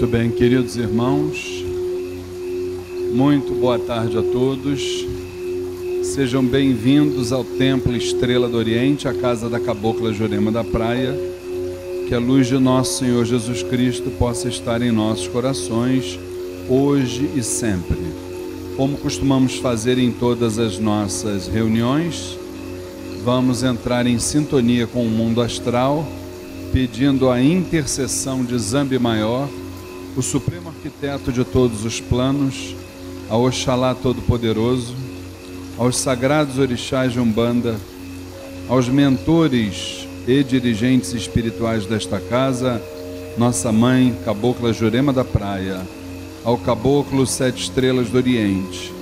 Muito bem, queridos irmãos, muito boa tarde a todos. Sejam bem-vindos ao Templo Estrela do Oriente, a casa da Cabocla Jurema da Praia. Que a luz de nosso Senhor Jesus Cristo possa estar em nossos corações, hoje e sempre. Como costumamos fazer em todas as nossas reuniões, vamos entrar em sintonia com o mundo astral, pedindo a intercessão de Zambi Maior o supremo arquiteto de todos os planos, ao Oxalá Todo-Poderoso, aos sagrados orixás de Umbanda, aos mentores e dirigentes espirituais desta casa, nossa mãe, Cabocla Jurema da Praia, ao Caboclo Sete Estrelas do Oriente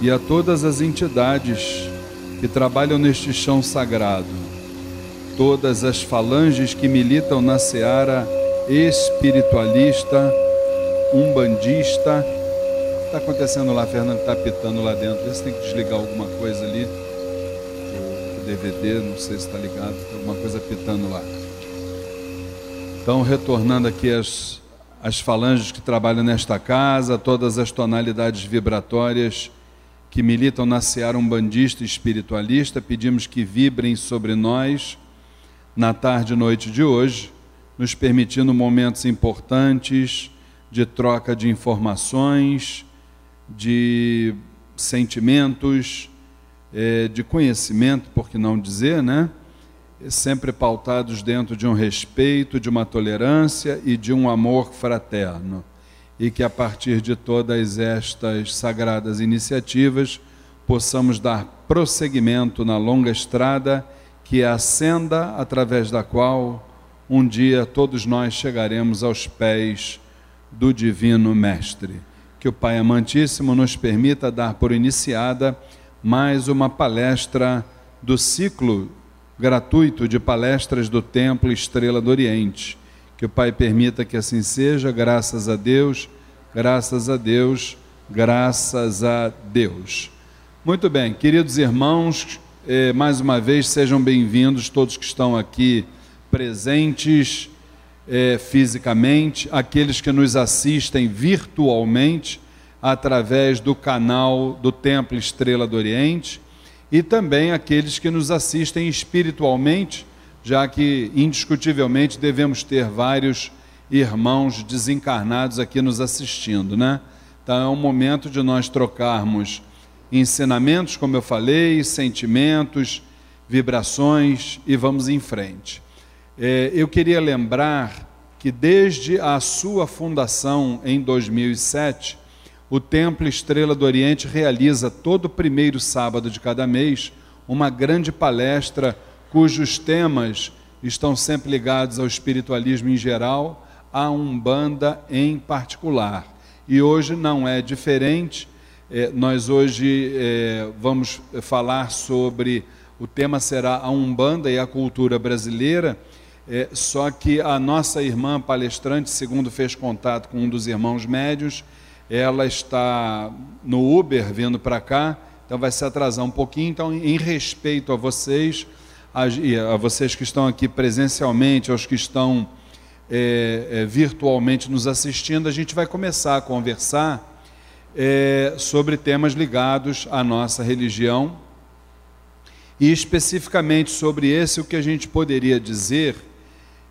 e a todas as entidades que trabalham neste chão sagrado, todas as falanges que militam na seara espiritualista, umbandista. Está acontecendo lá, Fernando está pitando lá dentro. Vê se tem que desligar alguma coisa ali. O DVD, não sei se está ligado, tem alguma coisa pitando lá. Então, retornando aqui as, as falanges que trabalham nesta casa, todas as tonalidades vibratórias que militam na seara umbandista e espiritualista, pedimos que vibrem sobre nós na tarde e noite de hoje nos permitindo momentos importantes de troca de informações, de sentimentos, é, de conhecimento, por que não dizer, né? Sempre pautados dentro de um respeito, de uma tolerância e de um amor fraterno. E que a partir de todas estas sagradas iniciativas possamos dar prosseguimento na longa estrada que é a senda através da qual um dia todos nós chegaremos aos pés do Divino Mestre. Que o Pai Amantíssimo nos permita dar por iniciada mais uma palestra do ciclo gratuito de palestras do Templo Estrela do Oriente. Que o Pai permita que assim seja, graças a Deus, graças a Deus, graças a Deus. Muito bem, queridos irmãos, eh, mais uma vez sejam bem-vindos todos que estão aqui presentes é, fisicamente, aqueles que nos assistem virtualmente através do canal do Templo Estrela do Oriente e também aqueles que nos assistem espiritualmente, já que indiscutivelmente devemos ter vários irmãos desencarnados aqui nos assistindo, né? Então é um momento de nós trocarmos ensinamentos, como eu falei, sentimentos, vibrações e vamos em frente. É, eu queria lembrar que desde a sua fundação em 2007, o Templo Estrela do Oriente realiza todo primeiro sábado de cada mês uma grande palestra cujos temas estão sempre ligados ao espiritualismo em geral, à Umbanda em particular. E hoje não é diferente. É, nós hoje é, vamos falar sobre o tema será a Umbanda e a cultura brasileira é, só que a nossa irmã palestrante, segundo fez contato com um dos irmãos médios, ela está no Uber vindo para cá, então vai se atrasar um pouquinho. Então, em respeito a vocês, a, a vocês que estão aqui presencialmente, aos que estão é, é, virtualmente nos assistindo, a gente vai começar a conversar é, sobre temas ligados à nossa religião e especificamente sobre esse o que a gente poderia dizer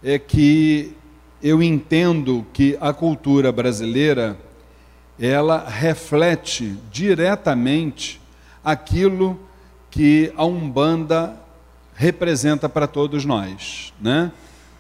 é que eu entendo que a cultura brasileira ela reflete diretamente aquilo que a Umbanda representa para todos nós, né?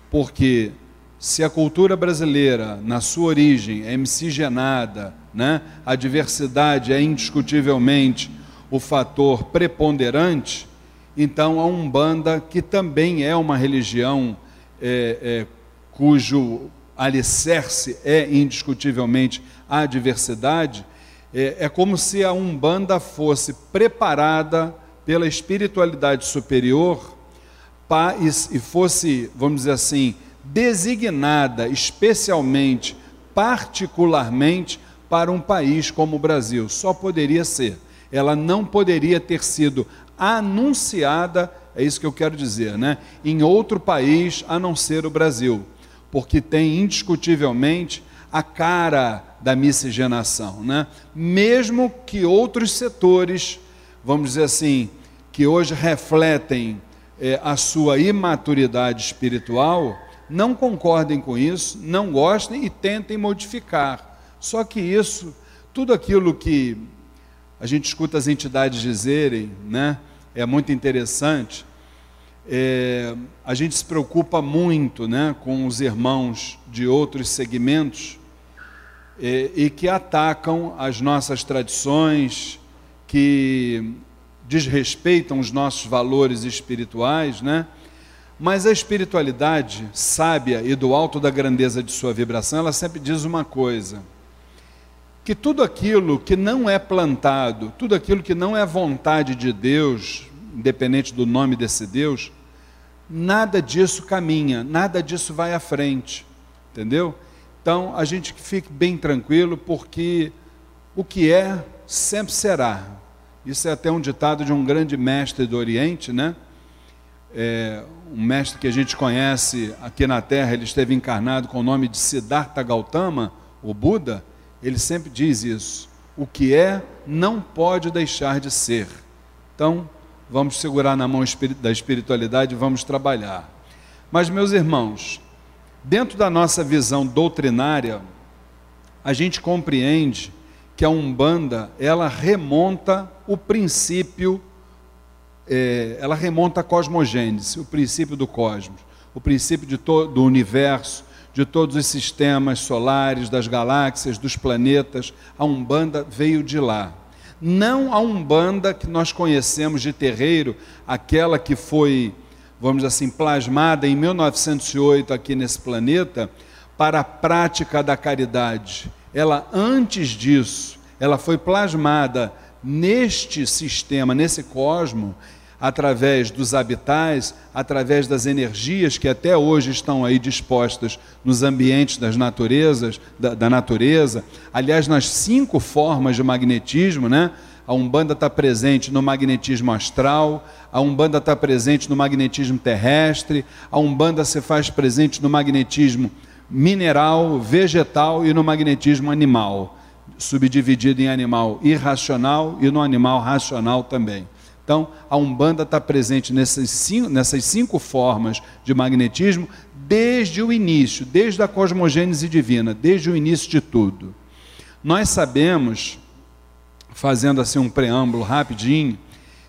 Porque se a cultura brasileira, na sua origem, é miscigenada, né? A diversidade é indiscutivelmente o fator preponderante, então a Umbanda, que também é uma religião é, é, cujo alicerce é indiscutivelmente a diversidade, é, é como se a Umbanda fosse preparada pela espiritualidade superior e, e fosse, vamos dizer assim, designada especialmente, particularmente para um país como o Brasil. Só poderia ser. Ela não poderia ter sido anunciada é isso que eu quero dizer, né? Em outro país a não ser o Brasil, porque tem indiscutivelmente a cara da miscigenação, né? Mesmo que outros setores, vamos dizer assim, que hoje refletem é, a sua imaturidade espiritual, não concordem com isso, não gostem e tentem modificar. Só que isso, tudo aquilo que a gente escuta as entidades dizerem, né, é muito interessante. É, a gente se preocupa muito né, com os irmãos de outros segmentos é, e que atacam as nossas tradições, que desrespeitam os nossos valores espirituais, né? Mas a espiritualidade sábia e do alto da grandeza de sua vibração, ela sempre diz uma coisa: que tudo aquilo que não é plantado, tudo aquilo que não é vontade de Deus, independente do nome desse Deus, nada disso caminha, nada disso vai à frente, entendeu? Então a gente fique bem tranquilo, porque o que é, sempre será. Isso é até um ditado de um grande mestre do Oriente, né? É, um mestre que a gente conhece aqui na Terra, ele esteve encarnado com o nome de Siddhartha Gautama, o Buda, ele sempre diz isso. O que é não pode deixar de ser. Então, vamos segurar na mão da espiritualidade e vamos trabalhar. Mas, meus irmãos, dentro da nossa visão doutrinária, a gente compreende que a Umbanda, ela remonta o princípio é, ela remonta a cosmogênese, o princípio do cosmos, o princípio de do universo, de todos os sistemas solares, das galáxias, dos planetas. A Umbanda veio de lá. Não a Umbanda que nós conhecemos de terreiro, aquela que foi, vamos assim, plasmada em 1908 aqui nesse planeta, para a prática da caridade. Ela, antes disso, ela foi plasmada neste sistema, nesse cosmo, através dos habitais, através das energias que até hoje estão aí dispostas nos ambientes das naturezas, da, da natureza. Aliás, nas cinco formas de magnetismo, né? A Umbanda está presente no magnetismo astral, a Umbanda está presente no magnetismo terrestre, a Umbanda se faz presente no magnetismo mineral, vegetal e no magnetismo animal, subdividido em animal irracional e no animal racional também. Então, a Umbanda está presente nessas cinco, nessas cinco formas de magnetismo desde o início, desde a cosmogênese divina, desde o início de tudo. Nós sabemos, fazendo assim um preâmbulo rapidinho,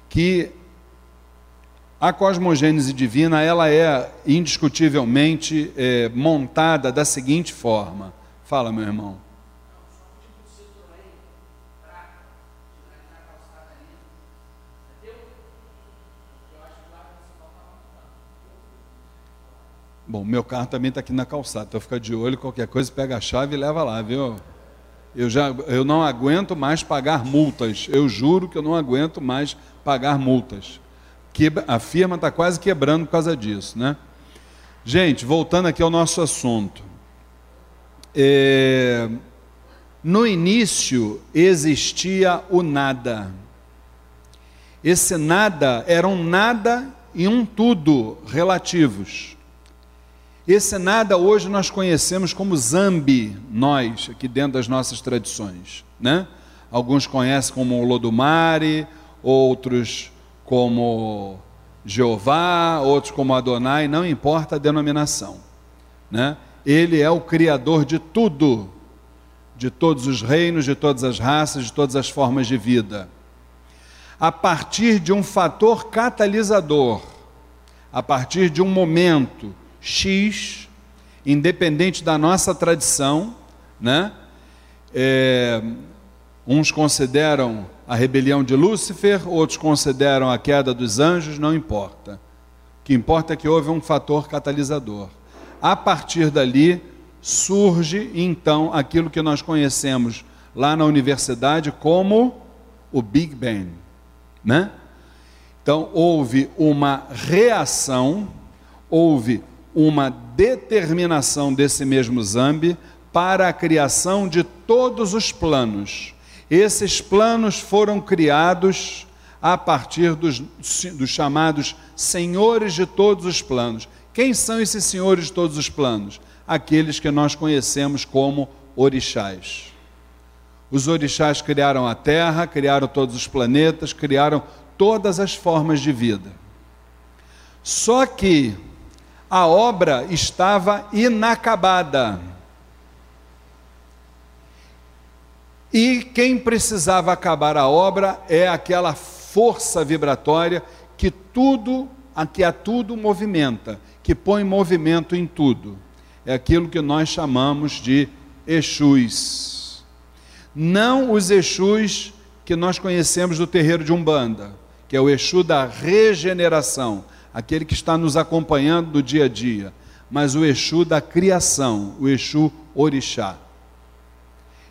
que a cosmogênese divina ela é indiscutivelmente é, montada da seguinte forma. Fala, meu irmão. Bom, meu carro também está aqui na calçada, então fica de olho, qualquer coisa, pega a chave e leva lá, viu? Eu, já, eu não aguento mais pagar multas, eu juro que eu não aguento mais pagar multas. Que, a firma está quase quebrando por causa disso, né? Gente, voltando aqui ao nosso assunto. É, no início existia o nada. Esse nada era um nada e um tudo relativos. Esse nada hoje nós conhecemos como Zambi, nós, aqui dentro das nossas tradições. Né? Alguns conhecem como Olodumare, outros como Jeová, outros como Adonai, não importa a denominação. Né? Ele é o Criador de tudo, de todos os reinos, de todas as raças, de todas as formas de vida. A partir de um fator catalisador, a partir de um momento, X, independente da nossa tradição, né? É, uns consideram a rebelião de Lúcifer, outros consideram a queda dos anjos, não importa. O que importa é que houve um fator catalisador. A partir dali surge então aquilo que nós conhecemos lá na universidade como o Big Bang, né? Então houve uma reação, houve uma determinação desse mesmo Zambi para a criação de todos os planos. Esses planos foram criados a partir dos, dos, chamados senhores de todos os planos. Quem são esses senhores de todos os planos? Aqueles que nós conhecemos como orixás. Os orixás criaram a Terra, criaram todos os planetas, criaram todas as formas de vida. Só que a obra estava inacabada. E quem precisava acabar a obra é aquela força vibratória que tudo, que a tudo movimenta, que põe movimento em tudo. É aquilo que nós chamamos de Exus. Não os Exus que nós conhecemos do terreiro de Umbanda, que é o Exu da regeneração, aquele que está nos acompanhando no dia a dia, mas o Exu da criação, o Exu Orixá.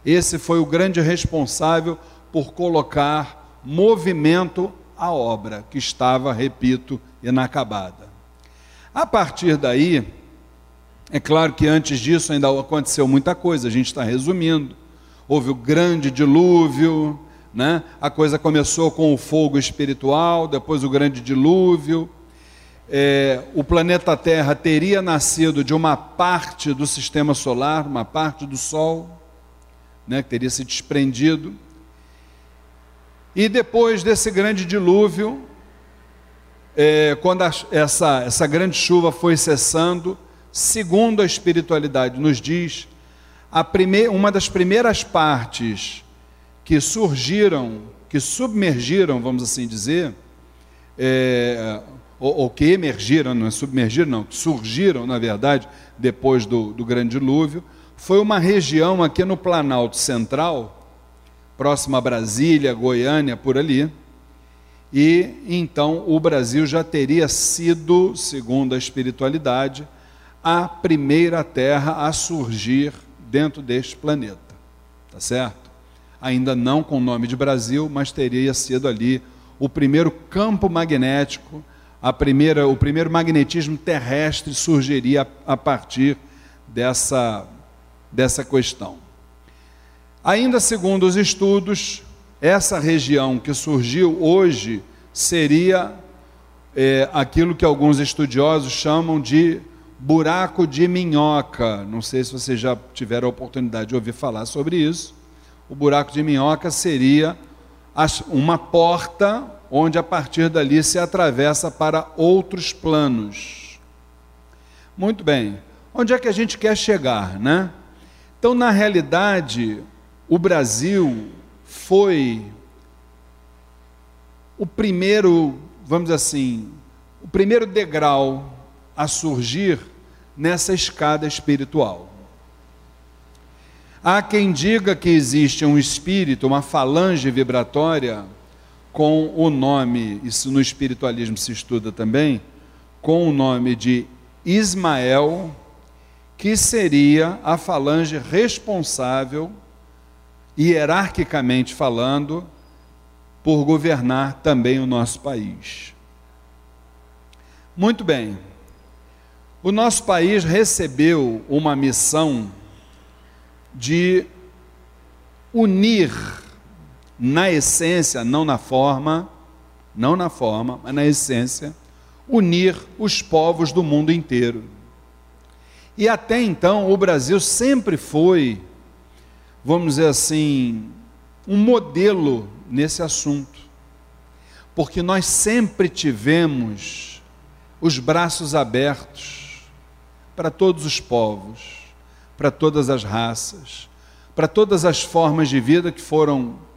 Esse foi o grande responsável por colocar movimento à obra, que estava, repito, inacabada. A partir daí, é claro que antes disso ainda aconteceu muita coisa, a gente está resumindo. Houve o grande dilúvio, né? a coisa começou com o fogo espiritual, depois o grande dilúvio. É, o planeta Terra teria nascido de uma parte do sistema solar, uma parte do Sol né, que teria se desprendido. E depois desse grande dilúvio, é, quando a, essa, essa grande chuva foi cessando, segundo a espiritualidade nos diz, a prime, uma das primeiras partes que surgiram, que submergiram, vamos assim dizer, é, ou, ou, que emergiram, não é submergiram, não, surgiram, na verdade, depois do, do grande dilúvio, foi uma região aqui no Planalto Central, próxima a Brasília, Goiânia, por ali. E então o Brasil já teria sido, segundo a espiritualidade, a primeira terra a surgir dentro deste planeta. Tá certo? Ainda não com o nome de Brasil, mas teria sido ali o primeiro campo magnético, a primeira, o primeiro magnetismo terrestre surgiria a partir dessa dessa questão. Ainda segundo os estudos, essa região que surgiu hoje seria é, aquilo que alguns estudiosos chamam de buraco de minhoca. Não sei se vocês já tiveram a oportunidade de ouvir falar sobre isso. O buraco de minhoca seria uma porta onde a partir dali se atravessa para outros planos. Muito bem. Onde é que a gente quer chegar, né? Então, na realidade, o Brasil foi o primeiro, vamos dizer assim, o primeiro degrau a surgir nessa escada espiritual. Há quem diga que existe um espírito, uma falange vibratória, com o nome, isso no espiritualismo se estuda também, com o nome de Ismael que seria a falange responsável, hierarquicamente falando, por governar também o nosso país. Muito bem, o nosso país recebeu uma missão de unir na essência, não na forma, não na forma, mas na essência, unir os povos do mundo inteiro. E até então o Brasil sempre foi, vamos dizer assim, um modelo nesse assunto. Porque nós sempre tivemos os braços abertos para todos os povos, para todas as raças, para todas as formas de vida que foram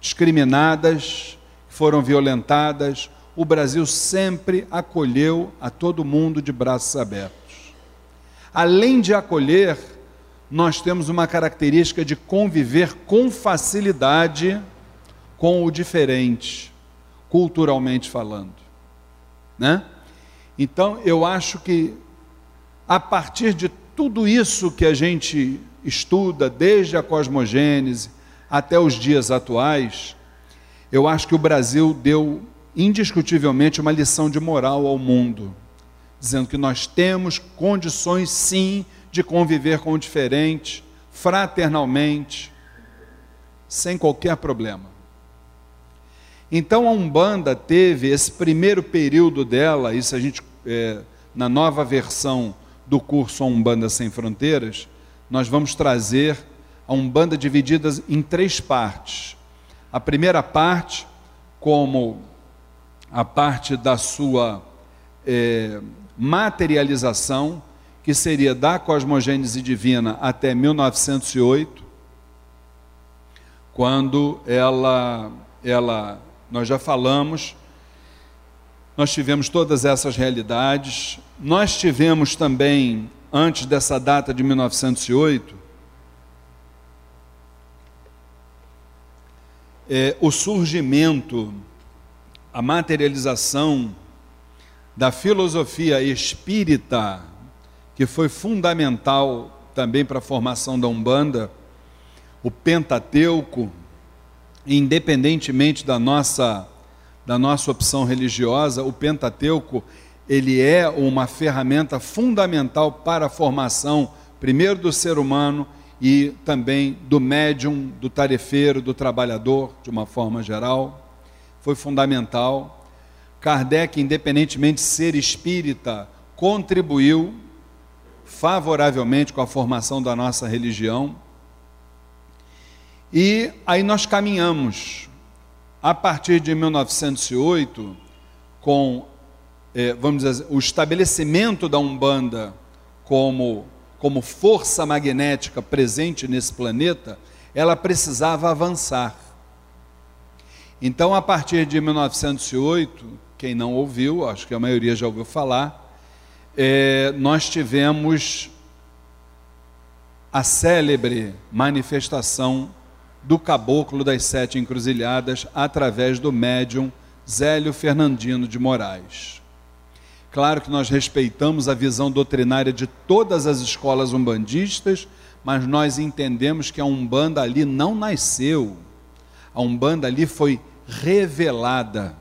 discriminadas, foram violentadas. O Brasil sempre acolheu a todo mundo de braços abertos. Além de acolher, nós temos uma característica de conviver com facilidade com o diferente, culturalmente falando, né? Então, eu acho que a partir de tudo isso que a gente estuda, desde a cosmogênese até os dias atuais, eu acho que o Brasil deu indiscutivelmente uma lição de moral ao mundo dizendo que nós temos condições sim de conviver com o diferente, fraternalmente, sem qualquer problema. Então a Umbanda teve esse primeiro período dela, isso a gente, é, na nova versão do curso Umbanda Sem Fronteiras, nós vamos trazer a Umbanda dividida em três partes. A primeira parte, como a parte da sua é, materialização, que seria da cosmogênese divina até 1908, quando ela, ela, nós já falamos, nós tivemos todas essas realidades, nós tivemos também, antes dessa data de 1908, é, o surgimento, a materialização da filosofia espírita, que foi fundamental também para a formação da Umbanda, o Pentateuco, independentemente da nossa da nossa opção religiosa, o Pentateuco, ele é uma ferramenta fundamental para a formação primeiro do ser humano e também do médium, do tarefeiro, do trabalhador, de uma forma geral. Foi fundamental. Kardec, independentemente de ser espírita, contribuiu favoravelmente com a formação da nossa religião. E aí nós caminhamos, a partir de 1908, com, é, vamos dizer, o estabelecimento da Umbanda como, como força magnética presente nesse planeta, ela precisava avançar. Então, a partir de 1908, quem não ouviu, acho que a maioria já ouviu falar, é, nós tivemos a célebre manifestação do caboclo das sete encruzilhadas através do médium Zélio Fernandino de Moraes. Claro que nós respeitamos a visão doutrinária de todas as escolas umbandistas, mas nós entendemos que a Umbanda ali não nasceu. A Umbanda ali foi revelada.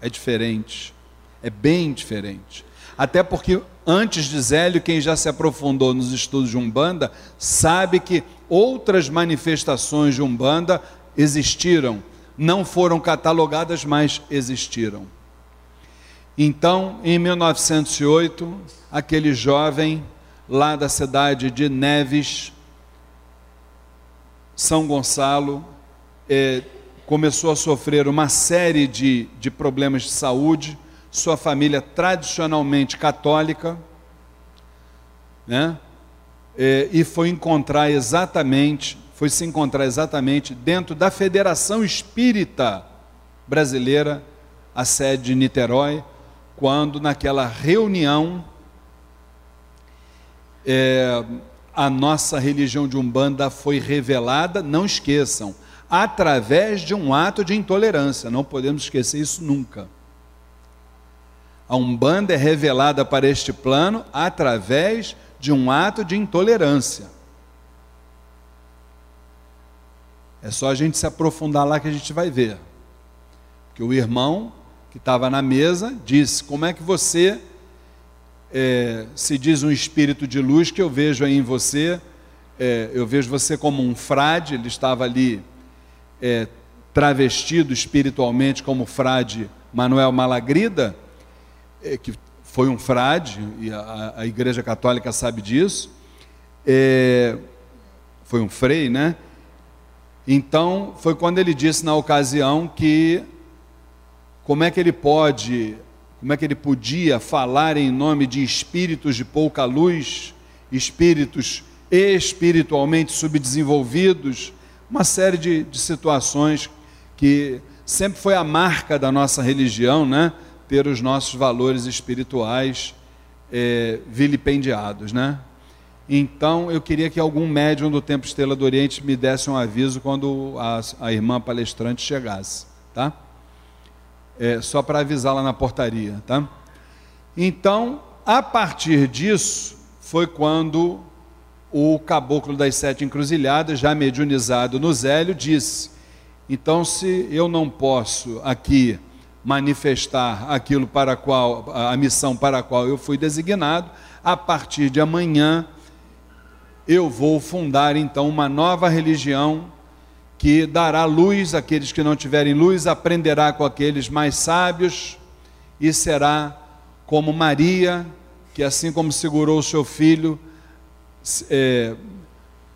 É diferente. É bem diferente. Até porque antes de Zélio, quem já se aprofundou nos estudos de Umbanda, sabe que outras manifestações de Umbanda existiram, não foram catalogadas, mas existiram. Então, em 1908, aquele jovem lá da cidade de Neves, São Gonçalo, eh, começou a sofrer uma série de, de problemas de saúde, sua família tradicionalmente católica, né? É, e foi encontrar exatamente, foi se encontrar exatamente dentro da Federação Espírita Brasileira, a sede de Niterói, quando naquela reunião é, a nossa religião de Umbanda foi revelada, não esqueçam, através de um ato de intolerância, não podemos esquecer isso nunca. A Umbanda é revelada para este plano através de um ato de intolerância. É só a gente se aprofundar lá que a gente vai ver. Que o irmão que estava na mesa disse: Como é que você é, se diz um espírito de luz que eu vejo aí em você? É, eu vejo você como um frade. Ele estava ali é, travestido espiritualmente como frade Manuel Malagrida é, que foi um frade, e a, a Igreja Católica sabe disso, é, foi um frei, né? Então, foi quando ele disse na ocasião que como é que ele pode, como é que ele podia falar em nome de espíritos de pouca luz, espíritos espiritualmente subdesenvolvidos, uma série de, de situações que sempre foi a marca da nossa religião, né? ter os nossos valores espirituais é, vilipendiados, né? Então, eu queria que algum médium do Templo Estrela do Oriente me desse um aviso quando a, a irmã palestrante chegasse, tá? É, só para avisar lá na portaria, tá? Então, a partir disso, foi quando o caboclo das sete encruzilhadas, já mediunizado no Zélio, disse: Então, se eu não posso aqui manifestar aquilo para qual a missão para a qual eu fui designado, a partir de amanhã eu vou fundar então uma nova religião que dará luz àqueles que não tiverem luz, aprenderá com aqueles mais sábios e será como Maria, que assim como segurou seu filho, é,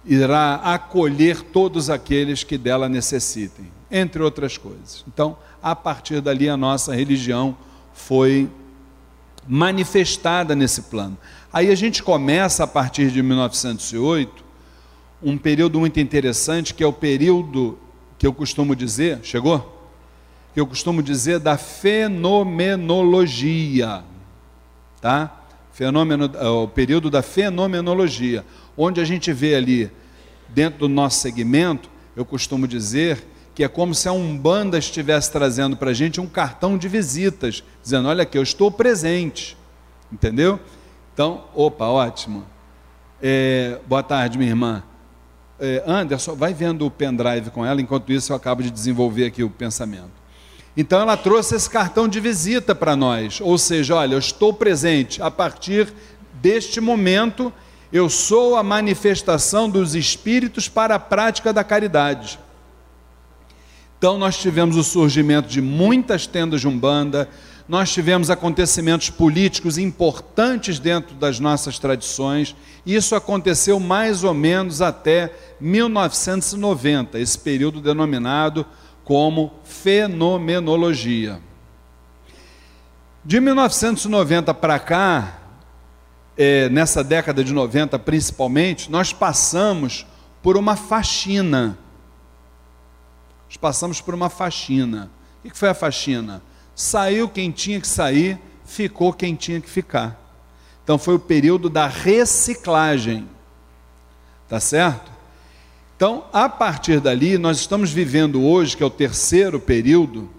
irá acolher todos aqueles que dela necessitem, entre outras coisas. Então, a partir dali, a nossa religião foi manifestada nesse plano. Aí a gente começa, a partir de 1908, um período muito interessante, que é o período que eu costumo dizer, chegou? Que eu costumo dizer da fenomenologia, tá? Fenômeno, é o período da fenomenologia, onde a gente vê ali, dentro do nosso segmento, eu costumo dizer que é como se a Umbanda estivesse trazendo para a gente um cartão de visitas, dizendo: olha aqui, eu estou presente, entendeu? Então, opa, ótimo. É, boa tarde, minha irmã. É, Anderson, vai vendo o pendrive com ela, enquanto isso eu acabo de desenvolver aqui o pensamento. Então ela trouxe esse cartão de visita para nós, ou seja, olha, eu estou presente a partir deste momento, eu sou a manifestação dos espíritos para a prática da caridade. Então nós tivemos o surgimento de muitas tendas de umbanda, nós tivemos acontecimentos políticos importantes dentro das nossas tradições. Isso aconteceu mais ou menos até 1990, esse período denominado como fenomenologia. De 1990 para cá, é, nessa década de 90 principalmente, nós passamos por uma faxina. Nós passamos por uma faxina. O que foi a faxina? Saiu quem tinha que sair, ficou quem tinha que ficar. Então foi o período da reciclagem. Tá certo? Então, a partir dali, nós estamos vivendo hoje, que é o terceiro período.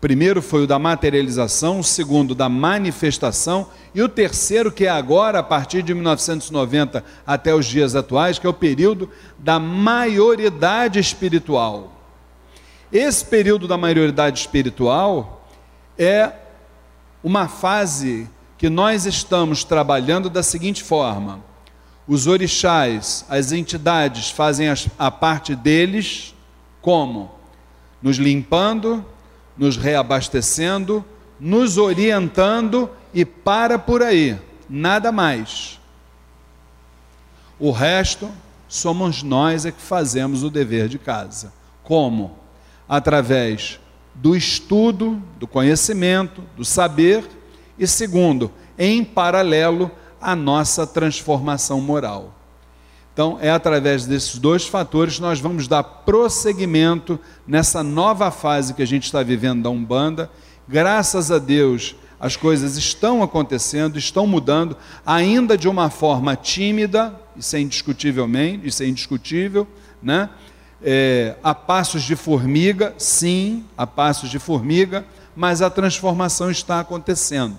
Primeiro foi o da materialização, o segundo da manifestação, e o terceiro, que é agora, a partir de 1990 até os dias atuais, que é o período da maioridade espiritual. Esse período da maioridade espiritual é uma fase que nós estamos trabalhando da seguinte forma: os orixás, as entidades fazem a parte deles, como? Nos limpando, nos reabastecendo, nos orientando e para por aí, nada mais. O resto somos nós é que fazemos o dever de casa. Como? Através do estudo, do conhecimento, do saber, e segundo, em paralelo, a nossa transformação moral. Então, é através desses dois fatores que nós vamos dar prosseguimento nessa nova fase que a gente está vivendo da Umbanda. Graças a Deus, as coisas estão acontecendo, estão mudando, ainda de uma forma tímida, isso é indiscutivelmente, isso é indiscutível, né? É, a passos de formiga, sim, a passos de formiga, mas a transformação está acontecendo,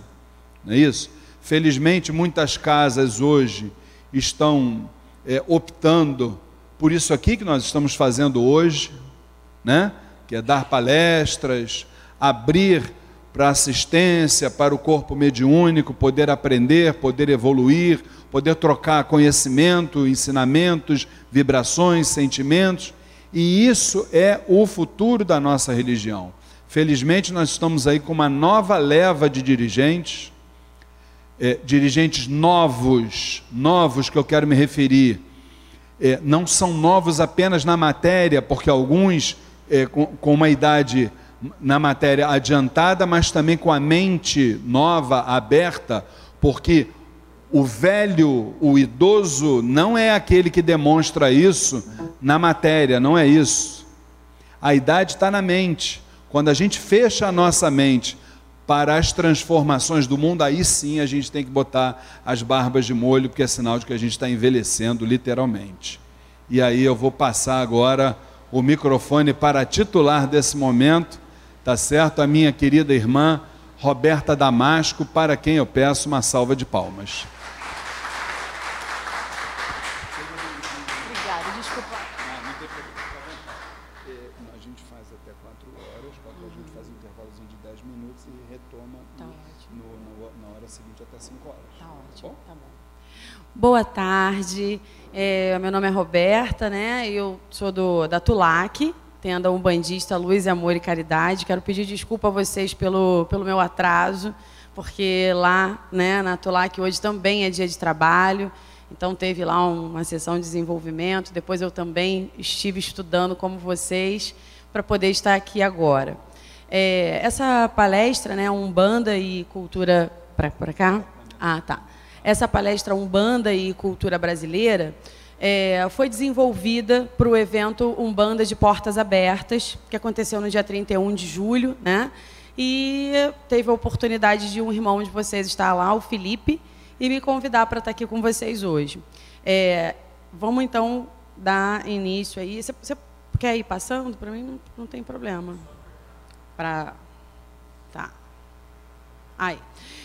não é isso? Felizmente, muitas casas hoje estão é, optando por isso aqui que nós estamos fazendo hoje, né? que é dar palestras, abrir para assistência, para o corpo mediúnico, poder aprender, poder evoluir, poder trocar conhecimento, ensinamentos, vibrações, sentimentos. E isso é o futuro da nossa religião. Felizmente, nós estamos aí com uma nova leva de dirigentes, é, dirigentes novos, novos que eu quero me referir. É, não são novos apenas na matéria, porque alguns é, com, com uma idade na matéria adiantada, mas também com a mente nova, aberta, porque o velho, o idoso, não é aquele que demonstra isso na matéria, não é isso. A idade está na mente. Quando a gente fecha a nossa mente para as transformações do mundo, aí sim a gente tem que botar as barbas de molho, porque é sinal de que a gente está envelhecendo literalmente. E aí eu vou passar agora o microfone para a titular desse momento, tá certo? A minha querida irmã Roberta Damasco, para quem eu peço uma salva de palmas. Boa tarde, é, meu nome é Roberta, né? Eu sou do, da Tulac, tendo um bandista Luz, Amor e Caridade. Quero pedir desculpa a vocês pelo, pelo meu atraso, porque lá né, na Tulac hoje também é dia de trabalho. Então teve lá uma sessão de desenvolvimento. Depois eu também estive estudando como vocês para poder estar aqui agora. É, essa palestra, né, Umbanda e Cultura para cá. Ah, tá. Essa palestra Umbanda e Cultura Brasileira é, foi desenvolvida para o evento Umbanda de Portas Abertas, que aconteceu no dia 31 de julho, né? E teve a oportunidade de um irmão de vocês estar lá, o Felipe, e me convidar para estar aqui com vocês hoje. É, vamos então dar início aí. Você, quer ir passando? Para mim não, não tem problema. Para tá. Aí.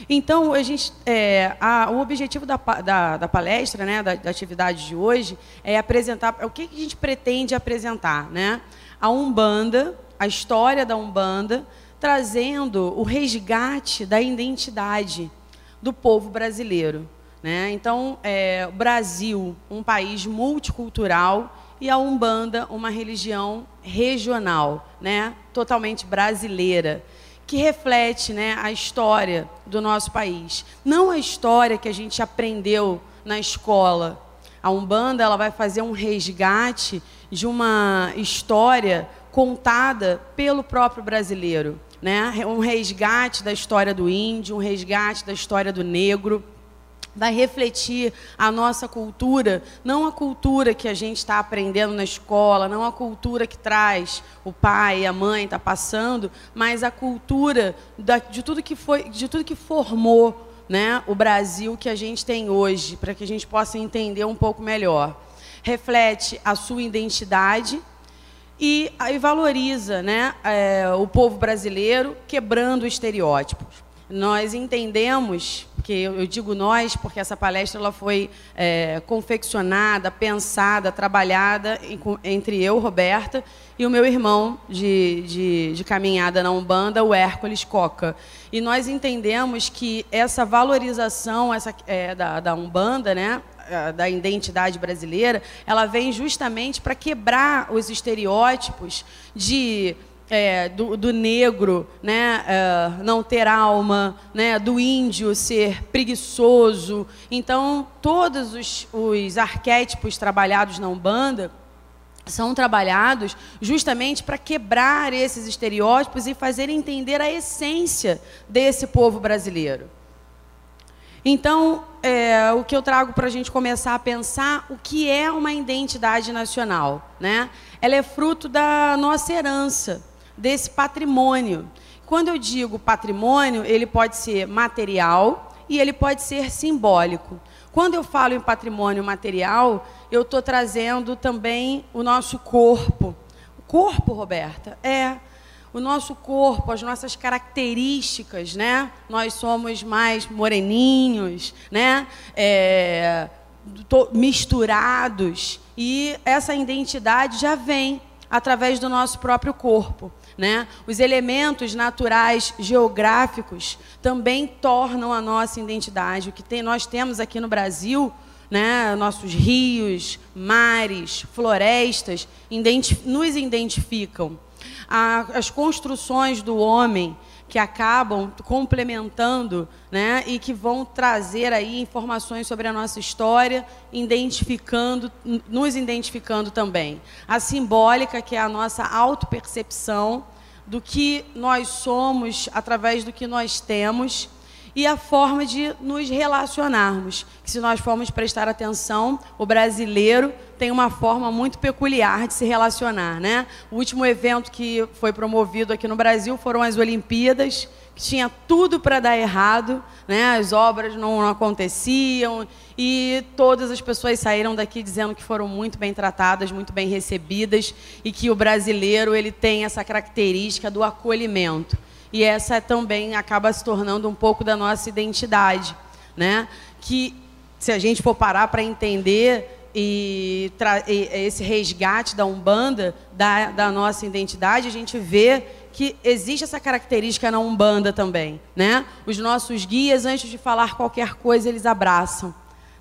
Então, a gente, é, a, o objetivo da, da, da palestra, né, da, da, atividade de hoje, é apresentar o que a gente pretende apresentar, né? A Umbanda, a história da Umbanda, trazendo o resgate da identidade do povo brasileiro. Né? Então, é, o Brasil, um país multicultural, e a Umbanda, uma religião regional, né? totalmente brasileira que reflete né, a história do nosso país. Não a história que a gente aprendeu na escola. A Umbanda ela vai fazer um resgate de uma história contada pelo próprio brasileiro. Né? Um resgate da história do índio, um resgate da história do negro vai refletir a nossa cultura, não a cultura que a gente está aprendendo na escola, não a cultura que traz o pai e a mãe está passando, mas a cultura de tudo que foi, de tudo que formou, né, o Brasil que a gente tem hoje, para que a gente possa entender um pouco melhor. Reflete a sua identidade e aí valoriza, né, é, o povo brasileiro quebrando estereótipos nós entendemos, que eu digo nós, porque essa palestra ela foi é, confeccionada, pensada, trabalhada entre eu, Roberta, e o meu irmão de, de, de caminhada na Umbanda, o Hércules Coca. E nós entendemos que essa valorização essa, é, da, da Umbanda, né, da identidade brasileira, ela vem justamente para quebrar os estereótipos de é, do, do, negro né, é, não ter alma, né, do índio ser preguiçoso. Então, todos os, os arquétipos trabalhados na Umbanda são trabalhados justamente para quebrar esses estereótipos e fazer entender a essência desse povo brasileiro. Então, é, o que eu trago para a gente começar a pensar o que é uma identidade nacional, né? Ela é fruto da nossa herança desse patrimônio. Quando eu digo patrimônio, ele pode ser material e ele pode ser simbólico. Quando eu falo em patrimônio material, eu estou trazendo também o nosso corpo. O corpo, Roberta, é o nosso corpo, as nossas características, né? Nós somos mais moreninhos, né? É, misturados e essa identidade já vem através do nosso próprio corpo. Né? Os elementos naturais geográficos também tornam a nossa identidade. O que tem, nós temos aqui no Brasil, né, nossos rios, mares, florestas, identif nos identificam. A, as construções do homem que acabam complementando né, e que vão trazer aí informações sobre a nossa história, identificando, nos identificando também. A simbólica, que é a nossa autopercepção do que nós somos através do que nós temos e a forma de nos relacionarmos. Se nós formos prestar atenção, o brasileiro tem uma forma muito peculiar de se relacionar, né? O último evento que foi promovido aqui no Brasil foram as Olimpíadas, que tinha tudo para dar errado, né? As obras não aconteciam e todas as pessoas saíram daqui dizendo que foram muito bem tratadas, muito bem recebidas e que o brasileiro ele tem essa característica do acolhimento. E essa também acaba se tornando um pouco da nossa identidade, né? Que se a gente for parar para entender e, e, esse resgate da Umbanda, da, da nossa identidade, a gente vê que existe essa característica na Umbanda também. Né? Os nossos guias, antes de falar qualquer coisa, eles abraçam.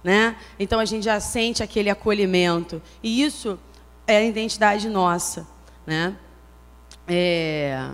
Né? Então a gente já sente aquele acolhimento. E isso é a identidade nossa. Né? É...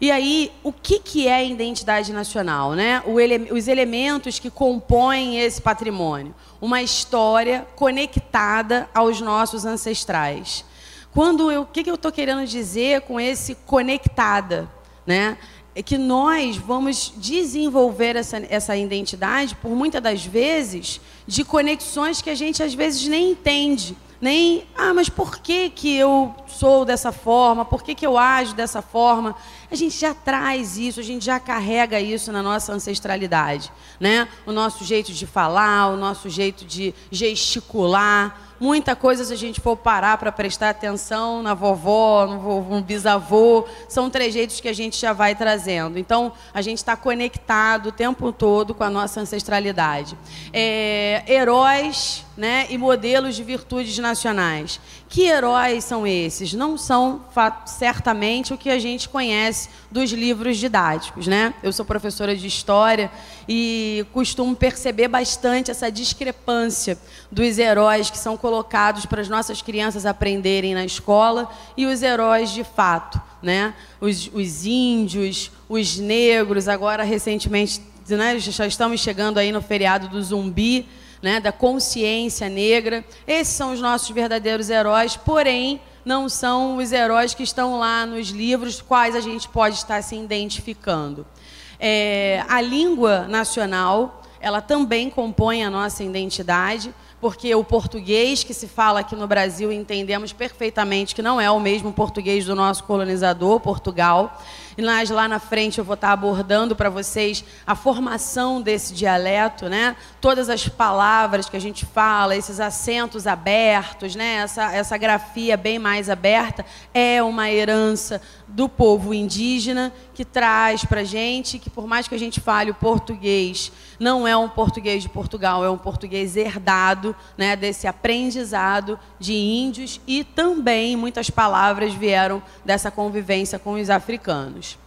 E aí, o que, que é identidade nacional? Né? Ele, os elementos que compõem esse patrimônio. Uma história conectada aos nossos ancestrais. Quando eu, o que, que eu estou querendo dizer com esse conectada? Né? É que nós vamos desenvolver essa, essa identidade, por muitas das vezes, de conexões que a gente às vezes nem entende nem, ah, mas por que, que eu sou dessa forma? Por que, que eu ajo dessa forma? A gente já traz isso, a gente já carrega isso na nossa ancestralidade. Né? O nosso jeito de falar, o nosso jeito de gesticular. Muita coisa, se a gente for parar para prestar atenção na vovó, no, vovô, no bisavô, são trejeitos que a gente já vai trazendo. Então, a gente está conectado o tempo todo com a nossa ancestralidade. É, heróis né, e modelos de virtudes nacionais. Que heróis são esses? Não são certamente o que a gente conhece dos livros didáticos, né? Eu sou professora de história e costumo perceber bastante essa discrepância dos heróis que são colocados para as nossas crianças aprenderem na escola e os heróis de fato, né? Os, os índios, os negros, agora recentemente, né, já estamos chegando aí no feriado do zumbi né, da consciência negra. Esses são os nossos verdadeiros heróis, porém, não são os heróis que estão lá nos livros, quais a gente pode estar se identificando. É, a língua nacional, ela também compõe a nossa identidade, porque o português que se fala aqui no Brasil entendemos perfeitamente que não é o mesmo português do nosso colonizador, Portugal. E lá na frente eu vou estar abordando para vocês a formação desse dialeto, né? Todas as palavras que a gente fala, esses acentos abertos, né? Essa, essa grafia bem mais aberta é uma herança do povo indígena que traz para a gente que por mais que a gente fale o português, não é um português de Portugal, é um português herdado, né? Desse aprendizado de índios e também muitas palavras vieram dessa convivência com os africanos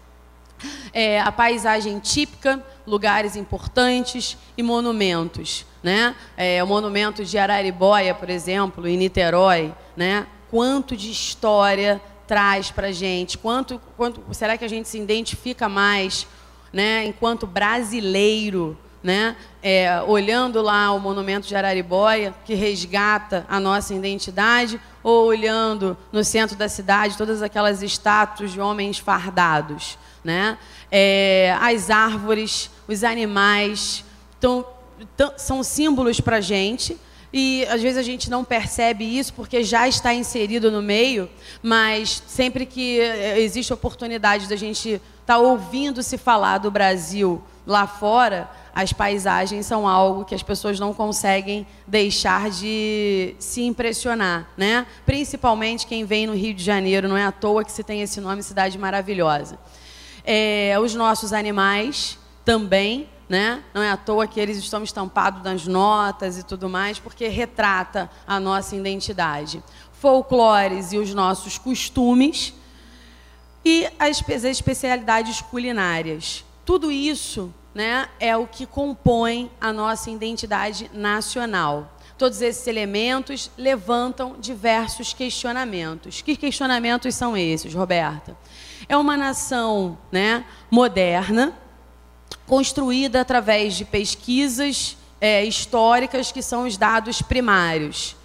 é, a paisagem típica, lugares importantes e monumentos. Né? É, o monumento de Araribóia, por exemplo, em Niterói, né? quanto de história traz para a gente, quanto, quanto será que a gente se identifica mais né? enquanto brasileiro, né? É, olhando lá o monumento de Araribóia, que resgata a nossa identidade, ou olhando no centro da cidade todas aquelas estátuas de homens fardados né? É, as árvores, os animais, tão, tão, são símbolos para a gente. E às vezes a gente não percebe isso porque já está inserido no meio, mas sempre que é, existe oportunidade da gente estar tá ouvindo se falar do Brasil lá fora, as paisagens são algo que as pessoas não conseguem deixar de se impressionar, né? Principalmente quem vem no Rio de Janeiro, não é à toa que se tem esse nome cidade maravilhosa. É, os nossos animais também, né? Não é à toa que eles estão estampados nas notas e tudo mais, porque retrata a nossa identidade. Folclores e os nossos costumes e as especialidades culinárias. Tudo isso né, é o que compõe a nossa identidade nacional. Todos esses elementos levantam diversos questionamentos. Que questionamentos são esses, Roberta? É uma nação né, moderna, construída através de pesquisas é, históricas, que são os dados primários,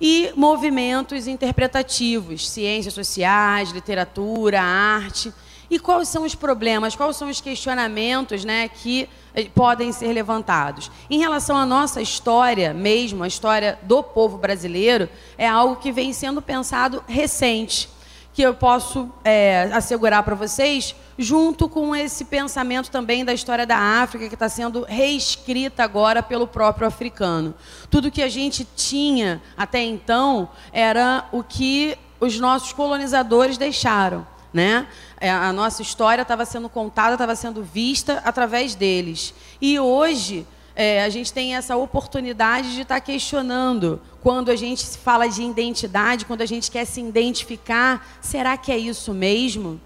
e movimentos interpretativos, ciências sociais, literatura, arte. E quais são os problemas, quais são os questionamentos né, que eh, podem ser levantados? Em relação à nossa história mesmo, a história do povo brasileiro, é algo que vem sendo pensado recente que eu posso é, assegurar para vocês, junto com esse pensamento também da história da África, que está sendo reescrita agora pelo próprio africano. Tudo que a gente tinha até então era o que os nossos colonizadores deixaram. Né? É, a nossa história estava sendo contada, estava sendo vista através deles. E hoje é, a gente tem essa oportunidade de estar tá questionando quando a gente fala de identidade, quando a gente quer se identificar, será que é isso mesmo?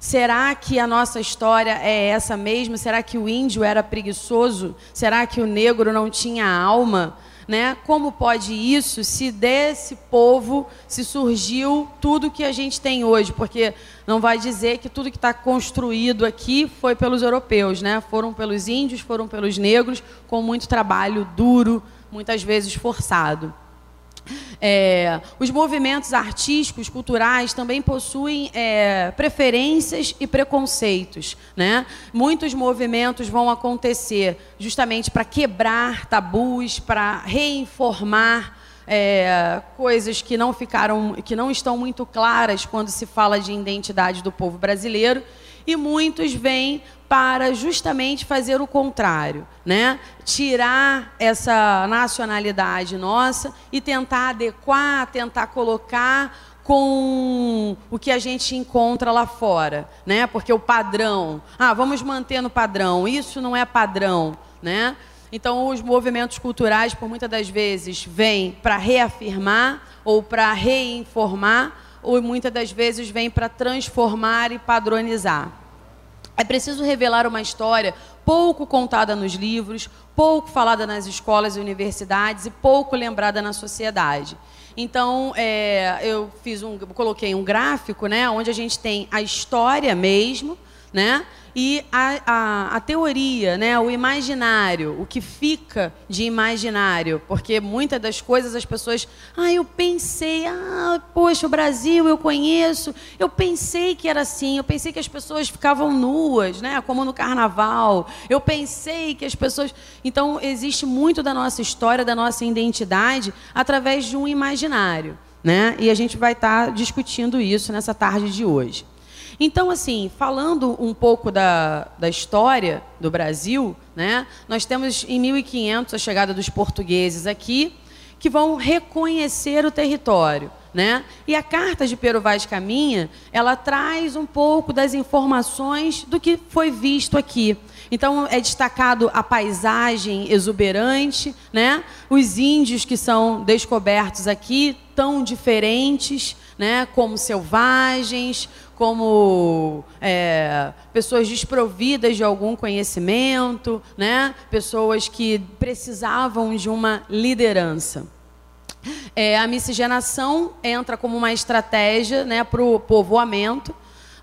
Será que a nossa história é essa mesmo? Será que o índio era preguiçoso? Será que o negro não tinha alma? Né? Como pode isso se desse povo se surgiu tudo que a gente tem hoje? Porque não vai dizer que tudo que está construído aqui foi pelos europeus, né? Foram pelos índios, foram pelos negros, com muito trabalho duro, muitas vezes forçado. É, os movimentos artísticos, culturais também possuem é, preferências e preconceitos. Né? Muitos movimentos vão acontecer justamente para quebrar tabus, para reinformar é, coisas que não ficaram, que não estão muito claras quando se fala de identidade do povo brasileiro e muitos vêm para justamente fazer o contrário, né? Tirar essa nacionalidade nossa e tentar adequar, tentar colocar com o que a gente encontra lá fora, né? Porque o padrão, ah, vamos manter no padrão. Isso não é padrão, né? Então, os movimentos culturais, por muitas das vezes, vêm para reafirmar ou para reinformar ou muitas das vezes vem para transformar e padronizar. É preciso revelar uma história pouco contada nos livros, pouco falada nas escolas e universidades e pouco lembrada na sociedade. Então, é, eu fiz um, coloquei um gráfico, né, onde a gente tem a história mesmo, né? E a, a, a, teoria, né, o imaginário, o que fica de imaginário, porque muitas das coisas as pessoas, ah, eu pensei, ah, poxa, o Brasil eu conheço, eu pensei que era assim, eu pensei que as pessoas ficavam nuas, né, como no carnaval, eu pensei que as pessoas. Então, existe muito da nossa história, da nossa identidade, através de um imaginário. Né? E a gente vai estar discutindo isso nessa tarde de hoje. Então, assim, falando um pouco da, da história do Brasil, né, nós temos em 1500 a chegada dos portugueses aqui, que vão reconhecer o território. Né? E a carta de Pero Vaz Caminha, ela traz um pouco das informações do que foi visto aqui. Então é destacado a paisagem exuberante, né? Os índios que são descobertos aqui tão diferentes, né? Como selvagens, como é, pessoas desprovidas de algum conhecimento, né? pessoas que precisavam de uma liderança. É, a miscigenação entra como uma estratégia né, para o povoamento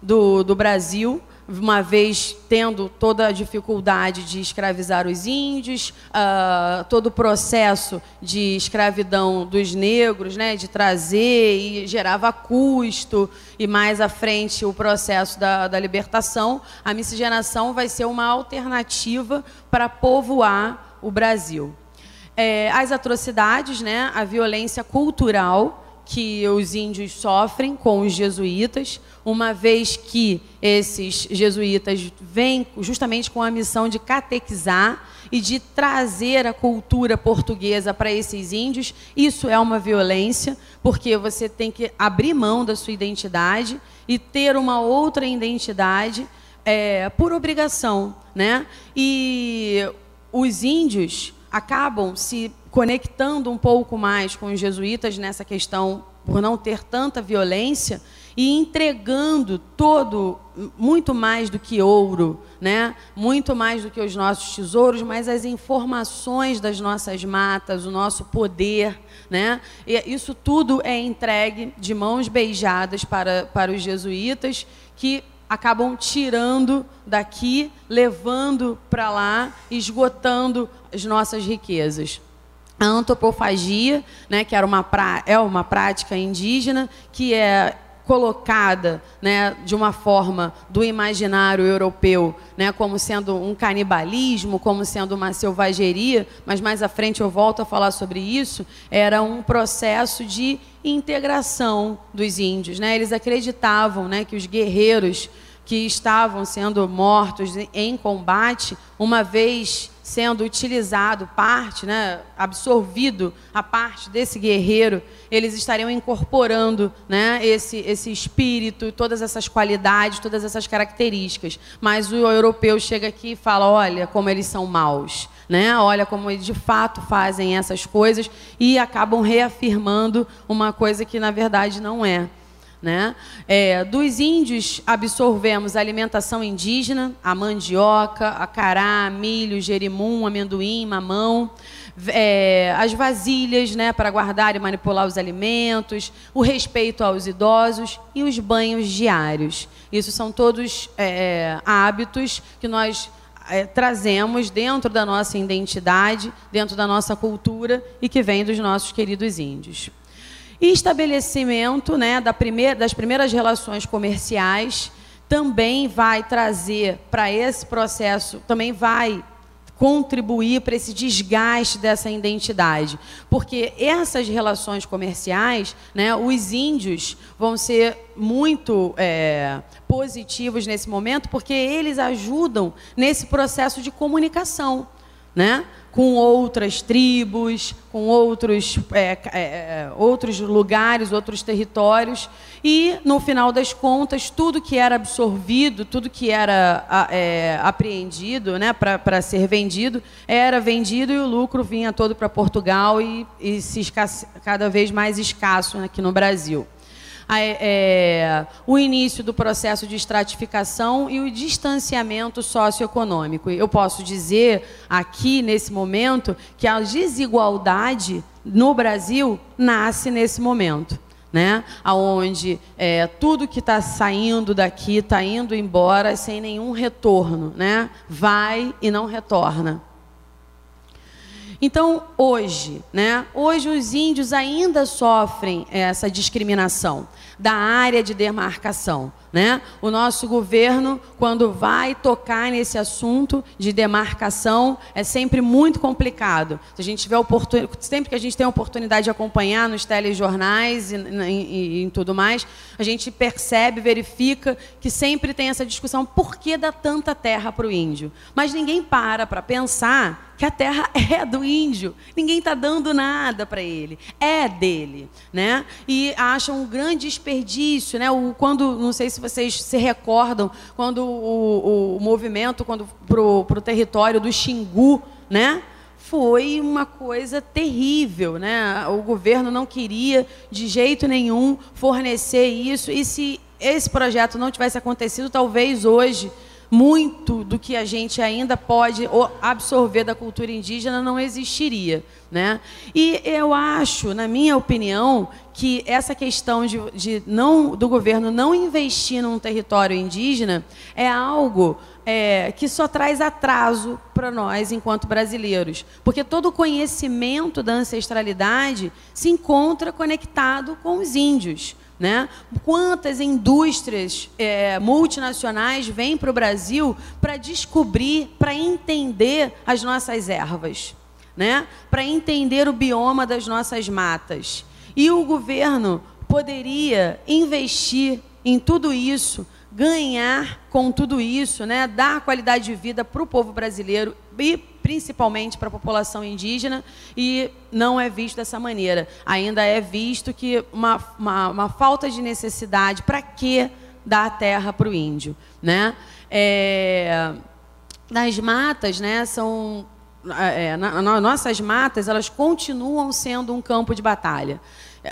do, do Brasil uma vez tendo toda a dificuldade de escravizar os índios, uh, todo o processo de escravidão dos negros, né, de trazer e gerava custo, e mais à frente o processo da, da libertação, a miscigenação vai ser uma alternativa para povoar o Brasil. É, as atrocidades, né, a violência cultural que os índios sofrem com os jesuítas, uma vez que esses jesuítas vêm justamente com a missão de catequizar e de trazer a cultura portuguesa para esses índios. Isso é uma violência, porque você tem que abrir mão da sua identidade e ter uma outra identidade é, por obrigação, né? E os índios acabam se conectando um pouco mais com os jesuítas nessa questão por não ter tanta violência e entregando todo muito mais do que ouro, né? Muito mais do que os nossos tesouros, mas as informações das nossas matas, o nosso poder, né? E isso tudo é entregue de mãos beijadas para para os jesuítas que acabam tirando daqui, levando para lá, esgotando as nossas riquezas. A antropofagia, né, que era uma pra, é uma prática indígena que é colocada né, de uma forma do imaginário europeu né, como sendo um canibalismo, como sendo uma selvageria, mas mais à frente eu volto a falar sobre isso, era um processo de integração dos índios. Né? Eles acreditavam né, que os guerreiros que estavam sendo mortos em combate, uma vez sendo utilizado parte, né, absorvido a parte desse guerreiro, eles estariam incorporando né, esse, esse espírito, todas essas qualidades, todas essas características. Mas o europeu chega aqui e fala: olha como eles são maus. Né? Olha como eles de fato fazem essas coisas e acabam reafirmando uma coisa que na verdade não é. Né? É, dos índios absorvemos a alimentação indígena, a mandioca, a cará, milho, jerimum, amendoim, mamão. é, as vasilhas né, para guardar e manipular os alimentos, o respeito aos idosos e os banhos diários. Isso são todos é, hábitos que nós é, trazemos dentro da nossa identidade, dentro da nossa cultura e que vem dos nossos queridos índios. E estabelecimento né, da primeira, das primeiras relações comerciais também vai trazer para esse processo, também vai contribuir para esse desgaste dessa identidade. Porque essas relações comerciais, né, os índios vão ser muito é, positivos nesse momento, porque eles ajudam nesse processo de comunicação. Né? Com outras tribos, com outros, é, é, é, outros lugares, outros territórios. E, no final das contas, tudo que era absorvido, tudo que era é, apreendido né, para ser vendido, era vendido e o lucro vinha todo para Portugal e, e se cada vez mais escasso aqui no Brasil é, o início do processo de estratificação e o distanciamento socioeconômico. Eu posso dizer aqui, nesse momento, que a desigualdade no Brasil nasce nesse momento. Né? Onde é, tudo que está saindo daqui está indo embora sem nenhum retorno, né? Vai e não retorna. Então, hoje, né? Hoje os índios ainda sofrem essa discriminação da área de demarcação. Né? O nosso governo, quando vai tocar nesse assunto de demarcação, é sempre muito complicado. Se a gente tiver oportun... Sempre que a gente tem a oportunidade de acompanhar nos telejornais e, em tudo mais, a gente percebe, verifica que sempre tem essa discussão por que dá tanta terra para o índio. Mas ninguém para para pensar que a terra é do índio. Ninguém está dando nada para ele. É dele. Né? E acham um grande desperdício. Né? O, quando, não sei se vocês se recordam, quando o, o, o movimento para o território do Xingu, né? foi uma coisa terrível, né? O governo não queria de jeito nenhum fornecer isso e se esse projeto não tivesse acontecido, talvez hoje muito do que a gente ainda pode absorver da cultura indígena não existiria. Né? E eu acho, na minha opinião, que essa questão de, de não, do governo não investir num território indígena é algo é, que só traz atraso para nós enquanto brasileiros. Porque todo o conhecimento da ancestralidade se encontra conectado com os índios. Né? Quantas indústrias é, multinacionais vêm para o Brasil para descobrir, para entender as nossas ervas, né? para entender o bioma das nossas matas. E o governo poderia investir em tudo isso, ganhar com tudo isso, né? dar qualidade de vida para o povo brasileiro e principalmente para a população indígena, e não é visto dessa maneira. Ainda é visto que uma, uma, uma falta de necessidade, para que dar a terra para o índio? Né? É, nas matas, né, são é, na, na, nossas matas, elas continuam sendo um campo de batalha.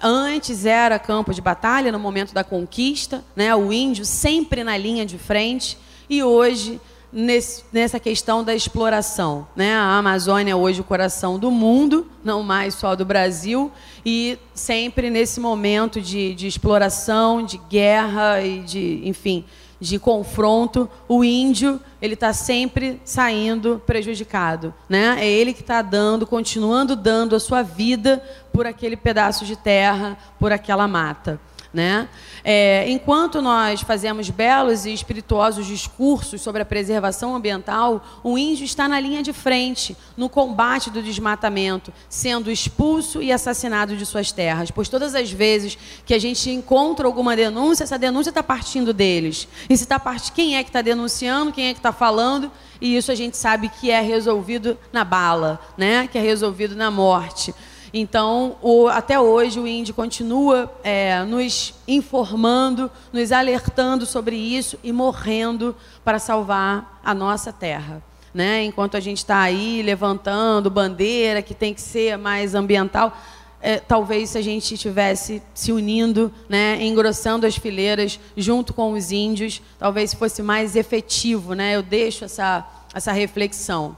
Antes era campo de batalha no momento da conquista, né, o índio sempre na linha de frente, e hoje nesse, nessa questão da exploração. Né? A Amazônia é hoje o coração do mundo, não mais só do Brasil, e sempre nesse momento de, de exploração, de guerra e de, enfim, de confronto, o índio ele está sempre saindo prejudicado, né? É ele que está dando, continuando dando a sua vida por aquele pedaço de terra, por aquela mata. Né? É, enquanto nós fazemos belos e espirituosos discursos sobre a preservação ambiental, o índio está na linha de frente, no combate do desmatamento, sendo expulso e assassinado de suas terras. Pois todas as vezes que a gente encontra alguma denúncia, essa denúncia está partindo deles. E se está partindo, quem é que está denunciando, quem é que está falando? E isso a gente sabe que é resolvido na bala, né? que é resolvido na morte. Então, o, até hoje, o INDE continua é, nos informando, nos alertando sobre isso e morrendo para salvar a nossa terra. Né? Enquanto a gente está aí levantando bandeira que tem que ser mais ambiental, é, talvez se a gente estivesse se unindo, né, engrossando as fileiras junto com os índios, talvez fosse mais efetivo. Né? Eu deixo essa, essa reflexão.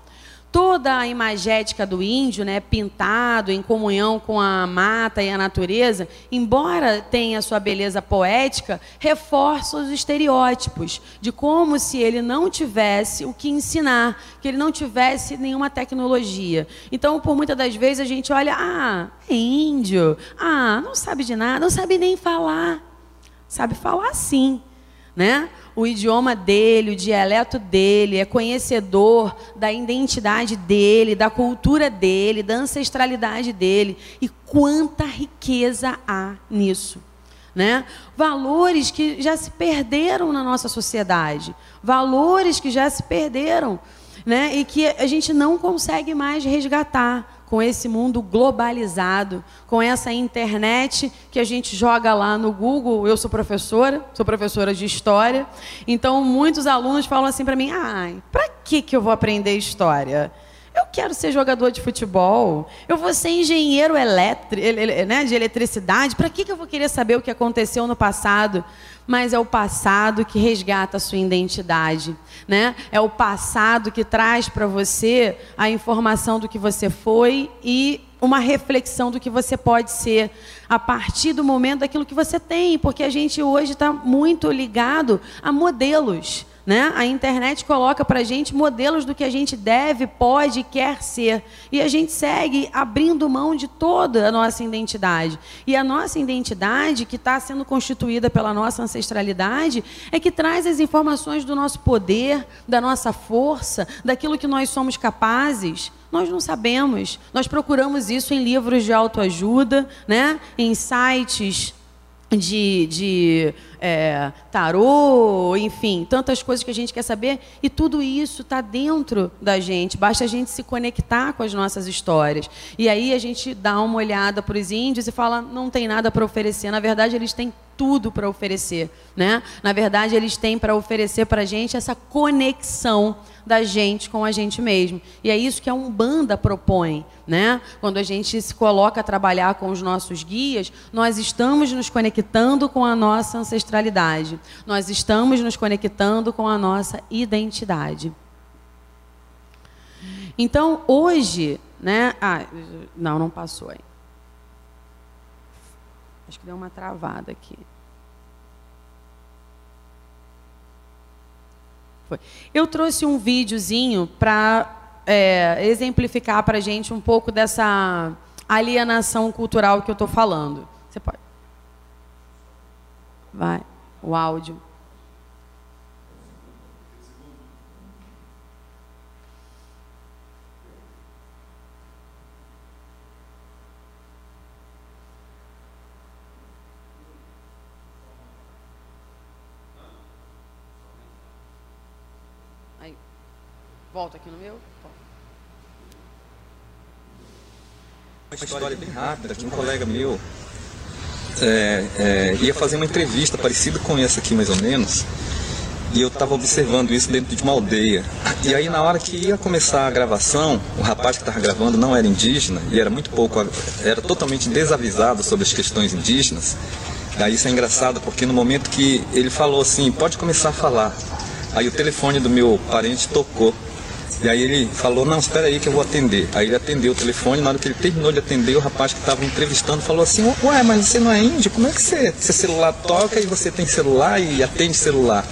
Toda a imagética do índio, né, pintado em comunhão com a mata e a natureza, embora tenha sua beleza poética, reforça os estereótipos de como se ele não tivesse o que ensinar, que ele não tivesse nenhuma tecnologia. Então, por muitas das vezes a gente olha, ah, é índio, ah, não sabe de nada, não sabe nem falar. Sabe falar sim, né? O idioma dele, o dialeto dele, é conhecedor da identidade dele, da cultura dele, da ancestralidade dele. E quanta riqueza há nisso. Né? Valores que já se perderam na nossa sociedade, valores que já se perderam, né? E que a gente não consegue mais resgatar com esse mundo globalizado, com essa internet que a gente joga lá no Google. Eu sou professora, sou professora de história, então muitos alunos falam assim para mim: "Ai, para que que eu vou aprender história?" Eu quero ser jogador de futebol. Eu vou ser engenheiro elétrico, né, de eletricidade. Para que, que eu vou querer saber o que aconteceu no passado? Mas é o passado que resgata a sua identidade. Né? É o passado que traz para você a informação do que você foi e uma reflexão do que você pode ser a partir do momento daquilo que você tem, porque a gente hoje está muito ligado a modelos. Né? A internet coloca para a gente modelos do que a gente deve, pode, quer ser. E a gente segue abrindo mão de toda a nossa identidade. E a nossa identidade, que está sendo constituída pela nossa ancestralidade, é que traz as informações do nosso poder, da nossa força, daquilo que nós somos capazes. Nós não sabemos. Nós procuramos isso em livros de autoajuda, né? em sites de, de é, tarô, enfim, tantas coisas que a gente quer saber, e tudo isso está dentro da gente, basta a gente se conectar com as nossas histórias. E aí a gente dá uma olhada para os índios e fala: não tem nada para oferecer. Na verdade, eles têm tudo para oferecer. Né? Na verdade, eles têm para oferecer para a gente essa conexão da gente com a gente mesmo. E é isso que a Umbanda propõe. Né? Quando a gente se coloca a trabalhar com os nossos guias, nós estamos nos conectando com a nossa ancestralidade. Nós estamos nos conectando com a nossa identidade. Então, hoje, né? Ah, não, não passou aí. Acho que deu uma travada aqui. Foi. Eu trouxe um videozinho para é, exemplificar para a gente um pouco dessa alienação cultural que eu estou falando. Você pode. Vai, o áudio. Volta aqui no meu. Uma história bem rápida que um colega meu é, é, ia fazer uma entrevista parecida com essa aqui, mais ou menos, e eu estava observando isso dentro de uma aldeia. E aí, na hora que ia começar a gravação, o rapaz que estava gravando não era indígena e era muito pouco, era totalmente desavisado sobre as questões indígenas. Aí isso é engraçado porque no momento que ele falou assim, pode começar a falar, aí o telefone do meu parente tocou. E aí ele falou, não, espera aí que eu vou atender. Aí ele atendeu o telefone, na hora que ele terminou de atender, o rapaz que estava entrevistando falou assim, ué, mas você não é índio? Como é que você, seu celular toca e você tem celular e atende celular?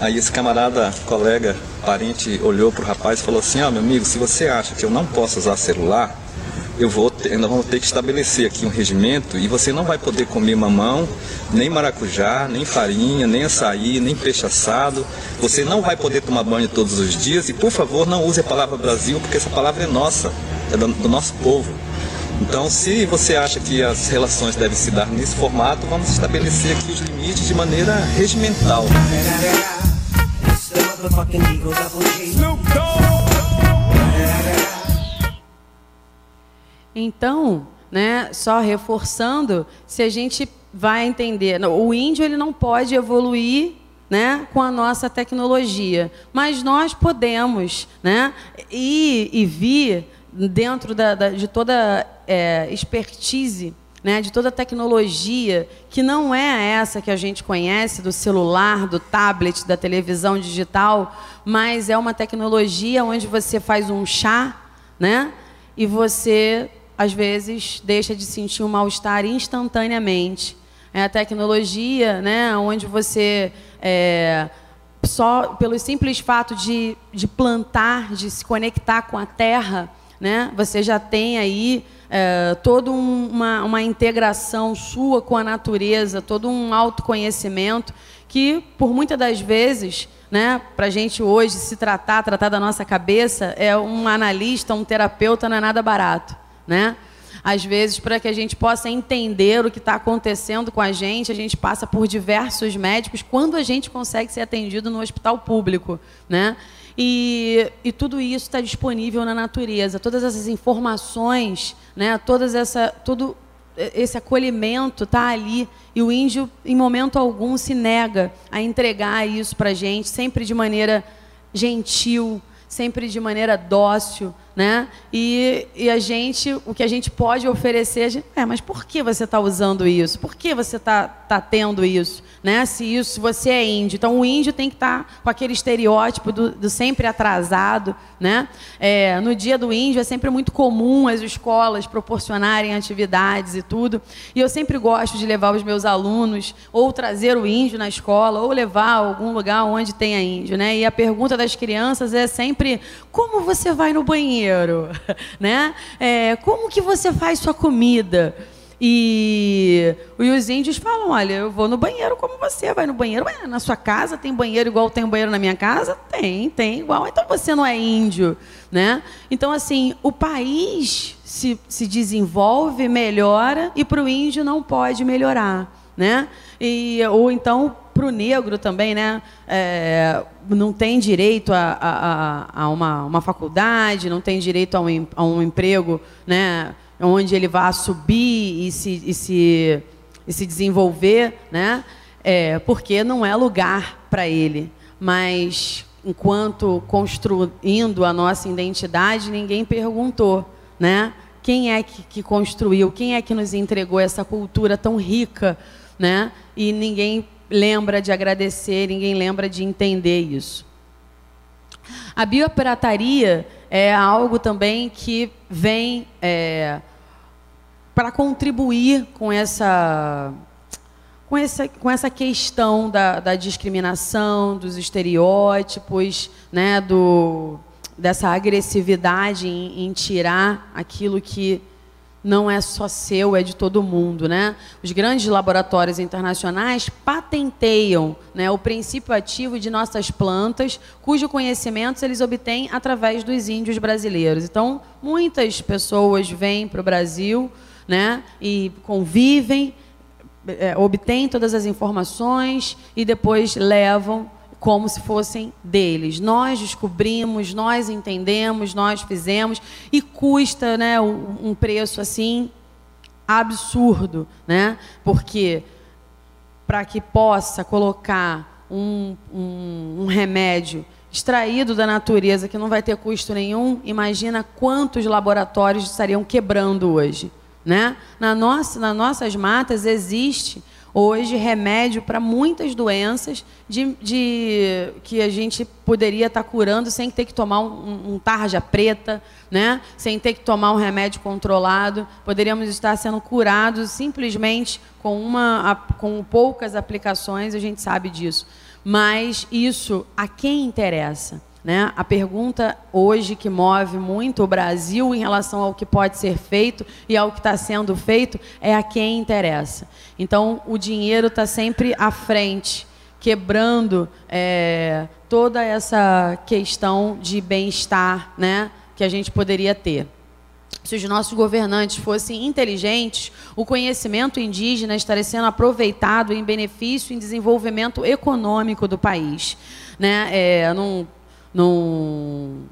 Aí esse camarada, colega, parente, olhou para o rapaz e falou assim, ó, oh, meu amigo, se você acha que eu não posso usar celular, eu vou ter, nós vamos ter que estabelecer aqui um regimento e você não vai poder comer mamão, nem maracujá, nem farinha, nem açaí, nem peixe assado. Você não vai poder tomar banho todos os dias e, por favor, não use a palavra Brasil, porque essa palavra é nossa, é do, do nosso povo. Então, se você acha que as relações devem se dar nesse formato, vamos estabelecer aqui os limites de maneira regimental. Snoop Dogg. Então, né, só reforçando, se a gente vai entender, o índio ele não pode evoluir né, com a nossa tecnologia, mas nós podemos né, ir e vir dentro da, da, de toda é, expertise né, de toda tecnologia que não é essa que a gente conhece do celular, do tablet, da televisão digital, mas é uma tecnologia onde você faz um chá, né, e você às vezes deixa de sentir um mal-estar instantaneamente. É a tecnologia, né, onde você é, só pelo simples fato de, de plantar, de se conectar com a terra, né, você já tem aí é, toda um, uma, uma integração sua com a natureza, todo um autoconhecimento que, por muitas das vezes, né, para a gente hoje se tratar, tratar da nossa cabeça, é um analista, um terapeuta, não é nada barato. Né? Às vezes, para que a gente possa entender o que está acontecendo com a gente, a gente passa por diversos médicos quando a gente consegue ser atendido no hospital público. Né? E, e tudo isso está disponível na natureza. Todas essas informações, né, todas essa, todo esse acolhimento está ali. E o índio, em momento algum, se nega a entregar isso para a gente, sempre de maneira gentil, sempre de maneira dócil né? E, e a gente, o que a gente pode oferecer, gente, é, mas por que você está usando isso? Por que você está tá tendo isso? Né? Se isso, você é índio, então o índio tem que estar tá com aquele estereótipo do, do sempre atrasado, né? É, no dia do índio é sempre muito comum as escolas proporcionarem atividades e tudo, e eu sempre gosto de levar os meus alunos ou trazer o índio na escola ou levar a algum lugar onde tenha índio, né? E a pergunta das crianças é sempre como você vai no banheiro? né? É, como que você faz sua comida? E, e os índios falam: olha, eu vou no banheiro como você vai no banheiro. Ué, na sua casa tem banheiro igual tem banheiro na minha casa? Tem, tem igual. Então você não é índio, né? Então, assim, o país se, se desenvolve, melhora, e para o índio não pode melhorar, né? E, ou então para o negro também, né? É, não tem direito a, a, a uma, uma, faculdade, não tem direito a um, a um, emprego, né? Onde ele vá subir e se, e se, e se desenvolver, né? É, porque não é lugar para ele. Mas enquanto construindo a nossa identidade, ninguém perguntou, né? Quem é que, que construiu? Quem é que nos entregou essa cultura tão rica, né? E ninguém lembra de agradecer, ninguém lembra de entender isso. A biopirataria é algo também que vem é, para contribuir com essa, com essa, com essa questão da, da discriminação, dos estereótipos, né, do, dessa agressividade em, em tirar aquilo que não é só seu, é de todo mundo, né? Os grandes laboratórios internacionais patenteiam né, o princípio ativo de nossas plantas, cujo conhecimento eles obtêm através dos índios brasileiros. Então, muitas pessoas vêm para o Brasil né, e convivem, é, obtêm todas as informações e depois levam como se fossem deles. Nós descobrimos, nós entendemos, nós fizemos e custa, né, um preço assim absurdo, né? Porque para que possa colocar um, um, um remédio extraído da natureza que não vai ter custo nenhum, imagina quantos laboratórios estariam quebrando hoje, né? Na nossa, nas nossas matas existe hoje remédio para muitas doenças de, de, que a gente poderia estar tá curando sem ter que tomar um, um, tarja preta, né? sem ter que tomar um remédio controlado. Poderíamos estar sendo curados simplesmente com, uma, com poucas aplicações, a gente sabe disso. Mas isso a quem interessa? Né? A pergunta hoje que move muito o Brasil em relação ao que pode ser feito e ao que está sendo feito é a quem interessa. Então, o dinheiro está sempre à frente, quebrando é, toda essa questão de bem-estar né, que a gente poderia ter. Se os nossos governantes fossem inteligentes, o conhecimento indígena estaria sendo aproveitado em benefício e desenvolvimento econômico do país. Né? É, não não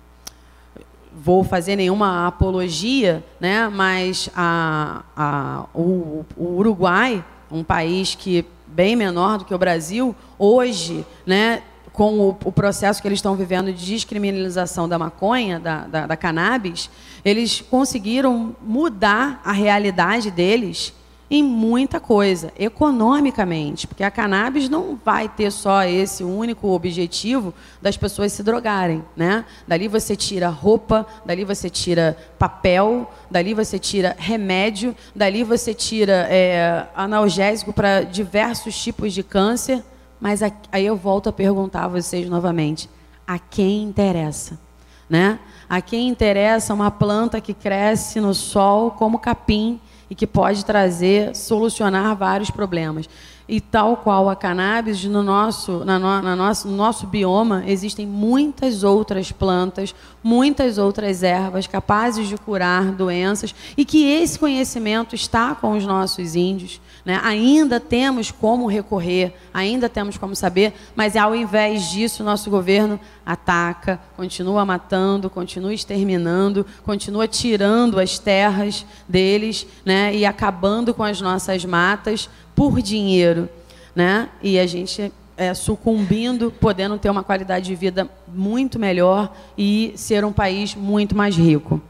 vou fazer nenhuma apologia, né? mas a, a, o, o Uruguai, um país que bem menor do que o Brasil, hoje, né, com o, o, processo que eles estão vivendo de descriminalização da maconha, da, da, da, cannabis, eles conseguiram mudar a realidade deles em muita coisa, economicamente, porque a cannabis não vai ter só esse único objetivo das pessoas se drogarem, né? Dali você tira roupa, dali você tira papel, dali você tira remédio, dali você tira é, analgésico para diversos tipos de câncer, mas aí eu volto a perguntar a vocês novamente, a quem interessa, né? A quem interessa uma planta que cresce no sol como capim e que pode trazer, solucionar vários problemas. E tal qual a cannabis, no nosso, na no, na nosso, no nosso bioma, existem muitas outras plantas, muitas outras ervas capazes de curar doenças e que esse conhecimento está com os nossos índios. Né? Ainda temos como recorrer, ainda temos como saber, mas ao invés disso, nosso governo ataca, continua matando, continua exterminando, continua tirando as terras deles né? e acabando com as nossas matas por dinheiro. Né? E a gente é, sucumbindo, podendo ter uma qualidade de vida muito melhor e ser um país muito mais rico.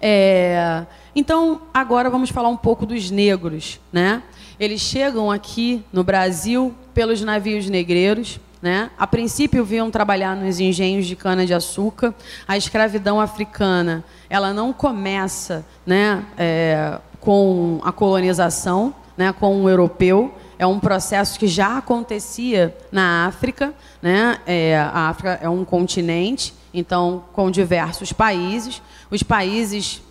É, então, agora vamos falar um pouco dos negros. Né? Eles chegam aqui no Brasil pelos navios negreiros. Né? A princípio vinham trabalhar nos engenhos de cana-de-açúcar. A escravidão africana ela não começa né, é, com a colonização, né, com o europeu. É um processo que já acontecia na África. Né? É, a África é um continente, então com diversos países. Os países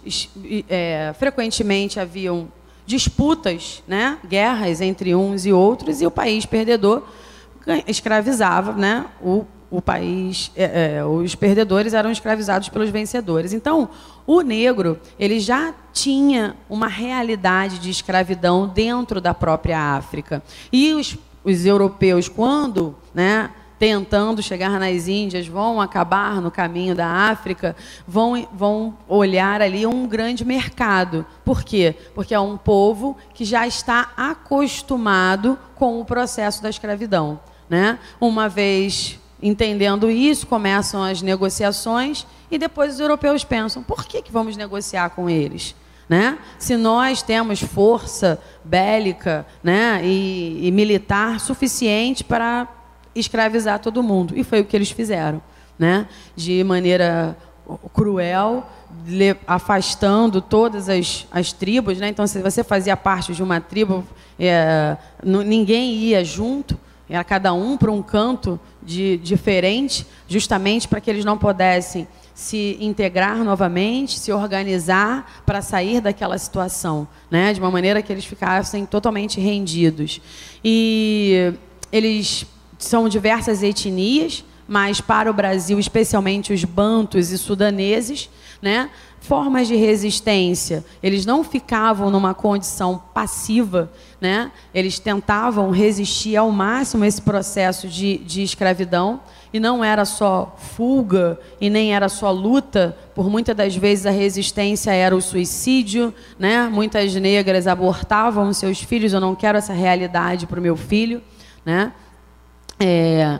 é, frequentemente haviam disputas, né, guerras entre uns e outros, e o país perdedor escravizava, né, o, o país, é, é, os perdedores eram escravizados pelos vencedores. Então, o negro ele já tinha uma realidade de escravidão dentro da própria África. E os, os europeus, quando, né, tentando chegar nas Índias, vão acabar no caminho da África, vão, vão olhar ali um grande mercado. Por quê? Porque é um povo que já está acostumado com o processo da escravidão. Né? Uma vez entendendo isso, começam as negociações e depois os europeus pensam: por que, que vamos negociar com eles? Né? Se nós temos força bélica né, e, e militar suficiente para escravizar todo mundo. E foi o que eles fizeram, né? De maneira cruel, afastando todas as, as tribos, né? Então, se você fazia parte de uma tribo, é, ninguém ia junto, era cada um para um canto de, diferente, justamente para que eles não pudessem se integrar novamente, se organizar para sair daquela situação, né? De uma maneira que eles ficassem totalmente rendidos. E eles são diversas etnias, mas para o Brasil, especialmente os bantos e sudaneses, né? formas de resistência. Eles não ficavam numa condição passiva, né? eles tentavam resistir ao máximo esse processo de, de escravidão. E não era só fuga e nem era só luta, por muitas das vezes a resistência era o suicídio. Né? Muitas negras abortavam seus filhos, eu não quero essa realidade para o meu filho. Né? É,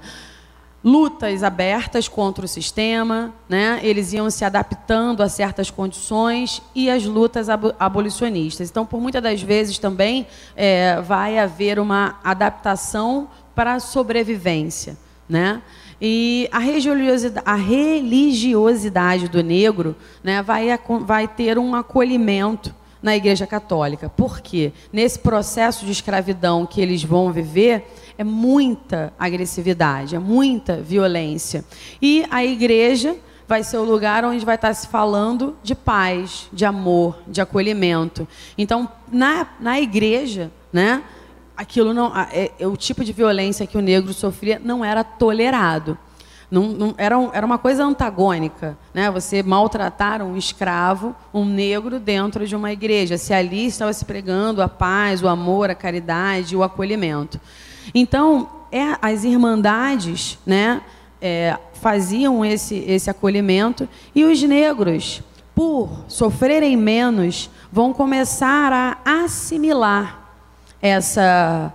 lutas abertas contra o sistema, né? eles iam se adaptando a certas condições e as lutas abolicionistas. Então, por muitas das vezes também é, vai haver uma adaptação para a sobrevivência. Né? E a religiosidade, a religiosidade do negro né, vai, vai ter um acolhimento na Igreja Católica. Por quê? Nesse processo de escravidão que eles vão viver, é muita agressividade, é muita violência. E a igreja vai ser o lugar onde vai estar se falando de paz, de amor, de acolhimento. Então, na, na igreja, né, aquilo não, é, é, o tipo de violência que o negro sofria não era tolerado. Não, não, era, um, era uma coisa antagônica. Né? Você maltratar um escravo, um negro, dentro de uma igreja. Se ali estava se pregando a paz, o amor, a caridade, o acolhimento. Então, é, as irmandades né, é, faziam esse, esse acolhimento e os negros, por sofrerem menos, vão começar a assimilar essa,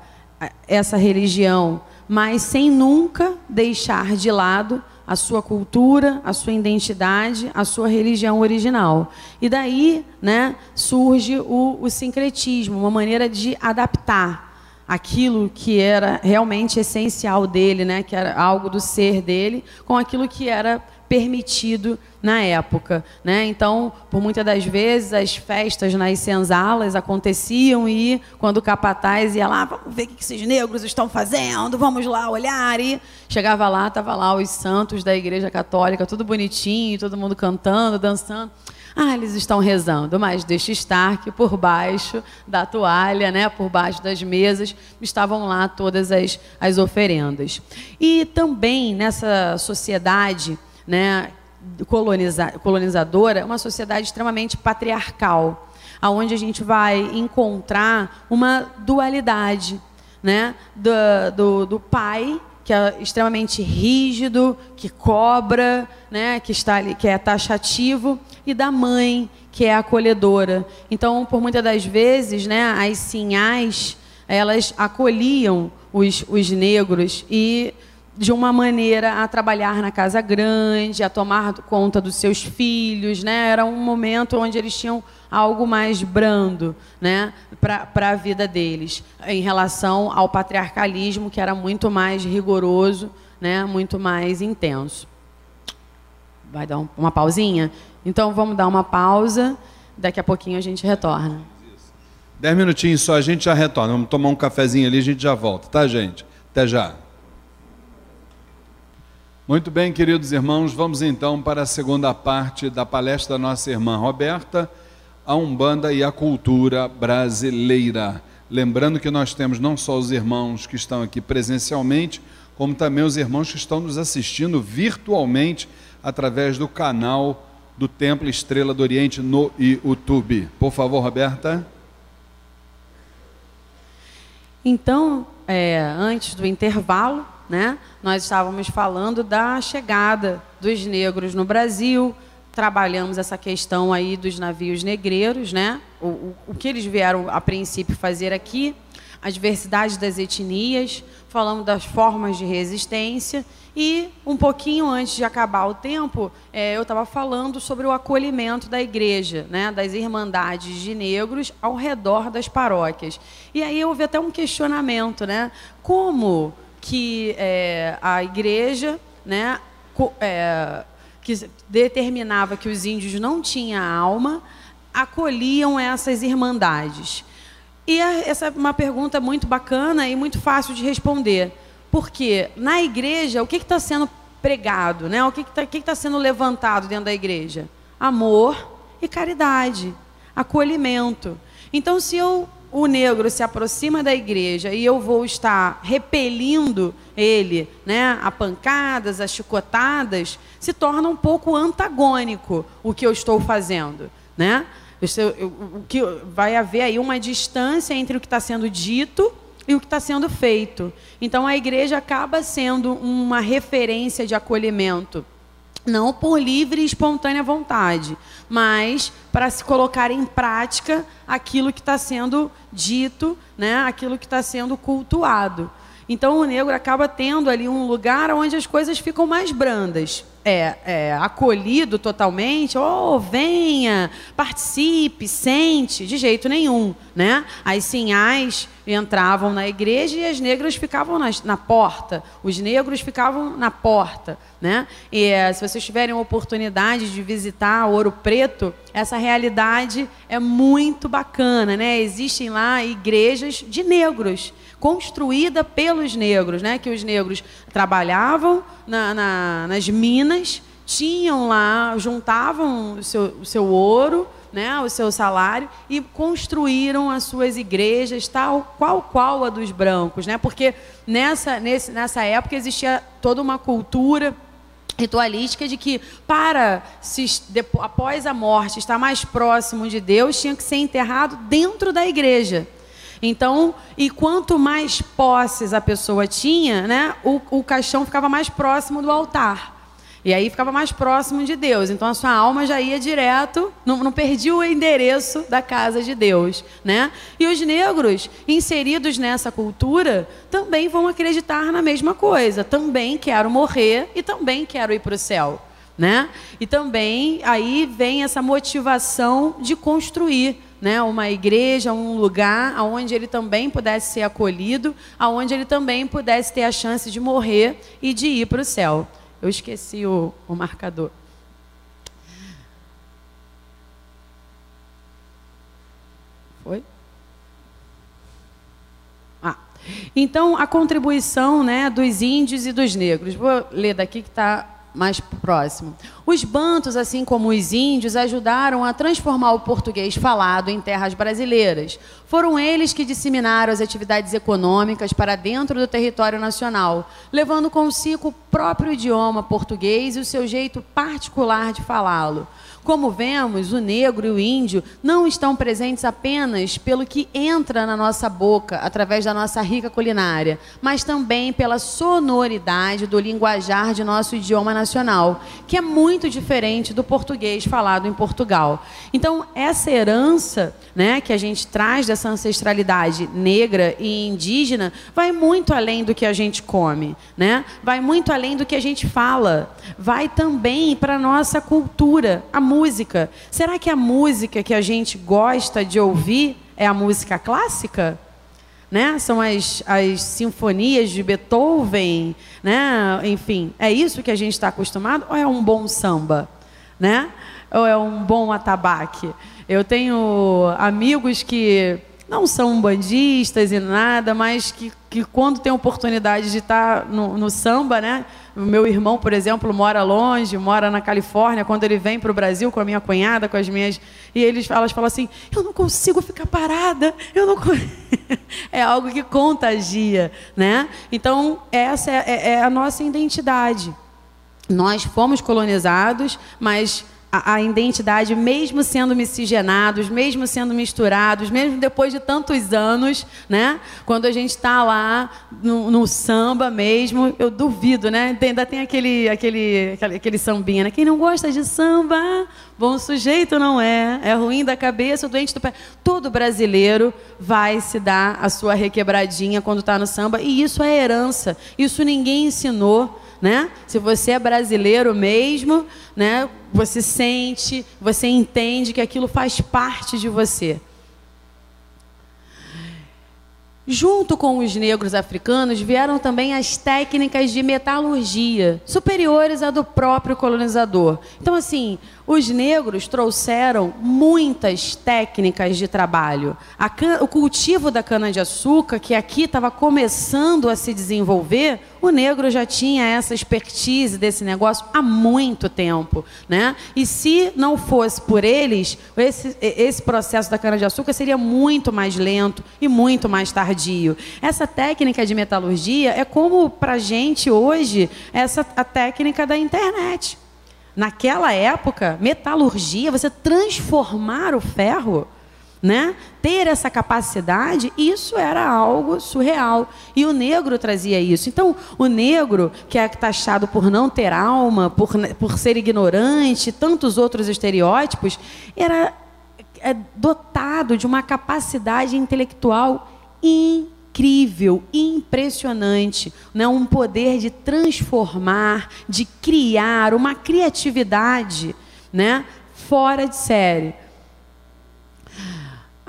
essa religião, mas sem nunca deixar de lado a sua cultura, a sua identidade, a sua religião original. E daí né, surge o, o sincretismo, uma maneira de adaptar aquilo que era realmente essencial dele, né, que era algo do ser dele, com aquilo que era permitido na época. Né? Então, por muitas das vezes, as festas nas senzalas aconteciam e quando o capataz ia lá, vamos ver o que esses negros estão fazendo, vamos lá olhar. E chegava lá, estava lá os santos da Igreja Católica, tudo bonitinho, todo mundo cantando, dançando. Ah, eles estão rezando, mas deixa estar que por baixo da toalha, né, por baixo das mesas, estavam lá todas as, as oferendas. E também nessa sociedade né, coloniza, colonizadora, uma sociedade extremamente patriarcal, aonde a gente vai encontrar uma dualidade, né, do, do, do pai que é extremamente rígido, que cobra, né, que está ali, que é taxativo, e da mãe que é acolhedora. Então, por muitas das vezes, né, as sinhais elas acolhiam os, os negros e de uma maneira a trabalhar na casa grande, a tomar conta dos seus filhos, né? Era um momento onde eles tinham algo mais brando, né, para a vida deles, em relação ao patriarcalismo que era muito mais rigoroso, né, muito mais intenso. Vai dar uma pausinha? Então vamos dar uma pausa. Daqui a pouquinho a gente retorna. Dez minutinhos só, a gente já retorna. Vamos tomar um cafezinho ali, a gente já volta, tá, gente? Até já. Muito bem, queridos irmãos, vamos então para a segunda parte da palestra da nossa irmã Roberta, a Umbanda e a cultura brasileira. Lembrando que nós temos não só os irmãos que estão aqui presencialmente, como também os irmãos que estão nos assistindo virtualmente através do canal do Templo Estrela do Oriente no YouTube. Por favor, Roberta. Então, é, antes do intervalo, né? Nós estávamos falando da chegada dos negros no Brasil, trabalhamos essa questão aí dos navios negreiros, né? O, o, o que eles vieram a princípio fazer aqui, a diversidade das etnias, falamos das formas de resistência e um pouquinho antes de acabar o tempo, é, eu estava falando sobre o acolhimento da igreja, né, das irmandades de negros ao redor das paróquias. E aí houve até um questionamento, né? Como que é, a igreja, né, é, que determinava que os índios não tinham alma, acolhiam essas irmandades. E essa é uma pergunta muito bacana e muito fácil de responder. Porque na igreja, o que está sendo pregado? Né? O que está tá sendo levantado dentro da igreja? Amor e caridade, acolhimento. Então, se eu o negro se aproxima da igreja e eu vou estar repelindo ele, né, a pancadas, a chicotadas, se torna um pouco antagônico o que eu estou fazendo, né? O que vai haver aí uma distância entre o que está sendo dito e o que está sendo feito. Então a igreja acaba sendo uma referência de acolhimento não por livre e espontânea vontade, mas para se colocar em prática aquilo que está sendo dito, né, aquilo que está sendo cultuado. Então o negro acaba tendo ali um lugar onde as coisas ficam mais brandas. É, é acolhido totalmente, oh, venha, participe, sente, de jeito nenhum, né? As sinhais entravam na igreja e as negras ficavam na, na porta, os negros ficavam na porta, né? E é, se vocês tiverem oportunidade de visitar Ouro Preto, essa realidade é muito bacana, né? Existem lá igrejas de negros construída pelos negros, né? que os negros trabalhavam na, na, nas minas, tinham lá, juntavam o seu, o seu ouro, né, o seu salário e construíram as suas igrejas tal qual qual a dos brancos, né? Porque nessa nesse, nessa época existia toda uma cultura ritualística de que para se, após a morte estar mais próximo de Deus tinha que ser enterrado dentro da igreja. Então, e quanto mais posses a pessoa tinha, né, o, o caixão ficava mais próximo do altar. E aí ficava mais próximo de Deus. Então a sua alma já ia direto, não, não perdia o endereço da casa de Deus. Né? E os negros, inseridos nessa cultura, também vão acreditar na mesma coisa. Também quero morrer e também quero ir para o céu. Né? E também aí vem essa motivação de construir né, uma igreja, um lugar onde ele também pudesse ser acolhido, aonde ele também pudesse ter a chance de morrer e de ir para o céu. Eu esqueci o, o marcador. Foi? Ah, então a contribuição né, dos índios e dos negros. Vou ler daqui que está mais próximo. Os bantos, assim como os índios, ajudaram a transformar o português falado em terras brasileiras. Foram eles que disseminaram as atividades econômicas para dentro do território nacional, levando consigo o próprio idioma português e o seu jeito particular de falá-lo. Como vemos, o negro e o índio não estão presentes apenas pelo que entra na nossa boca através da nossa rica culinária, mas também pela sonoridade do linguajar de nosso idioma nacional, que é muito diferente do português falado em Portugal. Então, essa herança né, que a gente traz dessa ancestralidade negra e indígena vai muito além do que a gente come, né? vai muito além do que a gente fala, vai também para a nossa cultura. A música. Será que a música que a gente gosta de ouvir é a música clássica? Né? São as, as sinfonias de Beethoven, né? Enfim, é isso que a gente está acostumado ou é um bom samba, né? Ou é um bom atabaque? Eu tenho amigos que não são bandistas e nada, mas que, que quando tem oportunidade de estar no, no samba, né? O meu irmão, por exemplo, mora longe, mora na Califórnia. Quando ele vem para o Brasil com a minha cunhada, com as minhas. E eles, elas falam assim: eu não consigo ficar parada, eu não. é algo que contagia, né? Então, essa é, é, é a nossa identidade. Nós fomos colonizados, mas a, a, identidade, mesmo sendo miscigenados, mesmo sendo misturados, mesmo depois de tantos anos, né? Quando a gente está lá no, no, samba mesmo, eu duvido, né? Ainda tem aquele, aquele, aquele, aquele sambinha, né? Quem não gosta de samba, bom sujeito não é, é ruim da cabeça, doente do pé. Todo brasileiro vai se dar a sua requebradinha quando está no samba, e isso é herança, isso ninguém ensinou né? Se você é brasileiro mesmo, né? Você sente, você entende que aquilo faz parte de você. Junto com os negros africanos vieram também as técnicas de metalurgia, superiores à do próprio colonizador. Então, assim, os negros trouxeram muitas técnicas de trabalho. o cultivo da cana-de-açúcar, que aqui estava começando a se desenvolver, o negro já tinha essa expertise desse negócio há muito tempo. Né? E se não fosse por eles, esse, esse processo da cana-de-açúcar seria muito mais lento e muito mais tardio. Essa técnica de metalurgia é como, para a gente hoje, essa, a técnica da internet. Naquela época, metalurgia, você transformar o ferro, né? ter essa capacidade, isso era algo surreal. E o negro trazia isso. Então, o negro, que é taxado por não ter alma, por, por ser ignorante, tantos outros estereótipos, era é, dotado de uma capacidade intelectual incrível impressionante, né? um poder de transformar, de criar, uma criatividade né? fora de série.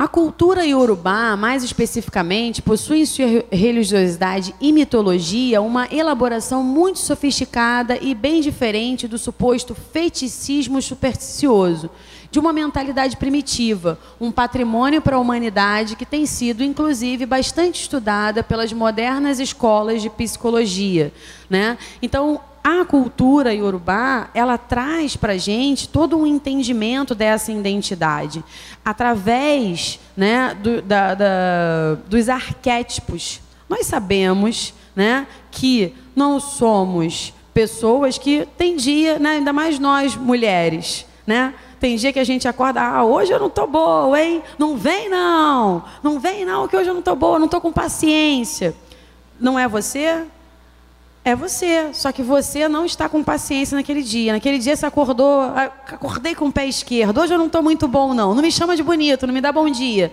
A cultura iorubá, mais especificamente, possui em sua religiosidade e mitologia uma elaboração muito sofisticada e bem diferente do suposto feticismo supersticioso, de uma mentalidade primitiva, um patrimônio para a humanidade que tem sido, inclusive, bastante estudada pelas modernas escolas de psicologia. Né? Então, a cultura iorubá, ela traz para a gente todo um entendimento dessa identidade, através né, do, da, da, dos arquétipos. Nós sabemos né, que não somos pessoas que tem dia, né, ainda mais nós mulheres, né, tem dia que a gente acorda, ah, hoje eu não estou boa, hein? Não vem não, não vem não, que hoje eu não estou boa, não estou com paciência. Não é você? É você, só que você não está com paciência naquele dia. Naquele dia você acordou, acordei com o pé esquerdo. Hoje eu não estou muito bom, não. Não me chama de bonito, não me dá bom dia.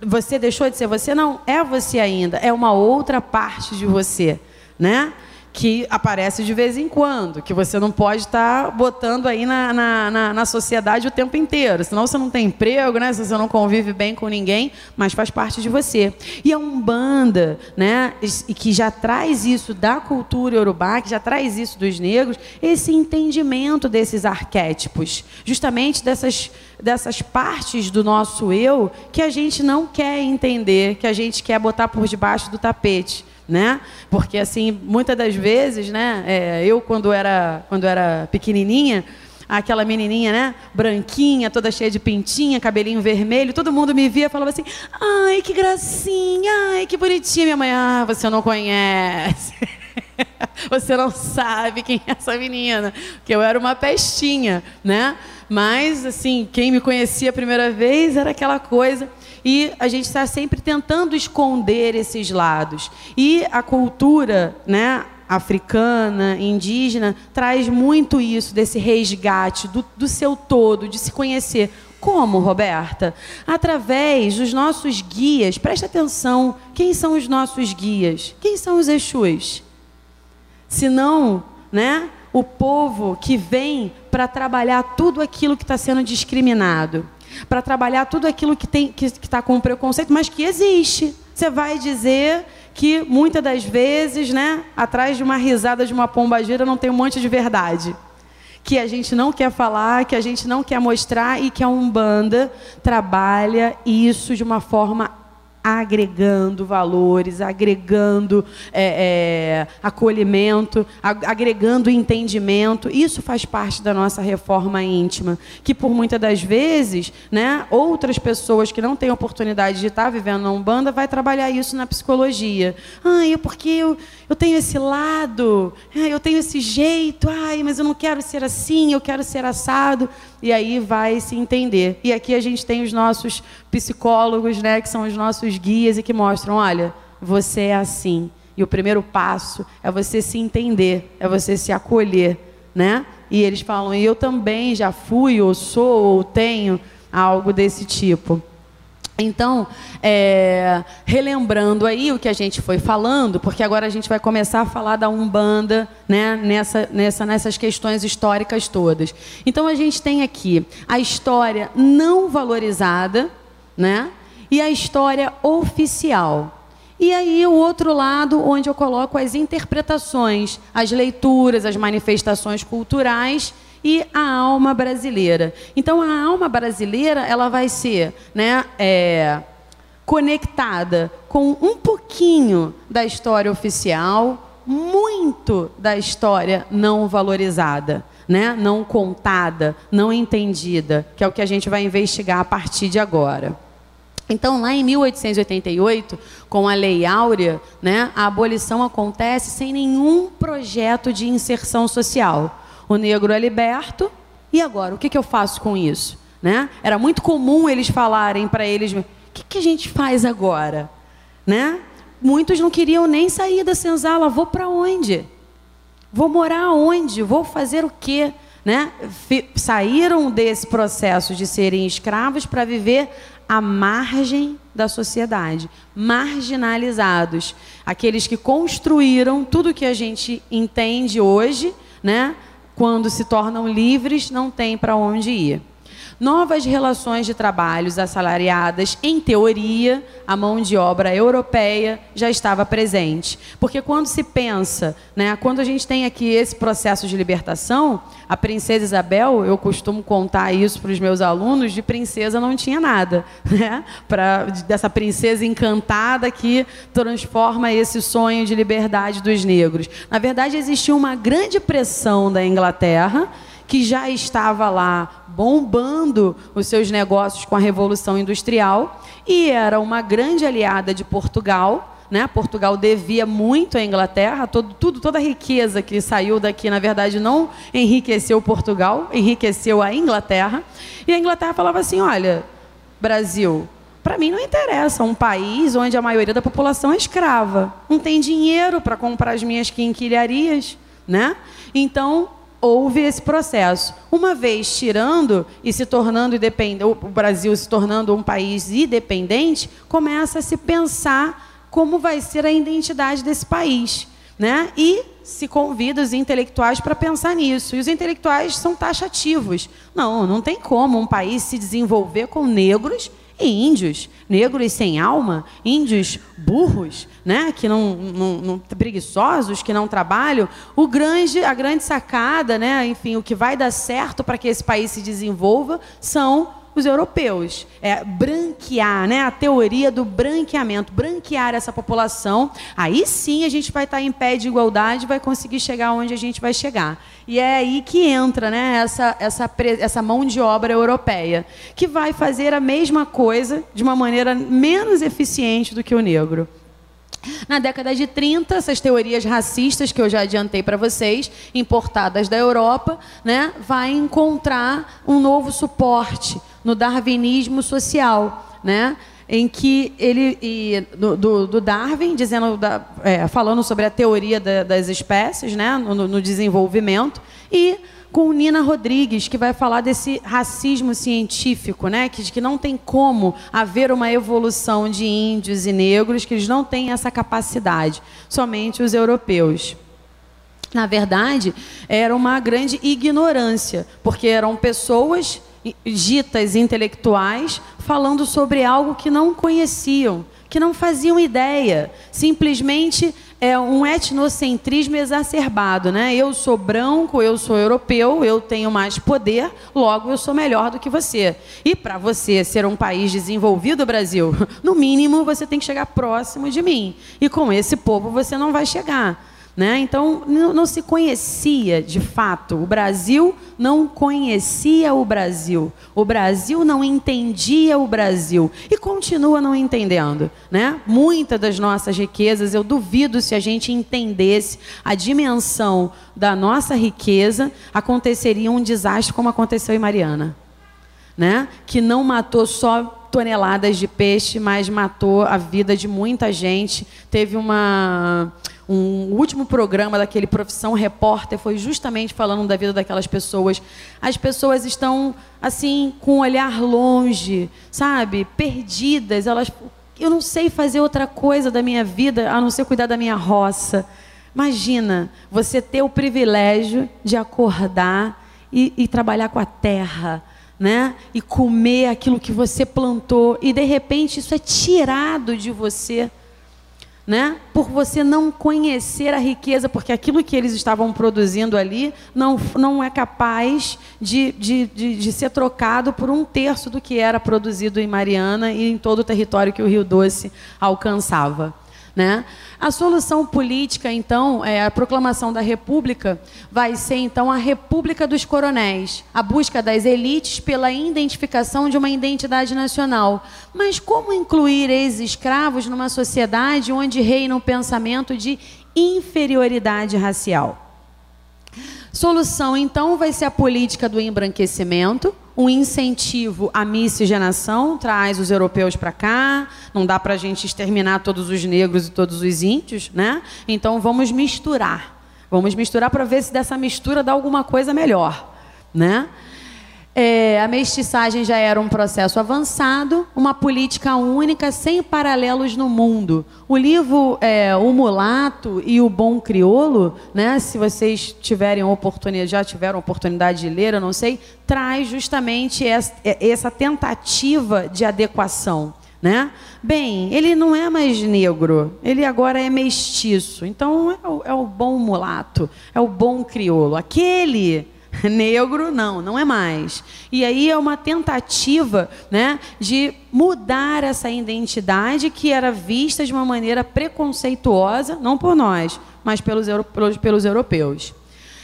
Você deixou de ser você? Não, é você ainda. É uma outra parte de você, né? Que aparece de vez em quando, que você não pode estar tá botando aí na, na, na, na, sociedade o tempo inteiro, senão você não tem emprego, né? Você não convive bem com ninguém, mas faz parte de você. E a Umbanda, né? E que já traz isso da cultura urubá, que já traz isso dos negros, esse entendimento desses arquétipos, justamente dessas dessas partes do nosso eu que a gente não quer entender, que a gente quer botar por debaixo do tapete né? Porque assim, muitas das vezes, né? É, eu quando era quando era pequenininha, aquela menininha, né? Branquinha, toda cheia de pintinha, cabelinho vermelho, todo mundo me via falava assim: "Ai, que gracinha! Ai, que bonitinha minha mãe. Ah, você não conhece." Você não sabe quem é essa menina, que eu era uma pestinha, né? Mas assim, quem me conhecia a primeira vez era aquela coisa e a gente está sempre tentando esconder esses lados. E a cultura, né, africana, indígena, traz muito isso, desse resgate do, do seu todo, de se conhecer. Como, Roberta? Através dos nossos guias. Presta atenção, quem são os nossos guias? Quem são os Exus? Se não, né, o povo que vem para trabalhar tudo aquilo que está sendo discriminado para trabalhar tudo aquilo que tem que está com preconceito, mas que existe. Você vai dizer que muitas das vezes, né, atrás de uma risada de uma pombagira não tem um monte de verdade. Que a gente não quer falar, que a gente não quer mostrar e que a Umbanda trabalha isso de uma forma agregando valores, agregando é, é, acolhimento, agregando entendimento. Isso faz parte da nossa reforma íntima, que por muitas das vezes, né, outras pessoas que não têm oportunidade de estar vivendo na Umbanda vai trabalhar isso na psicologia. Ai, porque eu, eu tenho esse lado, eu tenho esse jeito, ai, mas eu não quero ser assim, eu quero ser assado e aí vai se entender. E aqui a gente tem os nossos psicólogos, né, que são os nossos guias e que mostram, olha, você é assim. E o primeiro passo é você se entender, é você se acolher, né? E eles falam, e eu também já fui, ou sou, ou tenho algo desse tipo. Então, é, relembrando aí o que a gente foi falando, porque agora a gente vai começar a falar da Umbanda né, nessa, nessa, nessas questões históricas todas. Então, a gente tem aqui a história não valorizada né, e a história oficial. E aí o outro lado, onde eu coloco as interpretações, as leituras, as manifestações culturais e a alma brasileira. Então, a alma brasileira ela vai ser né, é, conectada com um pouquinho da história oficial, muito da história não valorizada. Né? não contada, não entendida, que é o que a gente vai investigar a partir de agora. Então, lá em 1888, com a Lei Áurea, né, a abolição acontece sem nenhum projeto de inserção social. O negro é liberto, e agora? O que, que eu faço com isso? Né? Era muito comum eles falarem para eles: o que, que a gente faz agora? Né? Muitos não queriam nem sair da senzala. Vou para onde? Vou morar onde? Vou fazer o quê? Né? Saíram desse processo de serem escravos para viver à margem da sociedade, marginalizados, aqueles que construíram tudo que a gente entende hoje, né? Quando se tornam livres, não têm para onde ir. Novas relações de trabalhos assalariadas, em teoria, a mão de obra europeia já estava presente. Porque quando se pensa, né, quando a gente tem aqui esse processo de libertação, a princesa Isabel, eu costumo contar isso para os meus alunos, de princesa não tinha nada. Né? Pra, dessa princesa encantada que transforma esse sonho de liberdade dos negros. Na verdade, existia uma grande pressão da Inglaterra que já estava lá bombando os seus negócios com a Revolução Industrial e era uma grande aliada de Portugal. Né? Portugal devia muito à Inglaterra, todo, tudo, toda a riqueza que saiu daqui, na verdade, não enriqueceu Portugal, enriqueceu a Inglaterra. E a Inglaterra falava assim: olha, Brasil, Para mim não interessa um país onde a maioria da população é escrava, não tem dinheiro para comprar as minhas quinquilharias, né? Então houve esse processo. Uma vez tirando e se tornando independente, o Brasil se tornando um país independente, começa a se pensar como vai ser a identidade desse país, né? E se convida os intelectuais para pensar nisso. E os intelectuais são taxativos. Não, não tem como um país se desenvolver com negros e índios, negros sem alma, índios burros, né, que não, não, não, preguiçosos, que não trabalham. O grande, a grande sacada, né, enfim, o que vai dar certo para que esse país se desenvolva são os europeus. É branquear, né? A teoria do branqueamento, branquear essa população. Aí sim a gente vai estar em pé de igualdade, vai conseguir chegar onde a gente vai chegar. E é aí que entra, né? Essa essa essa mão de obra europeia, que vai fazer a mesma coisa de uma maneira menos eficiente do que o negro. Na década de 30, essas teorias racistas que eu já adiantei para vocês, importadas da Europa, né, vai encontrar um novo suporte no darwinismo social, né? em que ele e, do, do, Darwin dizendo da, é, falando sobre a teoria da, das espécies né? No, no, desenvolvimento. E com Nina Rodrigues que vai falar desse racismo científico né? Que, que não tem como haver uma evolução de índios e negros que eles não têm essa capacidade. Somente os europeus. Na verdade era uma grande ignorância porque eram pessoas ditas intelectuais falando sobre algo que não conheciam, que não faziam ideia. Simplesmente é um etnocentrismo exacerbado, né? Eu sou branco, eu sou europeu, eu tenho mais poder, logo eu sou melhor do que você. E para você ser um país desenvolvido, Brasil, no mínimo você tem que chegar próximo de mim. E com esse povo você não vai chegar. Né? Então, não, se conhecia de fato. O Brasil não conhecia o Brasil. O Brasil não entendia o Brasil. E continua não entendendo. Né? Muitas das nossas riquezas, eu duvido se a gente entendesse a dimensão da nossa riqueza, aconteceria um desastre como aconteceu em Mariana. Né? Que não matou só toneladas de peixe, mas matou a vida de muita gente. Teve uma um último programa daquele Profissão Repórter foi justamente falando da vida daquelas pessoas. As pessoas estão assim com um olhar longe, sabe? Perdidas. Elas, eu não sei fazer outra coisa da minha vida a não ser cuidar da minha roça. Imagina você ter o privilégio de acordar e, e trabalhar com a terra. Né? E comer aquilo que você plantou e de repente isso é tirado de você né? por você não conhecer a riqueza, porque aquilo que eles estavam produzindo ali não, não é capaz de, de, de, de, ser trocado por um terço do que era produzido em Mariana e em todo o território que o Rio Doce alcançava. Né? A solução política, então, é a proclamação da República, vai ser então a República dos Coronéis, a busca das elites pela identificação de uma identidade nacional. Mas como incluir ex-escravos numa sociedade onde reina um pensamento de inferioridade racial? Solução, então, vai ser a política do embranquecimento, um incentivo à miscigenação, traz os europeus para cá, não dá para a gente exterminar todos os negros e todos os índios, né? Então vamos misturar, vamos misturar para ver se dessa mistura dá alguma coisa melhor, né? É, a mestiçagem já era um processo avançado, uma política única, sem paralelos no mundo. O livro é, O Mulato e o Bom Criolo, né, se vocês tiverem oportunidade, já tiveram oportunidade de ler, eu não sei, traz justamente essa, é, essa tentativa de adequação. Né? Bem, ele não é mais negro, ele agora é mestiço. Então é o, é o bom mulato, é o bom crioulo. Aquele Negro, não, não é mais. E aí é uma tentativa né, de mudar essa identidade que era vista de uma maneira preconceituosa, não por nós, mas pelos, pelos, pelos europeus.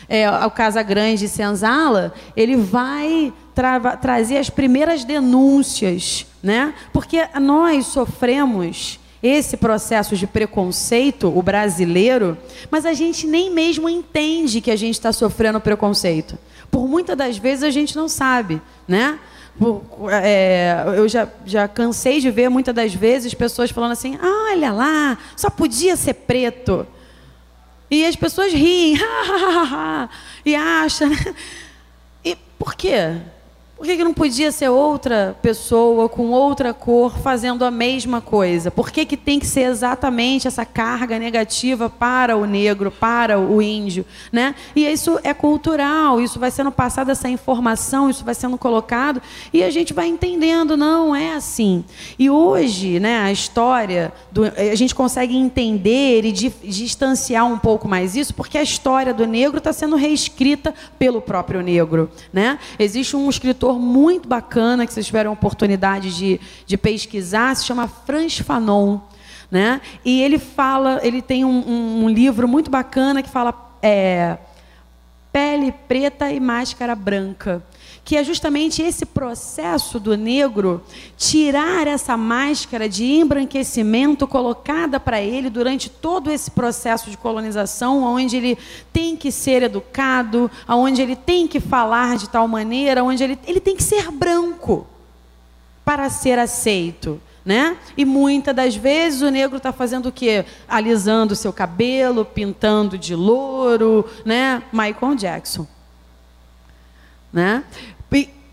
É, o Casa Grande de Senzala, ele vai tra trazer as primeiras denúncias, né? porque nós sofremos esse processo de preconceito, o brasileiro, mas a gente nem mesmo entende que a gente está sofrendo preconceito. Por muitas das vezes a gente não sabe, né? É, eu já, já cansei de ver muitas das vezes pessoas falando assim: ah, olha lá, só podia ser preto. E as pessoas riem, e acham. Né? E por quê? Por que, que não podia ser outra pessoa com outra cor fazendo a mesma coisa? Por que, que tem que ser exatamente essa carga negativa para o negro, para o índio? Né? E isso é cultural, isso vai sendo passado, essa informação, isso vai sendo colocado, e a gente vai entendendo, não é assim. E hoje, né, a história, do, a gente consegue entender e distanciar um pouco mais isso, porque a história do negro está sendo reescrita pelo próprio negro. Né? Existe um escritor autor muito bacana que vocês tiveram a oportunidade de, de pesquisar, se chama Franz Fanon. Né? E ele fala, ele tem um, um, um livro muito bacana que fala é, Pele Preta e Máscara Branca que é justamente esse processo do negro tirar essa máscara de embranquecimento colocada para ele durante todo esse processo de colonização, onde ele tem que ser educado, onde ele tem que falar de tal maneira, onde ele, ele tem que ser branco para ser aceito. Né? E muitas das vezes o negro está fazendo o quê? Alisando o seu cabelo, pintando de louro, né? Michael Jackson né?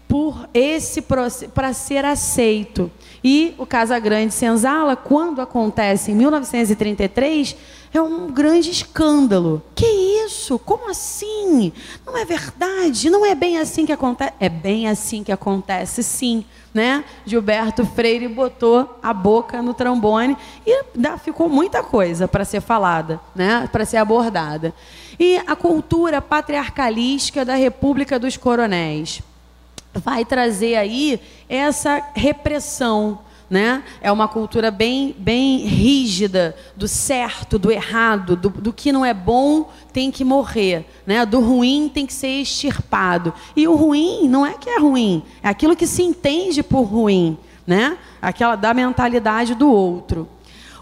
por esse para ser aceito. E o Casa Grande Senzala, quando acontece em 1933, é um grande escândalo. Que isso? Como assim? Não é verdade? Não é bem assim que acontece? É bem assim que acontece, sim. Né? Gilberto Freire botou a boca no trombone e ficou muita coisa para ser falada, né? para ser abordada. E a cultura patriarcalística da República dos Coronéis vai trazer aí essa repressão, né? É uma cultura bem, bem rígida do certo, do errado, do, do, que não é bom tem que morrer, né? Do ruim tem que ser extirpado. E o ruim não é que é ruim, é aquilo que se entende por ruim, né? Aquela da mentalidade do outro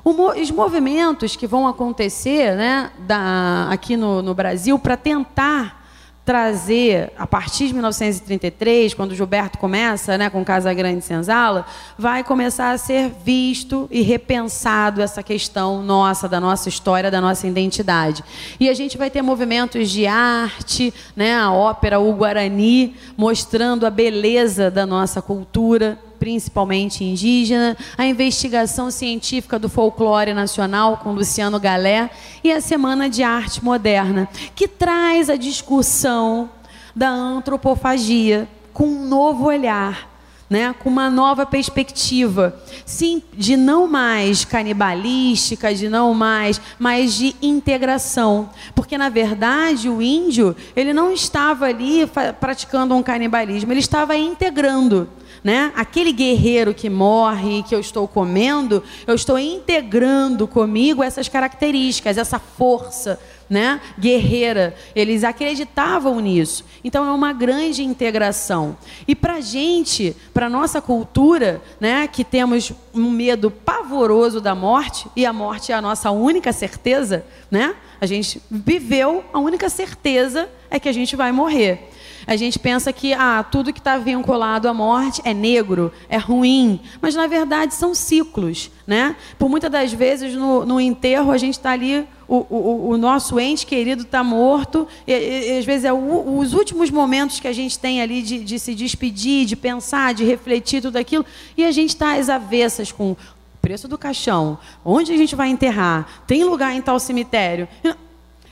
os movimentos que vão acontecer né, da, aqui no, no Brasil para tentar trazer, a partir de 1933, quando Gilberto começa né, com Casa Grande Senzala, vai começar a ser visto e repensado essa questão nossa, da nossa história, da nossa identidade. E a gente vai ter movimentos de arte, né, a ópera O Guarani, mostrando a beleza da nossa cultura, principalmente indígena, a investigação científica do folclore nacional com Luciano Galé e a Semana de Arte Moderna, que traz a discussão da antropofagia com um novo olhar. Né, com uma nova perspectiva, sim, de não mais canibalística, de não mais, mas de integração, porque na verdade o índio ele não estava ali praticando um canibalismo, ele estava integrando né? Aquele guerreiro que morre, que eu estou comendo, eu estou integrando comigo essas características, essa força, né? Guerreira. Eles acreditavam nisso. Então é uma grande integração. E para gente, para nossa cultura, né? Que temos um medo pavoroso da morte e a morte é a nossa única certeza, né? A gente viveu a única certeza é que a gente vai morrer. A gente pensa que ah, tudo que está vinculado à morte é negro, é ruim, mas na verdade são ciclos. Né? Por muitas das vezes no, no enterro a gente está ali, o, o, o, nosso ente querido está morto, e, e, às vezes é o, os últimos momentos que a gente tem ali de, de se despedir, de pensar, de refletir tudo aquilo, e a gente está às avessas com o preço do caixão, onde a gente vai enterrar, tem lugar em tal cemitério,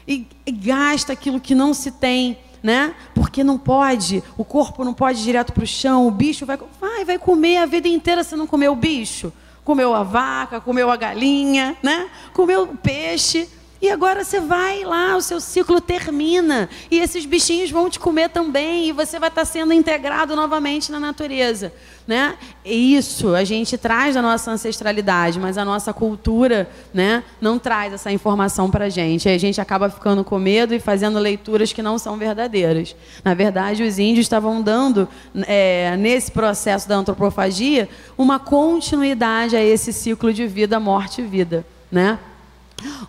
e, e gasta aquilo que não se tem né? Porque não pode, o corpo não pode ir direto para o chão, o bicho vai, vai, vai comer a vida inteira se não comer o bicho. Comeu a vaca, comeu a galinha, né? Comeu o peixe. E agora você vai lá, o seu ciclo termina. E esses bichinhos vão te comer também. E você vai estar sendo integrado novamente na natureza. Né? Isso a gente traz da nossa ancestralidade, mas a nossa cultura né, não traz essa informação para a gente. Aí a gente acaba ficando com medo e fazendo leituras que não são verdadeiras. Na verdade, os índios estavam dando, é, nesse processo da antropofagia, uma continuidade a esse ciclo de vida, morte e vida. Né?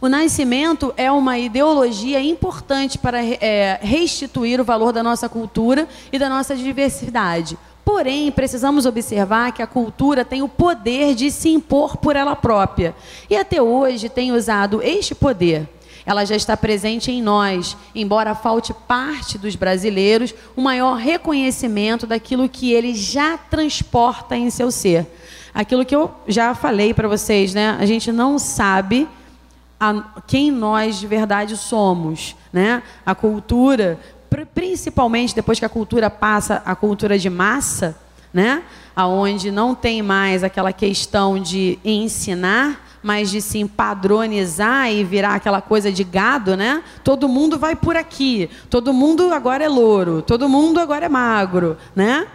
O nascimento é uma ideologia importante para é, restituir o valor da nossa cultura e da nossa diversidade. Porém, precisamos observar que a cultura tem o poder de se impor por ela própria. E até hoje tem usado este poder. Ela já está presente em nós, embora falte parte dos brasileiros o maior reconhecimento daquilo que ele já transporta em seu ser. Aquilo que eu já falei para vocês, né? A gente não sabe a, quem nós de verdade somos, né? A cultura principalmente depois que a cultura passa a cultura de massa, né? Aonde não tem mais aquela questão de ensinar, mas de se padronizar e virar aquela coisa de gado, né? Todo mundo vai por aqui, todo mundo agora é louro, todo mundo agora é magro, né?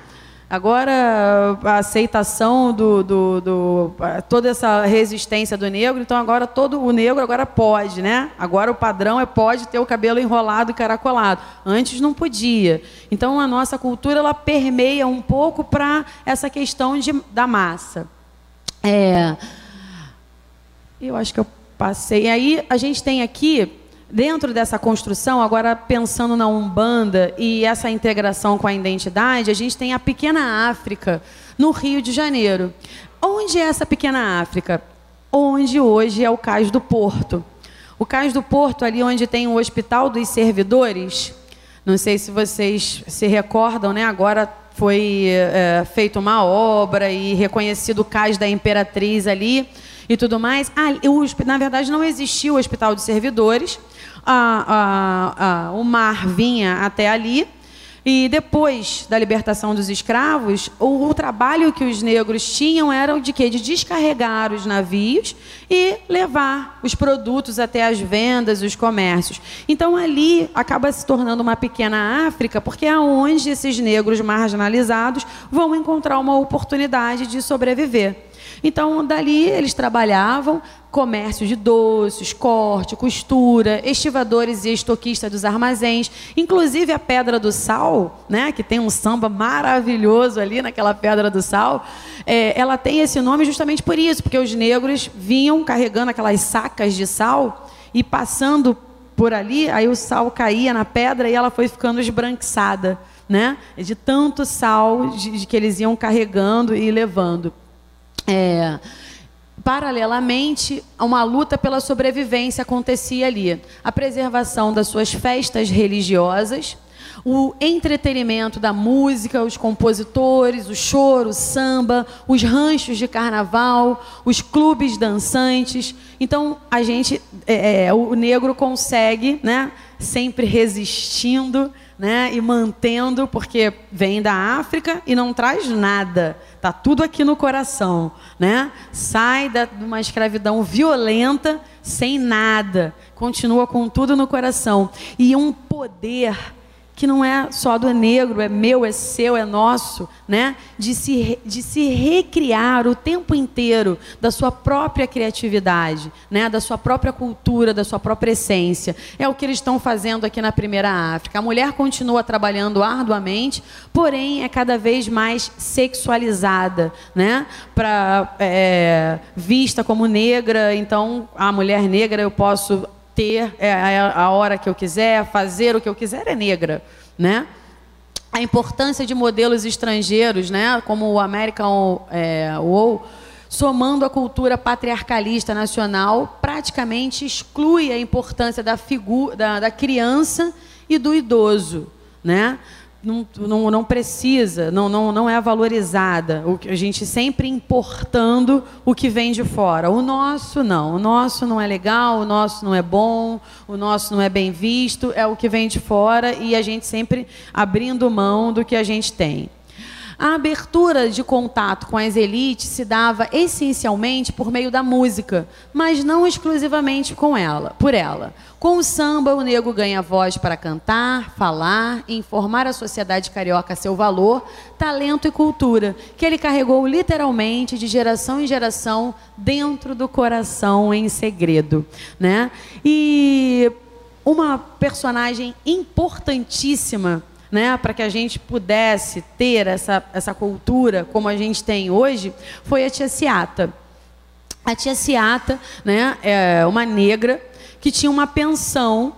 Agora a aceitação do, do, do, toda essa resistência do negro, então agora todo o negro agora pode, né? Agora o padrão é pode ter o cabelo enrolado e caracolado. Antes não podia. Então a nossa cultura ela permeia um pouco para essa questão de, da massa. É, eu acho que eu passei. E aí a gente tem aqui Dentro dessa construção, agora pensando na Umbanda e essa integração com a identidade, a gente tem a Pequena África no Rio de Janeiro. Onde é essa Pequena África? Onde hoje é o Cais do Porto. O Cais do Porto, ali onde tem o Hospital dos Servidores, não sei se vocês se recordam, né? agora foi é, feita uma obra e reconhecido o Cais da Imperatriz ali e tudo mais. Ah, na verdade, não existia o Hospital de Servidores, a, a, a, o mar vinha até ali. E depois da libertação dos escravos, o, o, trabalho que os negros tinham era de quê? De descarregar os navios e levar os produtos até as vendas, os comércios. Então ali acaba se tornando uma pequena África, porque é onde esses negros marginalizados vão encontrar uma oportunidade de sobreviver. Então, dali eles trabalhavam comércio de doces, corte, costura, estivadores e estoquistas dos armazéns, inclusive a Pedra do Sal, né, que tem um samba maravilhoso ali naquela Pedra do Sal, é, ela tem esse nome justamente por isso, porque os negros vinham carregando aquelas sacas de sal e passando por ali, aí o sal caía na pedra e ela foi ficando esbranquiçada, né, de tanto sal de, de que eles iam carregando e levando. É, paralelamente, uma luta pela sobrevivência acontecia ali. A preservação das suas festas religiosas, o entretenimento da música, os compositores, o choro, o samba, os ranchos de carnaval, os clubes dançantes. Então, a gente, é, é o negro consegue, né, sempre resistindo né, e mantendo, porque vem da África e não traz nada. Tá tudo aqui no coração, né? Sai de uma escravidão violenta sem nada, continua com tudo no coração e um poder que não é só do negro, é meu, é seu, é nosso, né? De se, de se recriar o tempo inteiro da sua própria criatividade, né? Da sua própria cultura, da sua própria essência. É o que eles estão fazendo aqui na Primeira África. A mulher continua trabalhando arduamente, porém é cada vez mais sexualizada, né? Para é, vista como negra, então a mulher negra eu posso ter é, a hora que eu quiser, fazer o que eu quiser, é negra, né? A importância de modelos estrangeiros, né, como o American é, somando a cultura patriarcalista nacional, praticamente exclui a importância da, figura, da, da criança e do idoso, né? Não, não, não precisa, não, não, não é valorizada. O, a gente sempre importando o que vem de fora. O nosso não. O nosso não é legal, o nosso não é bom, o nosso não é bem visto, é o que vem de fora e a gente sempre abrindo mão do que a gente tem. A abertura de contato com as elites se dava essencialmente por meio da música, mas não exclusivamente com ela, por ela. Com o samba, o nego ganha voz para cantar, falar e informar a sociedade carioca seu valor, talento e cultura, que ele carregou literalmente de geração em geração dentro do coração em segredo, né? E uma personagem importantíssima né, para que a gente pudesse ter essa, essa cultura como a gente tem hoje, foi a tia Ciata. A tia Ciata né, é uma negra que tinha uma pensão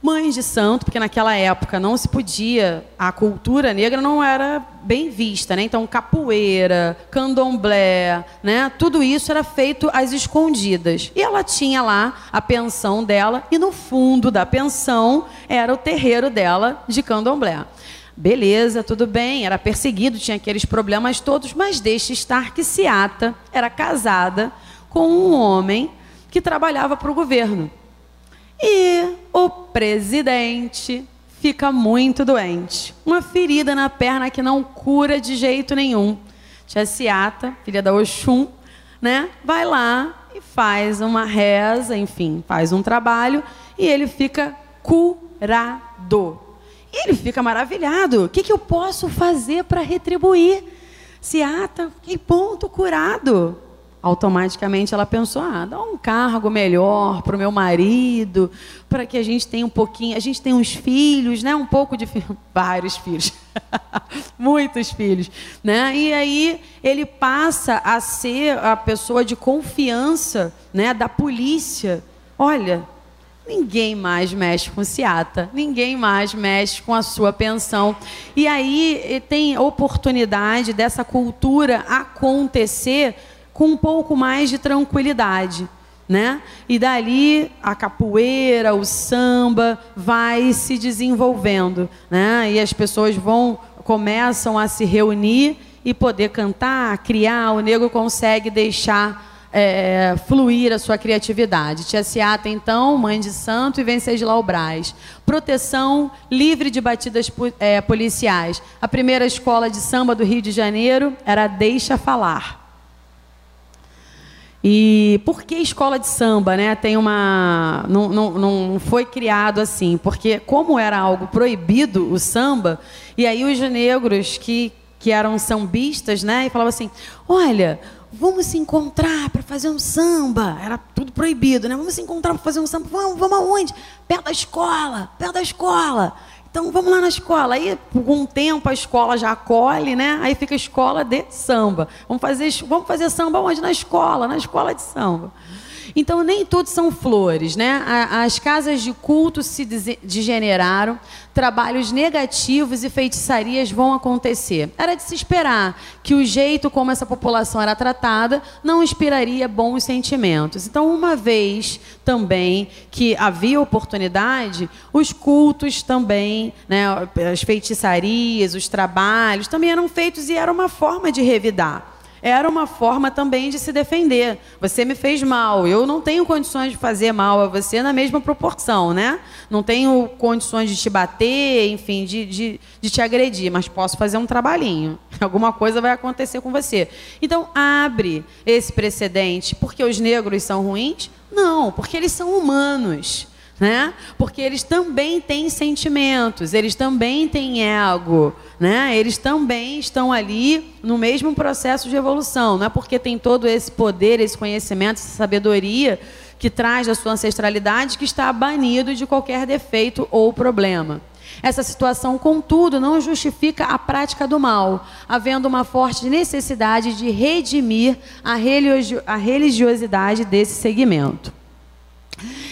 mães de santo, porque naquela época não se podia, a cultura negra não era bem vista, né? Então capoeira, candomblé, né? Tudo isso era feito às escondidas. E ela tinha lá a pensão dela e no fundo da pensão era o terreiro dela de candomblé. Beleza, tudo bem, era perseguido, tinha aqueles problemas todos, mas deixe estar que Seata era casada com um homem que trabalhava para o governo. E o presidente fica muito doente. Uma ferida na perna que não cura de jeito nenhum. Tia Ciata, filha da Oxum, né, vai lá e faz uma reza, enfim, faz um trabalho e ele fica curado. E ele fica maravilhado. O que, que eu posso fazer para retribuir? Ciata, que ponto curado automaticamente ela pensou: ah, dá um cargo melhor para o meu marido, para que a gente tenha um pouquinho, a gente tem uns filhos, né? Um pouco de vários filhos, muitos filhos, né? E aí ele passa a ser a pessoa de confiança, né? Da polícia. Olha, ninguém mais mexe com ciata, ninguém mais mexe com a sua pensão. E aí tem oportunidade dessa cultura acontecer com um pouco mais de tranquilidade. Né? E dali a capoeira, o samba vai se desenvolvendo, né? E as pessoas vão começam a se reunir e poder cantar, criar. O negro consegue deixar é, fluir a sua criatividade. Tia Ciata, então, mãe de santo, e Venceslau Braz. Proteção livre de batidas é, policiais. A primeira escola de samba do Rio de Janeiro era Deixa Falar. E por que escola de samba, né? Tem uma. Não, não, não foi criado assim, porque como era algo proibido o samba, e aí os negros que, que eram sambistas, né? E falavam assim: olha, vamos se encontrar para fazer um samba. Era tudo proibido, né? Vamos se encontrar para fazer um samba. Vamos, vamos aonde? Perto da escola, perto da escola. Então vamos lá na escola. Aí, por um tempo, a escola já acolhe, né? Aí fica a escola de samba. Vamos fazer, vamos fazer samba onde? Na escola, na escola de samba. Então, nem tudo são flores, né? As casas de culto se degeneraram, trabalhos negativos e feitiçarias vão acontecer. Era de se esperar que o jeito como essa população era tratada não inspiraria bons sentimentos. Então, uma vez também que havia oportunidade, os cultos também, né, as feitiçarias, os trabalhos também eram feitos e era uma forma de revidar era uma forma também de se defender. Você me fez mal, eu não tenho condições de fazer mal a você na mesma proporção, né? Não tenho condições de te bater, enfim, de, de, de te agredir, mas posso fazer um trabalhinho. Alguma coisa vai acontecer com você. Então, abre esse precedente. Porque os negros são ruins? Não, porque eles são humanos né? Porque eles também têm sentimentos, eles também têm ego, né? Eles também estão ali no mesmo processo de evolução, não é porque tem todo esse poder, esse conhecimento, essa sabedoria que traz da sua ancestralidade que está banido de qualquer defeito ou problema. Essa situação, contudo, não justifica a prática do mal, havendo uma forte necessidade de redimir a religiosidade desse segmento.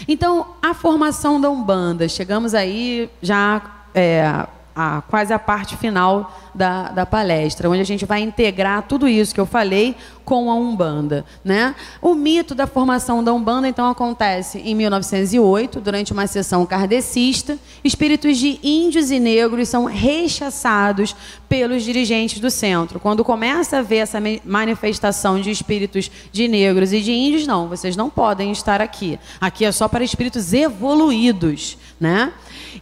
Então, a formação da Umbanda, chegamos aí já é, a, quase a parte final da, da palestra, onde a gente vai integrar tudo isso que eu falei com a Umbanda. Né? O mito da formação da Umbanda, então, acontece em 1908, durante uma sessão kardecista. Espíritos de índios e negros são rechaçados pelos dirigentes do centro. Quando começa a ver essa manifestação de espíritos de negros e de índios, não, vocês não podem estar aqui. Aqui é só para espíritos evoluídos. Né?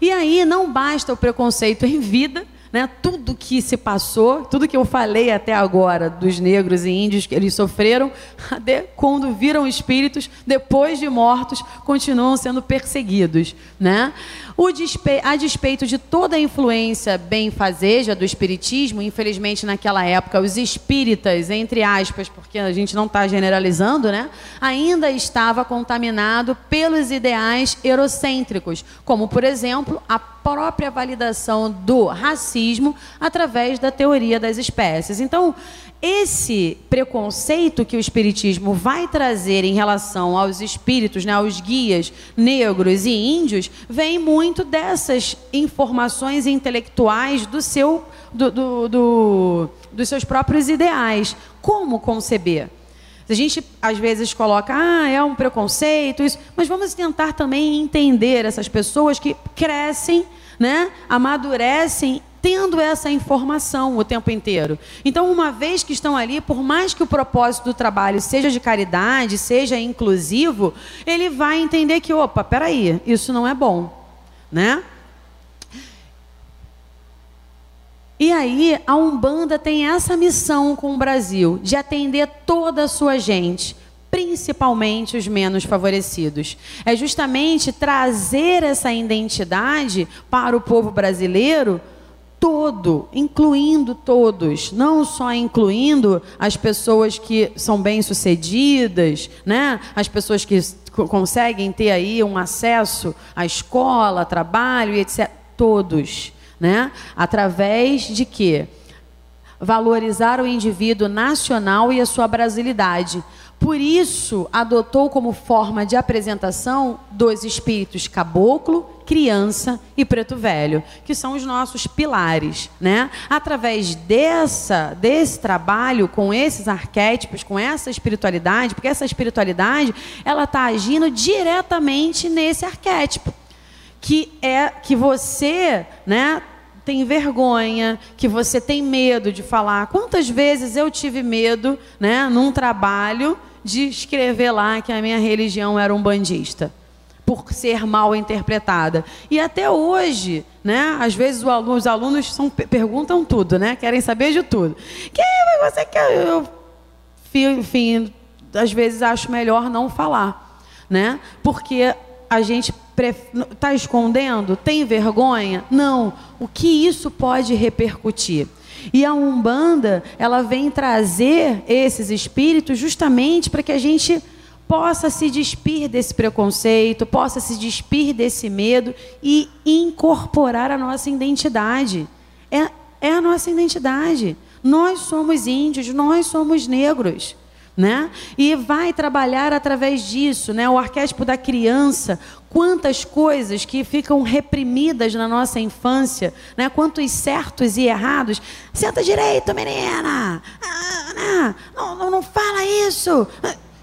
E aí não basta o preconceito em vida, né? Tudo que se passou, tudo que eu falei até agora dos negros e índios que eles sofreram, quando viram espíritos, depois de mortos, continuam sendo perseguidos, né? O despe... A despeito de toda a influência benfazeja do espiritismo, infelizmente naquela época os espíritas, entre aspas, porque a gente não está generalizando, né, ainda estava contaminado pelos ideais eurocêntricos, como por exemplo a própria validação do racismo através da teoria das espécies. Então, esse preconceito que o espiritismo vai trazer em relação aos espíritos, né, aos guias negros e índios, vem muito dessas informações intelectuais do seu, do, do, do, dos seus próprios ideais. Como conceber? A gente às vezes coloca, ah, é um preconceito, isso, mas vamos tentar também entender essas pessoas que crescem, né, amadurecem tendo essa informação o tempo inteiro. Então, uma vez que estão ali, por mais que o propósito do trabalho seja de caridade, seja inclusivo, ele vai entender que, opa, peraí, isso não é bom, né? E aí, a Umbanda tem essa missão com o Brasil, de atender toda a sua gente, principalmente os menos favorecidos. É justamente trazer essa identidade para o povo brasileiro todo, incluindo todos, não só incluindo as pessoas que são bem-sucedidas, né? As pessoas que conseguem ter aí um acesso à escola, trabalho e etc. Todos né? Através de quê? Valorizar o indivíduo nacional e a sua brasilidade. Por isso, adotou como forma de apresentação dois espíritos caboclo, criança e preto velho, que são os nossos pilares, né? Através dessa desse trabalho com esses arquétipos, com essa espiritualidade, porque essa espiritualidade, ela está agindo diretamente nesse arquétipo, que é que você, né, tem vergonha, que você tem medo de falar. Quantas vezes eu tive medo, né, num trabalho, de escrever lá que a minha religião era um bandista, por ser mal interpretada. E até hoje, né, às vezes os alunos são, perguntam tudo, né, querem saber de tudo. Quem você quer? Eu, enfim, às vezes acho melhor não falar, né, porque a gente está escondendo? Tem vergonha? Não. O que isso pode repercutir? E a Umbanda, ela vem trazer esses espíritos justamente para que a gente possa se despir desse preconceito, possa se despir desse medo e incorporar a nossa identidade. É, é a nossa identidade. Nós somos índios, nós somos negros né? E vai trabalhar através disso, né? O arquétipo da criança, quantas coisas que ficam reprimidas na nossa infância, né? Quantos certos e errados. Senta direito, menina. Ah, não, não, não fala isso.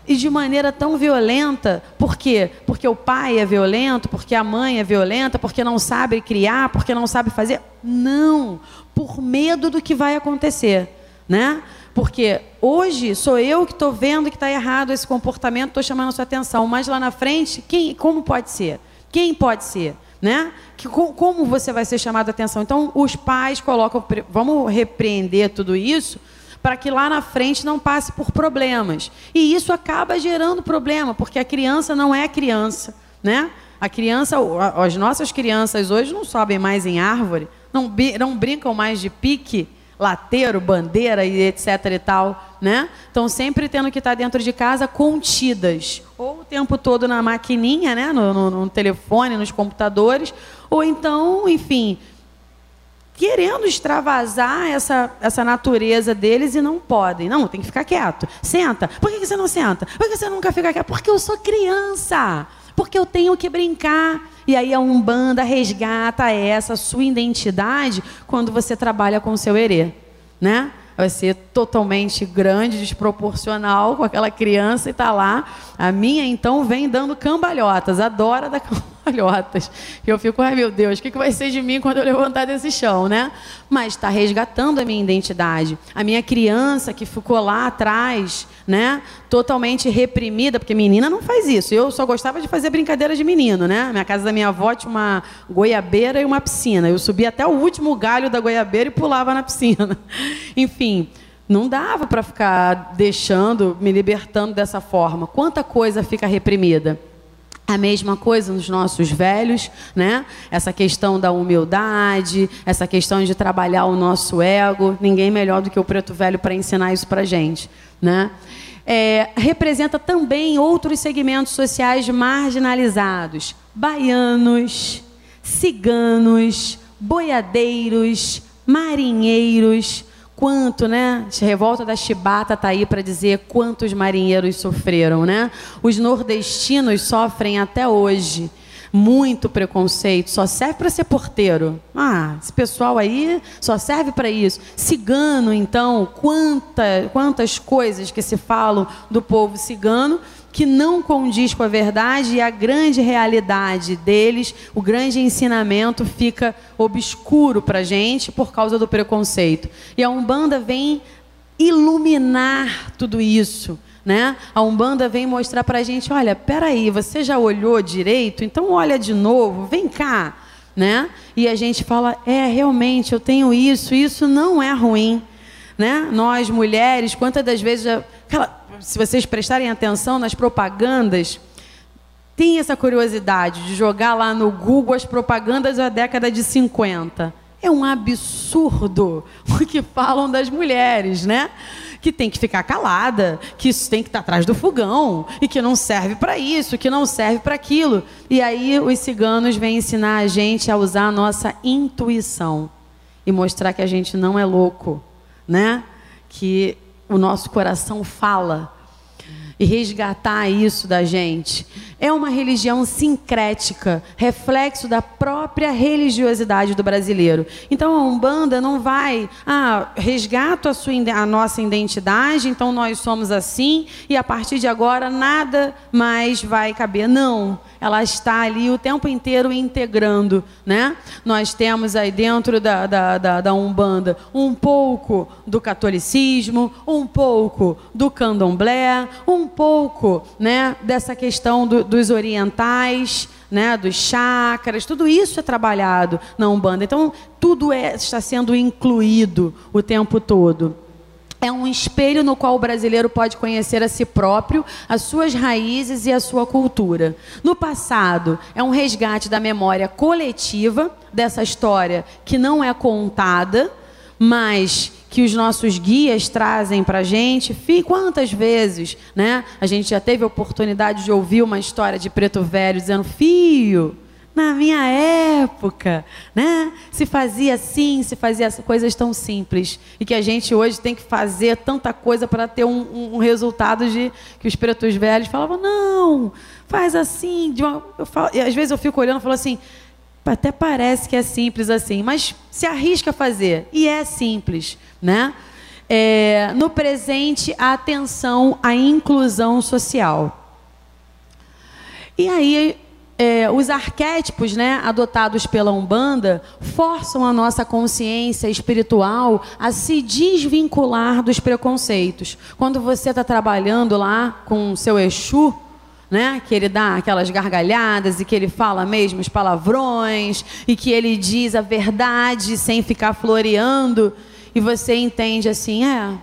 E de maneira tão violenta, por quê? Porque o pai é violento, porque a mãe é violenta, porque não sabe criar, porque não sabe fazer? Não, por medo do que vai acontecer, né? Porque hoje sou eu que estou vendo que está errado esse comportamento, estou chamando a sua atenção. Mas lá na frente, quem, como pode ser? Quem pode ser? Né? Que, como você vai ser chamado a atenção? Então, os pais colocam, vamos repreender tudo isso para que lá na frente não passe por problemas. E isso acaba gerando problema, porque a criança não é criança, né? A criança, as nossas crianças hoje não sobem mais em árvore, não, não brincam mais de pique, lateiro, bandeira e etc e tal, né? Estão sempre tendo que estar dentro de casa contidas, ou o tempo todo na maquininha, né? No, no, no telefone, nos computadores, ou então, enfim, querendo extravasar essa, essa natureza deles e não podem. Não, tem que ficar quieto. Senta. Por que você não senta? Por que você nunca fica quieto? Porque eu sou criança. Porque eu tenho que brincar. E aí a Umbanda resgata essa sua identidade quando você trabalha com o seu herê, né? Vai ser totalmente grande, desproporcional com aquela criança e tá lá. A minha então vem dando cambalhotas, adora dar cambalhotas cambalhotas. Eu fico, ai meu Deus, o que, vai ser de mim quando eu levantar desse chão, né? Mas está resgatando a minha identidade. A minha criança que ficou lá atrás, né? Totalmente reprimida, porque menina não faz isso. Eu só gostava de fazer brincadeira de menino, né? Minha casa da minha avó tinha uma goiabeira e uma piscina. Eu subia até o último galho da goiabeira e pulava na piscina. Enfim, não dava para ficar deixando, me libertando dessa forma. Quanta coisa fica reprimida. A mesma coisa nos nossos velhos, né? Essa questão da humildade, essa questão de trabalhar o nosso ego. Ninguém melhor do que o preto velho para ensinar isso para gente, né? É, representa também outros segmentos sociais marginalizados: baianos, ciganos, boiadeiros, marinheiros, quanto, né? A revolta da Chibata está aí para dizer quantos marinheiros sofreram, né? Os nordestinos sofrem até hoje muito preconceito, só serve para ser porteiro. Ah, esse pessoal aí só serve para isso. Cigano, então, quanta, quantas coisas que se falam do povo cigano que não condiz com a verdade e a grande realidade deles, o grande ensinamento fica obscuro para a gente por causa do preconceito. E a Umbanda vem iluminar tudo isso né? A Umbanda vem mostrar para a gente, olha, peraí, você já olhou direito? Então olha de novo, vem cá, né? E a gente fala, é, realmente, eu tenho isso, isso não é ruim, né? Nós, mulheres, quantas das vezes, já, aquela, se vocês prestarem atenção nas propagandas, tem essa curiosidade de jogar lá no Google as propagandas da década de 50. É um absurdo o que falam das mulheres, né? que tem que ficar calada, que isso tem que estar atrás do fogão e que não serve para isso, que não serve para aquilo. E aí os ciganos vêm ensinar a gente a usar a nossa intuição e mostrar que a gente não é louco, né? Que o nosso coração fala e resgatar isso da gente. É uma religião sincrética, reflexo da própria religiosidade do brasileiro. Então a Umbanda não vai, ah, resgato a, sua, a nossa identidade, então nós somos assim e a partir de agora nada mais vai caber. Não ela está ali o tempo inteiro integrando, né? Nós temos aí dentro da, da, da, da Umbanda um pouco do catolicismo, um pouco do candomblé, um pouco, né, dessa questão do, dos orientais, né, dos chakras, tudo isso é trabalhado na Umbanda. Então, tudo é, está sendo incluído o tempo todo é um espelho no qual o brasileiro pode conhecer a si próprio, as suas raízes e a sua cultura. No passado, é um resgate da memória coletiva dessa história que não é contada, mas que os nossos guias trazem para a gente. Quantas vezes né, a gente já teve a oportunidade de ouvir uma história de preto velho dizendo: Filho, na minha época, né? Se fazia assim, se fazia coisas tão simples. E que a gente hoje tem que fazer tanta coisa para ter um, um, resultado de que os pretos velhos falavam, não, faz assim. Uma, falo, e às vezes eu fico olhando e falo assim, até parece que é simples assim, mas se arrisca a fazer. E é simples, né? É, no presente, a atenção à inclusão social. E aí é, os arquétipos né, adotados pela Umbanda forçam a nossa consciência espiritual a se desvincular dos preconceitos. Quando você está trabalhando lá com o seu Exu, né, que ele dá aquelas gargalhadas e que ele fala mesmo os palavrões e que ele diz a verdade sem ficar floreando, e você entende assim: é,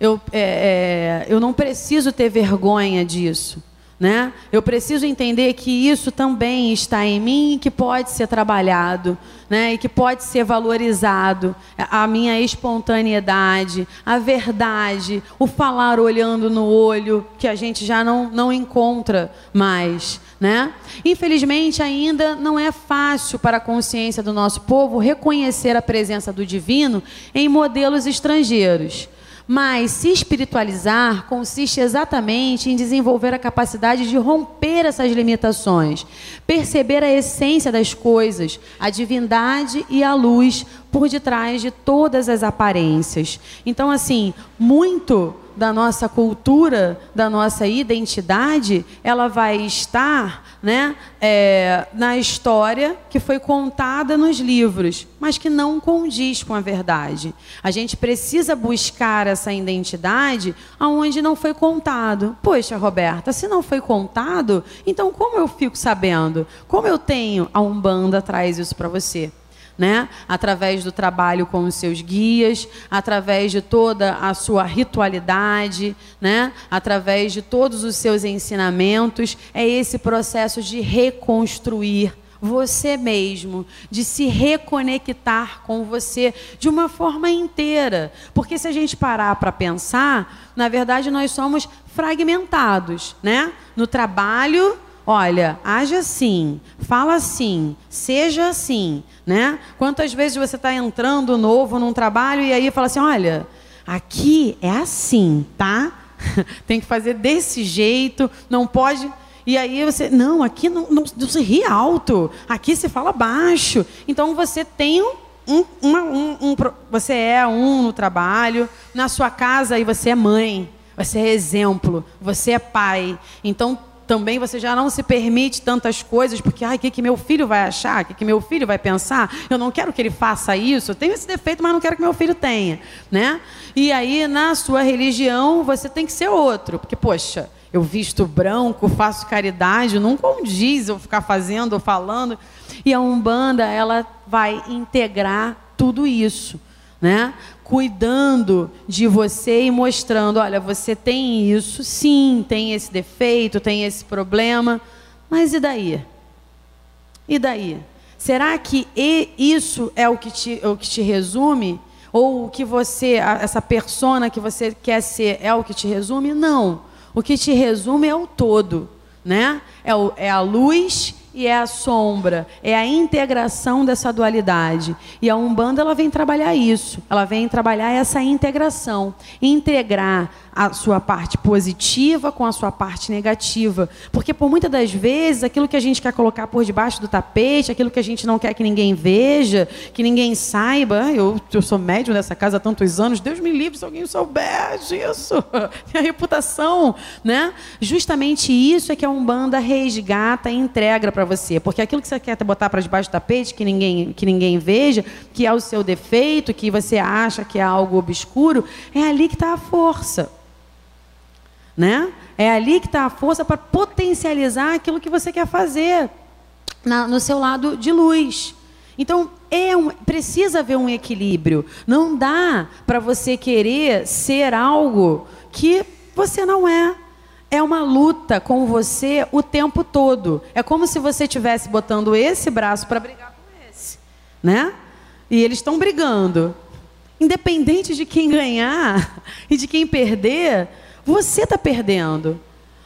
eu, é, é eu não preciso ter vergonha disso. Né? Eu preciso entender que isso também está em mim e que pode ser trabalhado, né? E que pode ser valorizado. A minha espontaneidade, a verdade, o falar olhando no olho, que a gente já não, não encontra mais. Né? Infelizmente, ainda não é fácil para a consciência do nosso povo reconhecer a presença do divino em modelos estrangeiros. Mas se espiritualizar consiste exatamente em desenvolver a capacidade de romper essas limitações, perceber a essência das coisas, a divindade e a luz por detrás de todas as aparências. Então, assim, muito da nossa cultura, da nossa identidade, ela vai estar né, é, na história que foi contada nos livros, mas que não condiz com a verdade. A gente precisa buscar essa identidade aonde não foi contado. Poxa, Roberta, se não foi contado, então como eu fico sabendo? Como eu tenho? A Umbanda traz isso para você né? Através do trabalho com os seus guias, através de toda a sua ritualidade, né? Através de todos os seus ensinamentos, é esse processo de reconstruir você mesmo, de se reconectar com você de uma forma inteira. Porque se a gente parar para pensar, na verdade nós somos fragmentados, né? No trabalho Olha, age assim, fala assim, seja assim, né? Quantas vezes você está entrando novo num trabalho e aí fala assim, olha, aqui é assim, tá? Tem que fazer desse jeito, não pode. E aí você, não, aqui não, não, não se ri alto, aqui se fala baixo. Então você tem um, uma, um, um, você é um no trabalho, na sua casa e você é mãe, você é exemplo, você é pai. Então também você já não se permite tantas coisas, porque, ai, o que, que meu filho vai achar? O que, que meu filho vai pensar? Eu não quero que ele faça isso. Eu tenho esse defeito, mas não quero que meu filho tenha. Né? E aí, na sua religião, você tem que ser outro. Porque, poxa, eu visto branco, faço caridade, não condiz eu ficar fazendo ou falando. E a Umbanda, ela vai integrar tudo isso. Né? Cuidando de você e mostrando, olha, você tem isso, sim, tem esse defeito, tem esse problema, mas e daí? E daí? Será que isso é o que te, o que te resume? Ou o que você, essa persona que você quer ser é o que te resume? Não. O que te resume é o todo, né? É, o, é a luz e é a sombra, é a integração dessa dualidade. E a Umbanda ela vem trabalhar isso, ela vem trabalhar essa integração, integrar a sua parte positiva com a sua parte negativa. Porque por muitas das vezes, aquilo que a gente quer colocar por debaixo do tapete, aquilo que a gente não quer que ninguém veja, que ninguém saiba, eu, eu sou médium dessa casa há tantos anos, Deus me livre se alguém souber disso, minha reputação, né? Justamente isso é que a Umbanda resgata e entrega para você. Porque aquilo que você quer botar para debaixo do tapete, que ninguém, que ninguém veja, que é o seu defeito, que você acha que é algo obscuro, é ali que está a força. Né? É ali que está a força para potencializar aquilo que você quer fazer na, no seu lado de luz. Então, é um, precisa haver um equilíbrio. Não dá para você querer ser algo que você não é. É uma luta com você o tempo todo. É como se você estivesse botando esse braço para brigar com esse. Né? E eles estão brigando. Independente de quem ganhar e de quem perder, você está perdendo.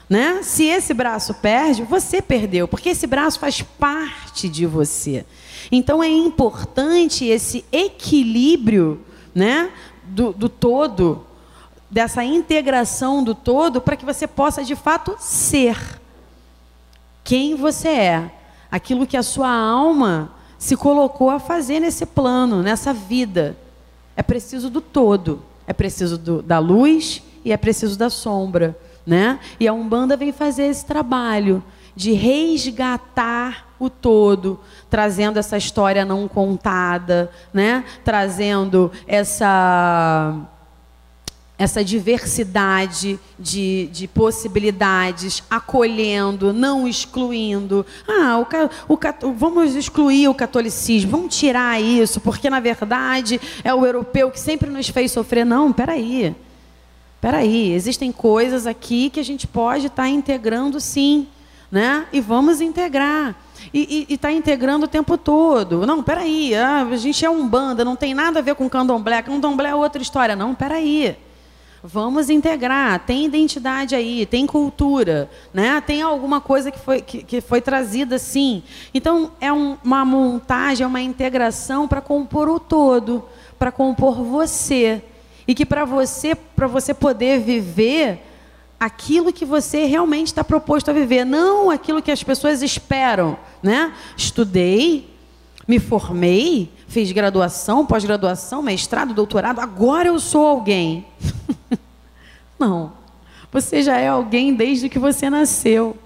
Né? Se esse braço perde, você perdeu, porque esse braço faz parte de você. Então é importante esse equilíbrio né, do, do todo, dessa integração do todo, para que você possa de fato ser quem você é, aquilo que a sua alma se colocou a fazer nesse plano, nessa vida. É preciso do todo, é preciso do, da luz e é preciso da sombra, né? E a Umbanda vem fazer esse trabalho de resgatar o todo, trazendo essa história não contada, né? Trazendo essa essa diversidade de, de possibilidades, acolhendo, não excluindo. Ah, o, o, vamos excluir o catolicismo, vamos tirar isso, porque na verdade é o europeu que sempre nos fez sofrer. Não, peraí. aí Peraí, existem coisas aqui que a gente pode estar tá integrando sim, né? E vamos integrar. E está integrando o tempo todo. Não, peraí, ah, a gente é um banda, não tem nada a ver com candomblé. Candomblé é outra história. Não, peraí. Vamos integrar, tem identidade aí, tem cultura, né? tem alguma coisa que foi, que, que foi trazida sim. Então, é um, uma montagem, é uma integração para compor o todo, para compor você. E que para você, para você poder viver aquilo que você realmente está proposto a viver, não aquilo que as pessoas esperam, né? Estudei, me formei, fiz graduação, pós-graduação, mestrado, doutorado, agora eu sou alguém. não. Você já é alguém desde que você nasceu.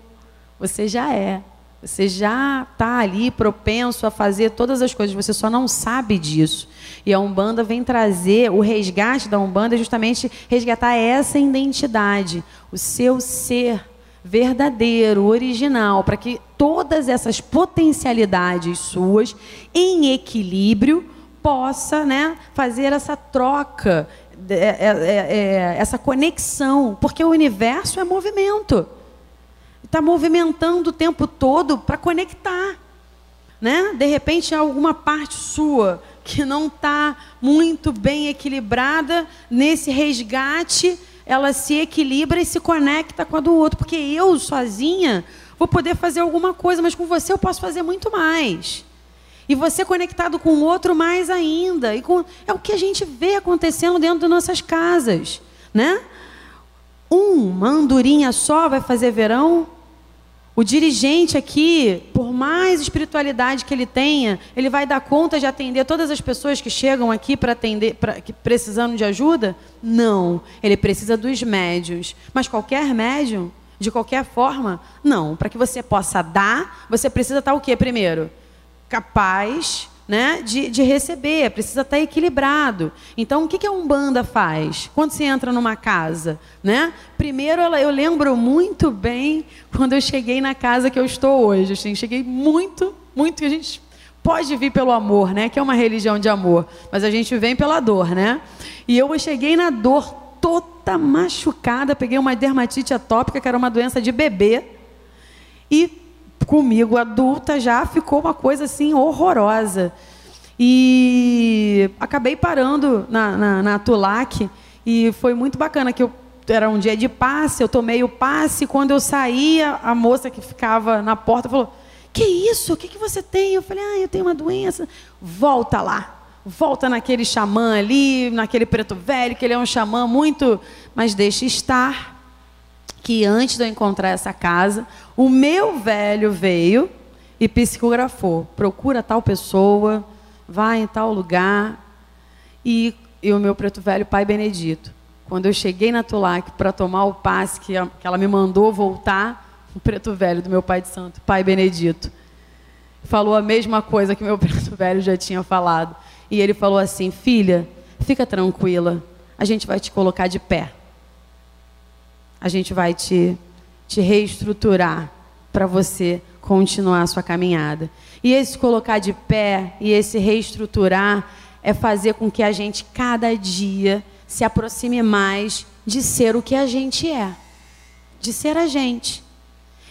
Você já é. Você já está ali propenso a fazer todas as coisas, você só não sabe disso. E a Umbanda vem trazer, o resgate da Umbanda é justamente resgatar essa identidade, o seu ser verdadeiro, original, para que todas essas potencialidades suas, em equilíbrio, possa né, fazer essa troca, é, é, é, essa conexão, porque o universo é movimento está movimentando o tempo todo para conectar. Né? De repente, alguma parte sua que não está muito bem equilibrada, nesse resgate, ela se equilibra e se conecta com a do outro. Porque eu, sozinha, vou poder fazer alguma coisa, mas com você eu posso fazer muito mais. E você conectado com o outro mais ainda. E com, é o que a gente vê acontecendo dentro das nossas casas, né? Uma andorinha só vai fazer verão? O dirigente aqui, por mais espiritualidade que ele tenha, ele vai dar conta de atender todas as pessoas que chegam aqui para atender, pra, que precisando de ajuda? Não. Ele precisa dos médios. Mas qualquer médium, de qualquer forma, não. Para que você possa dar, você precisa estar o quê primeiro? Capaz né, de, de receber, precisa estar equilibrado. Então, o que, que a Umbanda faz quando você entra numa casa? Né? Primeiro, ela, eu lembro muito bem quando eu cheguei na casa que eu estou hoje. Assim, cheguei muito, muito, que a gente pode vir pelo amor, né? que é uma religião de amor, mas a gente vem pela dor. Né? E eu cheguei na dor toda machucada, peguei uma dermatite atópica, que era uma doença de bebê, e comigo adulta já ficou uma coisa assim horrorosa. E acabei parando na, na, na Tulac e foi muito bacana que eu era um dia de passe, eu tomei o passe, quando eu saía, a moça que ficava na porta falou: "Que isso? O que que você tem?" Eu falei: "Ah, eu tenho uma doença". Volta lá. Volta naquele xamã ali, naquele preto velho, que ele é um xamã muito, mas deixa estar que antes de eu encontrar essa casa, o meu velho veio e psicografou. Procura tal pessoa, vai em tal lugar. E, e o meu preto velho, pai Benedito. Quando eu cheguei na Tulac para tomar o passe que, a, que ela me mandou voltar, o preto velho do meu pai de santo, pai Benedito, falou a mesma coisa que meu preto velho já tinha falado. E ele falou assim: Filha, fica tranquila, a gente vai te colocar de pé a gente vai te, te reestruturar para você continuar a sua caminhada. E esse colocar de pé e esse reestruturar é fazer com que a gente cada dia se aproxime mais de ser o que a gente é, de ser a gente.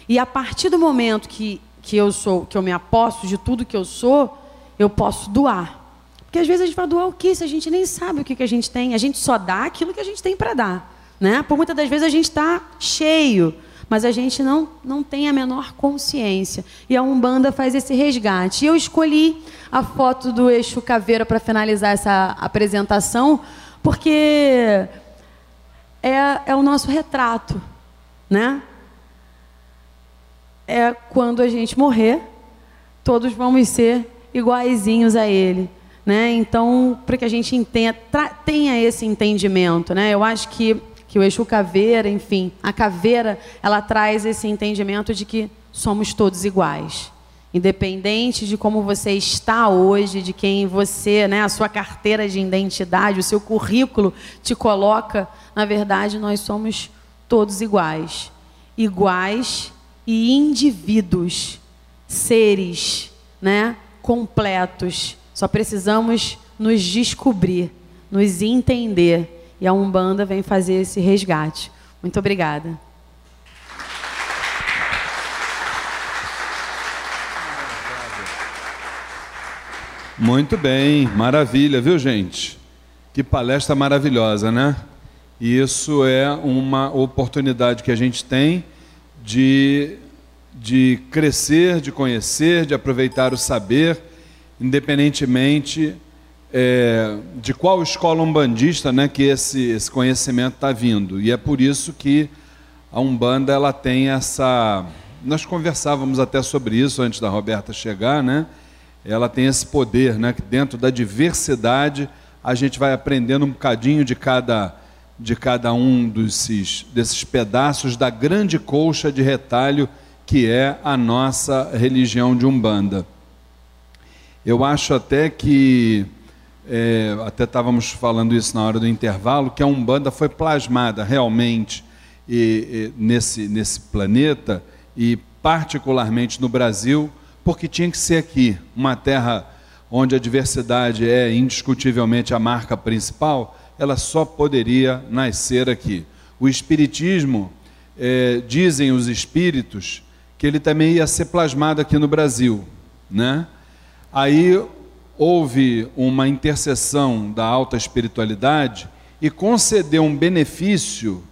E a partir do momento que, que eu sou, que eu me aposto de tudo que eu sou, eu posso doar. Porque às vezes a gente vai doar o quê se a gente nem sabe o que, que a gente tem? A gente só dá aquilo que a gente tem para dar. Né? Por muitas das vezes a gente está cheio, mas a gente não, não tem a menor consciência. E a Umbanda faz esse resgate. E eu escolhi a foto do Eixo Caveira para finalizar essa apresentação, porque é, é o nosso retrato. Né? É quando a gente morrer, todos vamos ser iguaizinhos a ele. Né? Então, para que a gente entenda, tenha esse entendimento. Né? Eu acho que que o Exu Caveira, enfim, a caveira, ela traz esse entendimento de que somos todos iguais. Independente de como você está hoje, de quem você, né, a sua carteira de identidade, o seu currículo te coloca, na verdade, nós somos todos iguais. Iguais e indivíduos, seres, né, completos. Só precisamos nos descobrir, nos entender e a Umbanda vem fazer esse resgate. Muito obrigada. Muito bem, maravilha, viu, gente? Que palestra maravilhosa, né? E isso é uma oportunidade que a gente tem de, de crescer, de conhecer, de aproveitar o saber, independentemente é, de qual escola umbandista né, que esse, esse conhecimento está vindo. E é por isso que a Umbanda ela tem essa. Nós conversávamos até sobre isso antes da Roberta chegar, né? Ela tem esse poder, né? Que dentro da diversidade a gente vai aprendendo um bocadinho de cada, de cada um desses, desses pedaços da grande colcha de retalho que é a nossa religião de Umbanda. Eu acho até que é, até estávamos falando isso na hora do intervalo, que a Umbanda foi plasmada realmente e, e, nesse, nesse planeta e particularmente no Brasil, porque tinha que ser aqui, uma terra onde a diversidade é indiscutivelmente a marca principal, ela só poderia nascer aqui. O Espiritismo, é, dizem os espíritos, que ele também ia ser plasmado aqui no Brasil. Né? Aí houve uma intercessão da alta espiritualidade e concedeu um benefício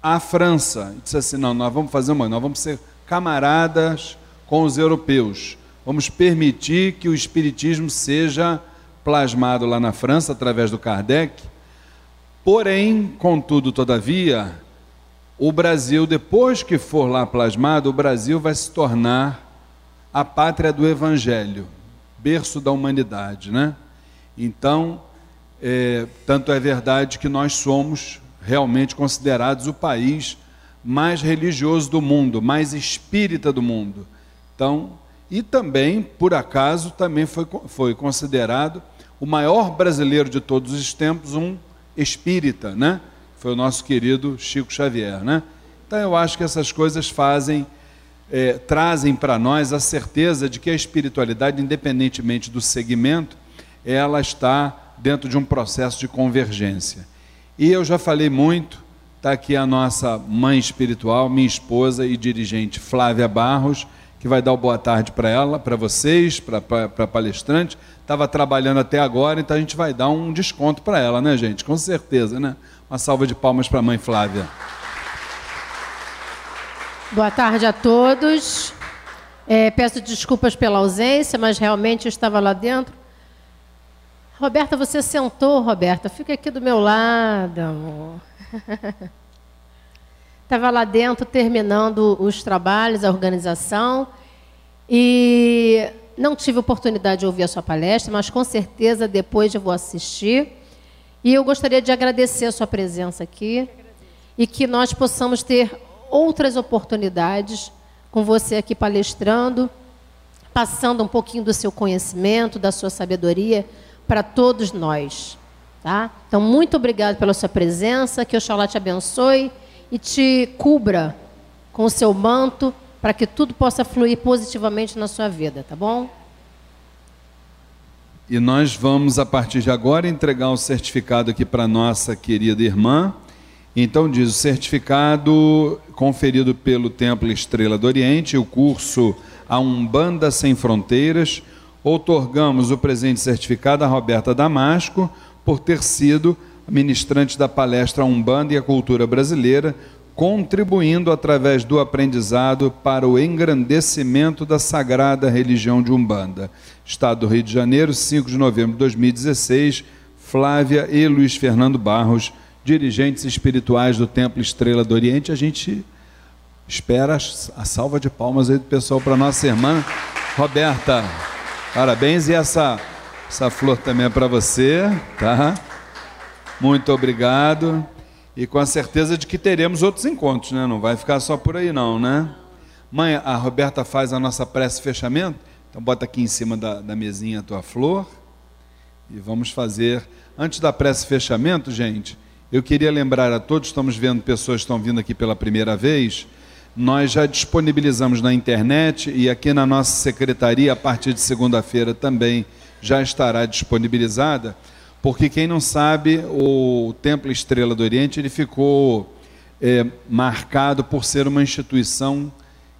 à França. E disse assim: não, nós vamos fazer uma, nós vamos ser camaradas com os europeus. Vamos permitir que o espiritismo seja plasmado lá na França através do Kardec. Porém, contudo, todavia, o Brasil, depois que for lá plasmado, o Brasil vai se tornar a pátria do Evangelho, berço da humanidade, né? Então, é, tanto é verdade que nós somos realmente considerados o país mais religioso do mundo, mais espírita do mundo. Então, e também, por acaso, também foi, foi considerado o maior brasileiro de todos os tempos, um espírita, né? Foi o nosso querido Chico Xavier, né? Então eu acho que essas coisas fazem, é, trazem para nós a certeza de que a espiritualidade, independentemente do segmento, ela está dentro de um processo de convergência. E eu já falei muito, está aqui a nossa mãe espiritual, minha esposa e dirigente Flávia Barros, que vai dar boa tarde para ela, para vocês, para a palestrante estava trabalhando até agora, então a gente vai dar um desconto para ela, né, gente? Com certeza, né? Uma salva de palmas para a mãe Flávia. Boa tarde a todos. É, peço desculpas pela ausência, mas realmente eu estava lá dentro. Roberta, você sentou, Roberta? Fica aqui do meu lado, amor. Estava lá dentro terminando os trabalhos, a organização. E não tive oportunidade de ouvir a sua palestra, mas com certeza depois eu vou assistir. E eu gostaria de agradecer a sua presença aqui e que nós possamos ter outras oportunidades com você aqui palestrando, passando um pouquinho do seu conhecimento, da sua sabedoria para todos nós. Tá? Então, muito obrigado pela sua presença, que Oxalá te abençoe e te cubra com o seu manto para que tudo possa fluir positivamente na sua vida, tá bom? E nós vamos, a partir de agora, entregar o um certificado aqui para nossa querida irmã. Então, diz: o certificado conferido pelo Templo Estrela do Oriente, o curso A Umbanda Sem Fronteiras, outorgamos o presente certificado a Roberta Damasco por ter sido ministrante da palestra Umbanda e a Cultura Brasileira, contribuindo através do aprendizado para o engrandecimento da sagrada religião de Umbanda. Estado do Rio de Janeiro, 5 de novembro de 2016, Flávia e Luiz Fernando Barros, dirigentes espirituais do Templo Estrela do Oriente. A gente espera a salva de palmas aí do pessoal para nossa irmã Roberta. Parabéns e essa essa flor também é para você, tá? Muito obrigado. E com a certeza de que teremos outros encontros, né? Não vai ficar só por aí não, né? Mãe, a Roberta faz a nossa prece fechamento. Então bota aqui em cima da, da mesinha a tua flor. E vamos fazer. Antes da prece fechamento, gente, eu queria lembrar a todos, estamos vendo pessoas que estão vindo aqui pela primeira vez. Nós já disponibilizamos na internet e aqui na nossa secretaria, a partir de segunda-feira também já estará disponibilizada porque quem não sabe, o Templo Estrela do Oriente ele ficou é, marcado por ser uma instituição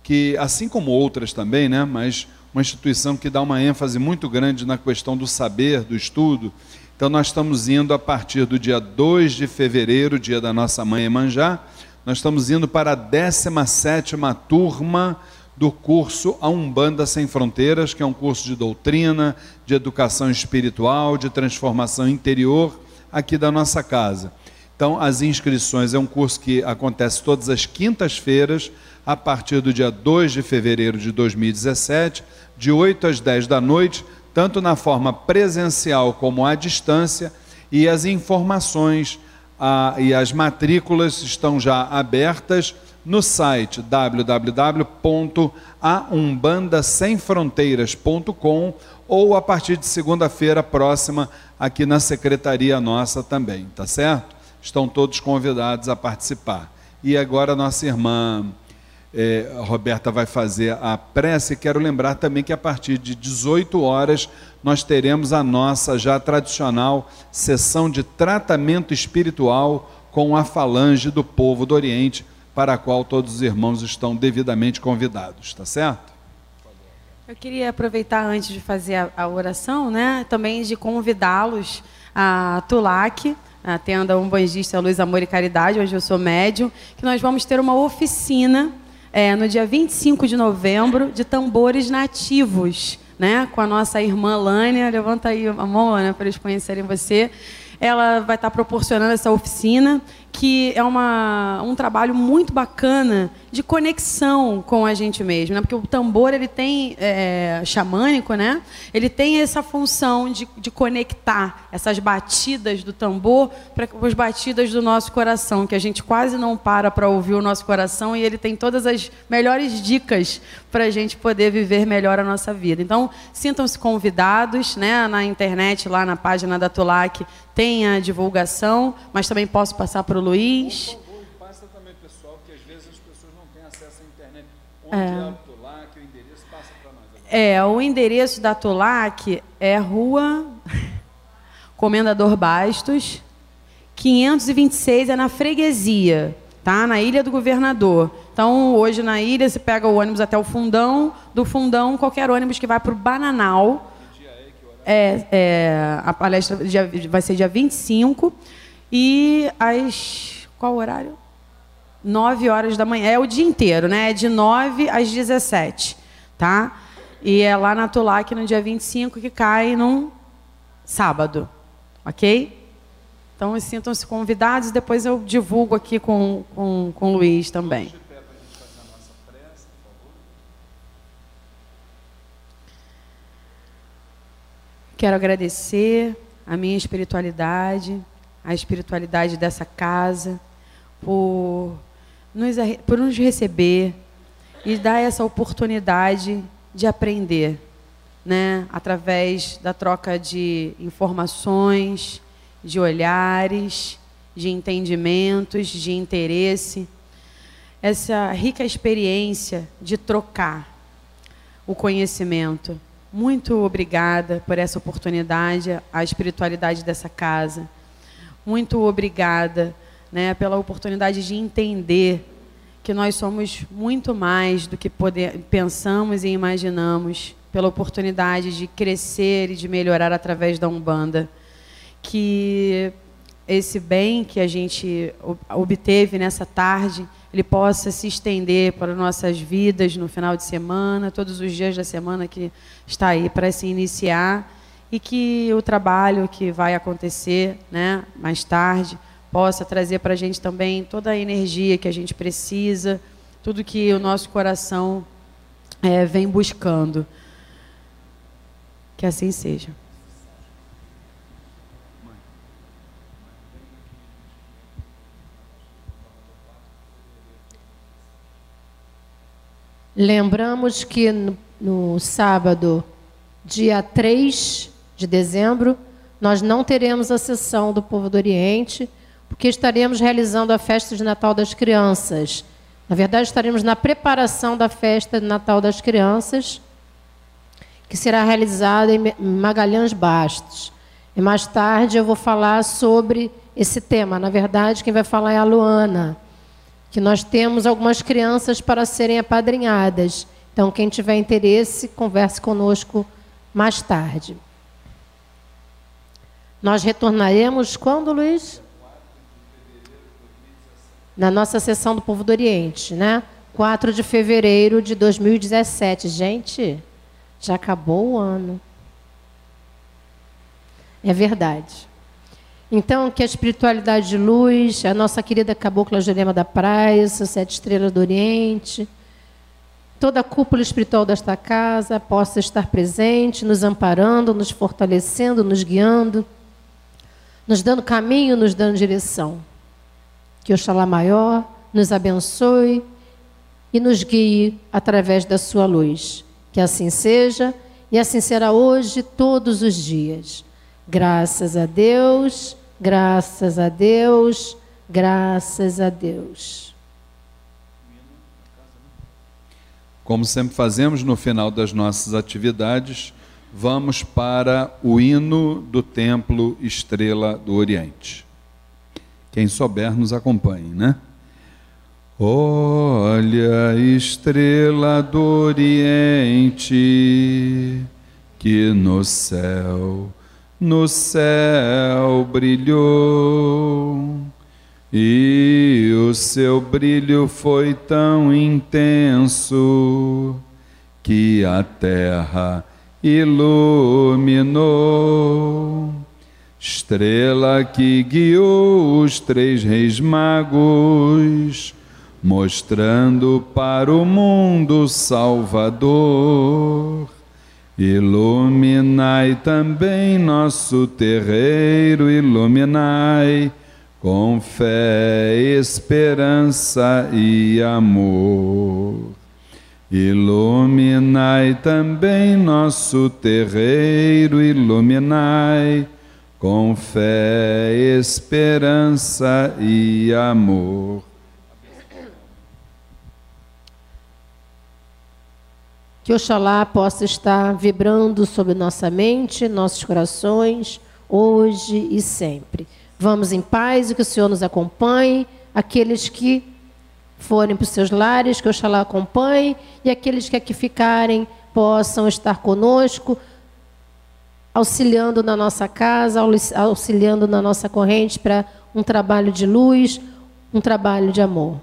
que, assim como outras também, né, mas uma instituição que dá uma ênfase muito grande na questão do saber, do estudo. Então nós estamos indo a partir do dia 2 de fevereiro, dia da nossa mãe Emanjá, nós estamos indo para a 17ª turma do curso A Umbanda Sem Fronteiras, que é um curso de doutrina, de educação espiritual, de transformação interior aqui da nossa casa. Então, as inscrições é um curso que acontece todas as quintas-feiras, a partir do dia 2 de fevereiro de 2017, de 8 às 10 da noite, tanto na forma presencial como à distância, e as informações ah, e as matrículas estão já abertas no site www.aumbandasemfronteiras.com ou a partir de segunda-feira próxima aqui na secretaria nossa também, tá certo? Estão todos convidados a participar. E agora nossa irmã é, Roberta vai fazer a prece. Quero lembrar também que a partir de 18 horas nós teremos a nossa já tradicional sessão de tratamento espiritual com a falange do povo do Oriente para a qual todos os irmãos estão devidamente convidados, tá certo? Eu queria aproveitar antes de fazer a, a oração, né, também de convidá-los a Tulac, a tenda umbandista Luz, Amor e Caridade, hoje eu sou médium, que nós vamos ter uma oficina é, no dia 25 de novembro, de tambores nativos, né? Com a nossa irmã Lânia. Levanta aí a mão, Ana, para eles conhecerem você. Ela vai estar proporcionando essa oficina que é uma, um trabalho muito bacana de conexão com a gente mesmo, né? porque o tambor ele tem é, xamânico, né? Ele tem essa função de, de conectar essas batidas do tambor para as batidas do nosso coração, que a gente quase não para para ouvir o nosso coração e ele tem todas as melhores dicas para a gente poder viver melhor a nossa vida. Então sintam-se convidados, né? Na internet lá na página da Tulac tem a divulgação, mas também posso passar para o Luiz. Passa também, pessoal, que às vezes as pessoas não têm acesso à internet. Onde é, é. É, o endereço da Tolac é Rua Comendador Bastos, 526, é na freguesia, tá? Na Ilha do Governador. Então, hoje na ilha, você pega o ônibus até o Fundão, do Fundão, qualquer ônibus que vai para o Bananal. É, é, a palestra vai ser dia 25. E às. Qual horário? 9 horas da manhã. É o dia inteiro, né? É de 9 às 17. Tá? E é lá na Tulac no dia 25, que cai num sábado. Ok? Então, sintam-se convidados. Depois eu divulgo aqui com, com, com o Luiz também. Quero agradecer a minha espiritualidade, a espiritualidade dessa casa, por nos, por nos receber e dar essa oportunidade de aprender, né? através da troca de informações, de olhares, de entendimentos, de interesse. Essa rica experiência de trocar o conhecimento. Muito obrigada por essa oportunidade, a espiritualidade dessa casa. Muito obrigada né, pela oportunidade de entender que nós somos muito mais do que poder, pensamos e imaginamos, pela oportunidade de crescer e de melhorar através da Umbanda. Que esse bem que a gente obteve nessa tarde, ele possa se estender para nossas vidas no final de semana, todos os dias da semana que está aí para se iniciar e que o trabalho que vai acontecer né, mais tarde possa trazer para a gente também toda a energia que a gente precisa, tudo que o nosso coração é, vem buscando. Que assim seja. Lembramos que no, no sábado, dia 3 de dezembro, nós não teremos a sessão do Povo do Oriente, porque estaremos realizando a festa de Natal das Crianças. Na verdade, estaremos na preparação da festa de Natal das Crianças, que será realizada em Magalhães Bastos. E mais tarde eu vou falar sobre esse tema. Na verdade, quem vai falar é a Luana, que nós temos algumas crianças para serem apadrinhadas. Então, quem tiver interesse, converse conosco mais tarde. Nós retornaremos quando, Luiz? Na nossa sessão do Povo do Oriente, né? 4 de fevereiro de 2017. Gente, já acabou o ano. É verdade. Então, que a espiritualidade de luz, a nossa querida Cabocla Jurema da Praia, Sete Estrelas do Oriente, toda a cúpula espiritual desta casa possa estar presente, nos amparando, nos fortalecendo, nos guiando nos dando caminho, nos dando direção. Que Oxalá Maior nos abençoe e nos guie através da sua luz. Que assim seja e assim será hoje, todos os dias. Graças a Deus, graças a Deus, graças a Deus. Como sempre fazemos no final das nossas atividades, vamos para o hino do Templo Estrela do Oriente. Quem souber, nos acompanhe, né? Olha, estrela do Oriente, que no céu, no céu brilhou, e o seu brilho foi tão intenso que a terra iluminou. Estrela que guiou os três reis magos, mostrando para o mundo Salvador. Iluminai também nosso terreiro, iluminai com fé, esperança e amor. Iluminai também nosso terreiro, iluminai com fé, esperança e amor. Que Oxalá possa estar vibrando sobre nossa mente, nossos corações, hoje e sempre. Vamos em paz e que o Senhor nos acompanhe. Aqueles que forem para os seus lares, que Oxalá acompanhe. E aqueles que aqui ficarem possam estar conosco, auxiliando na nossa casa, auxiliando na nossa corrente para um trabalho de luz, um trabalho de amor.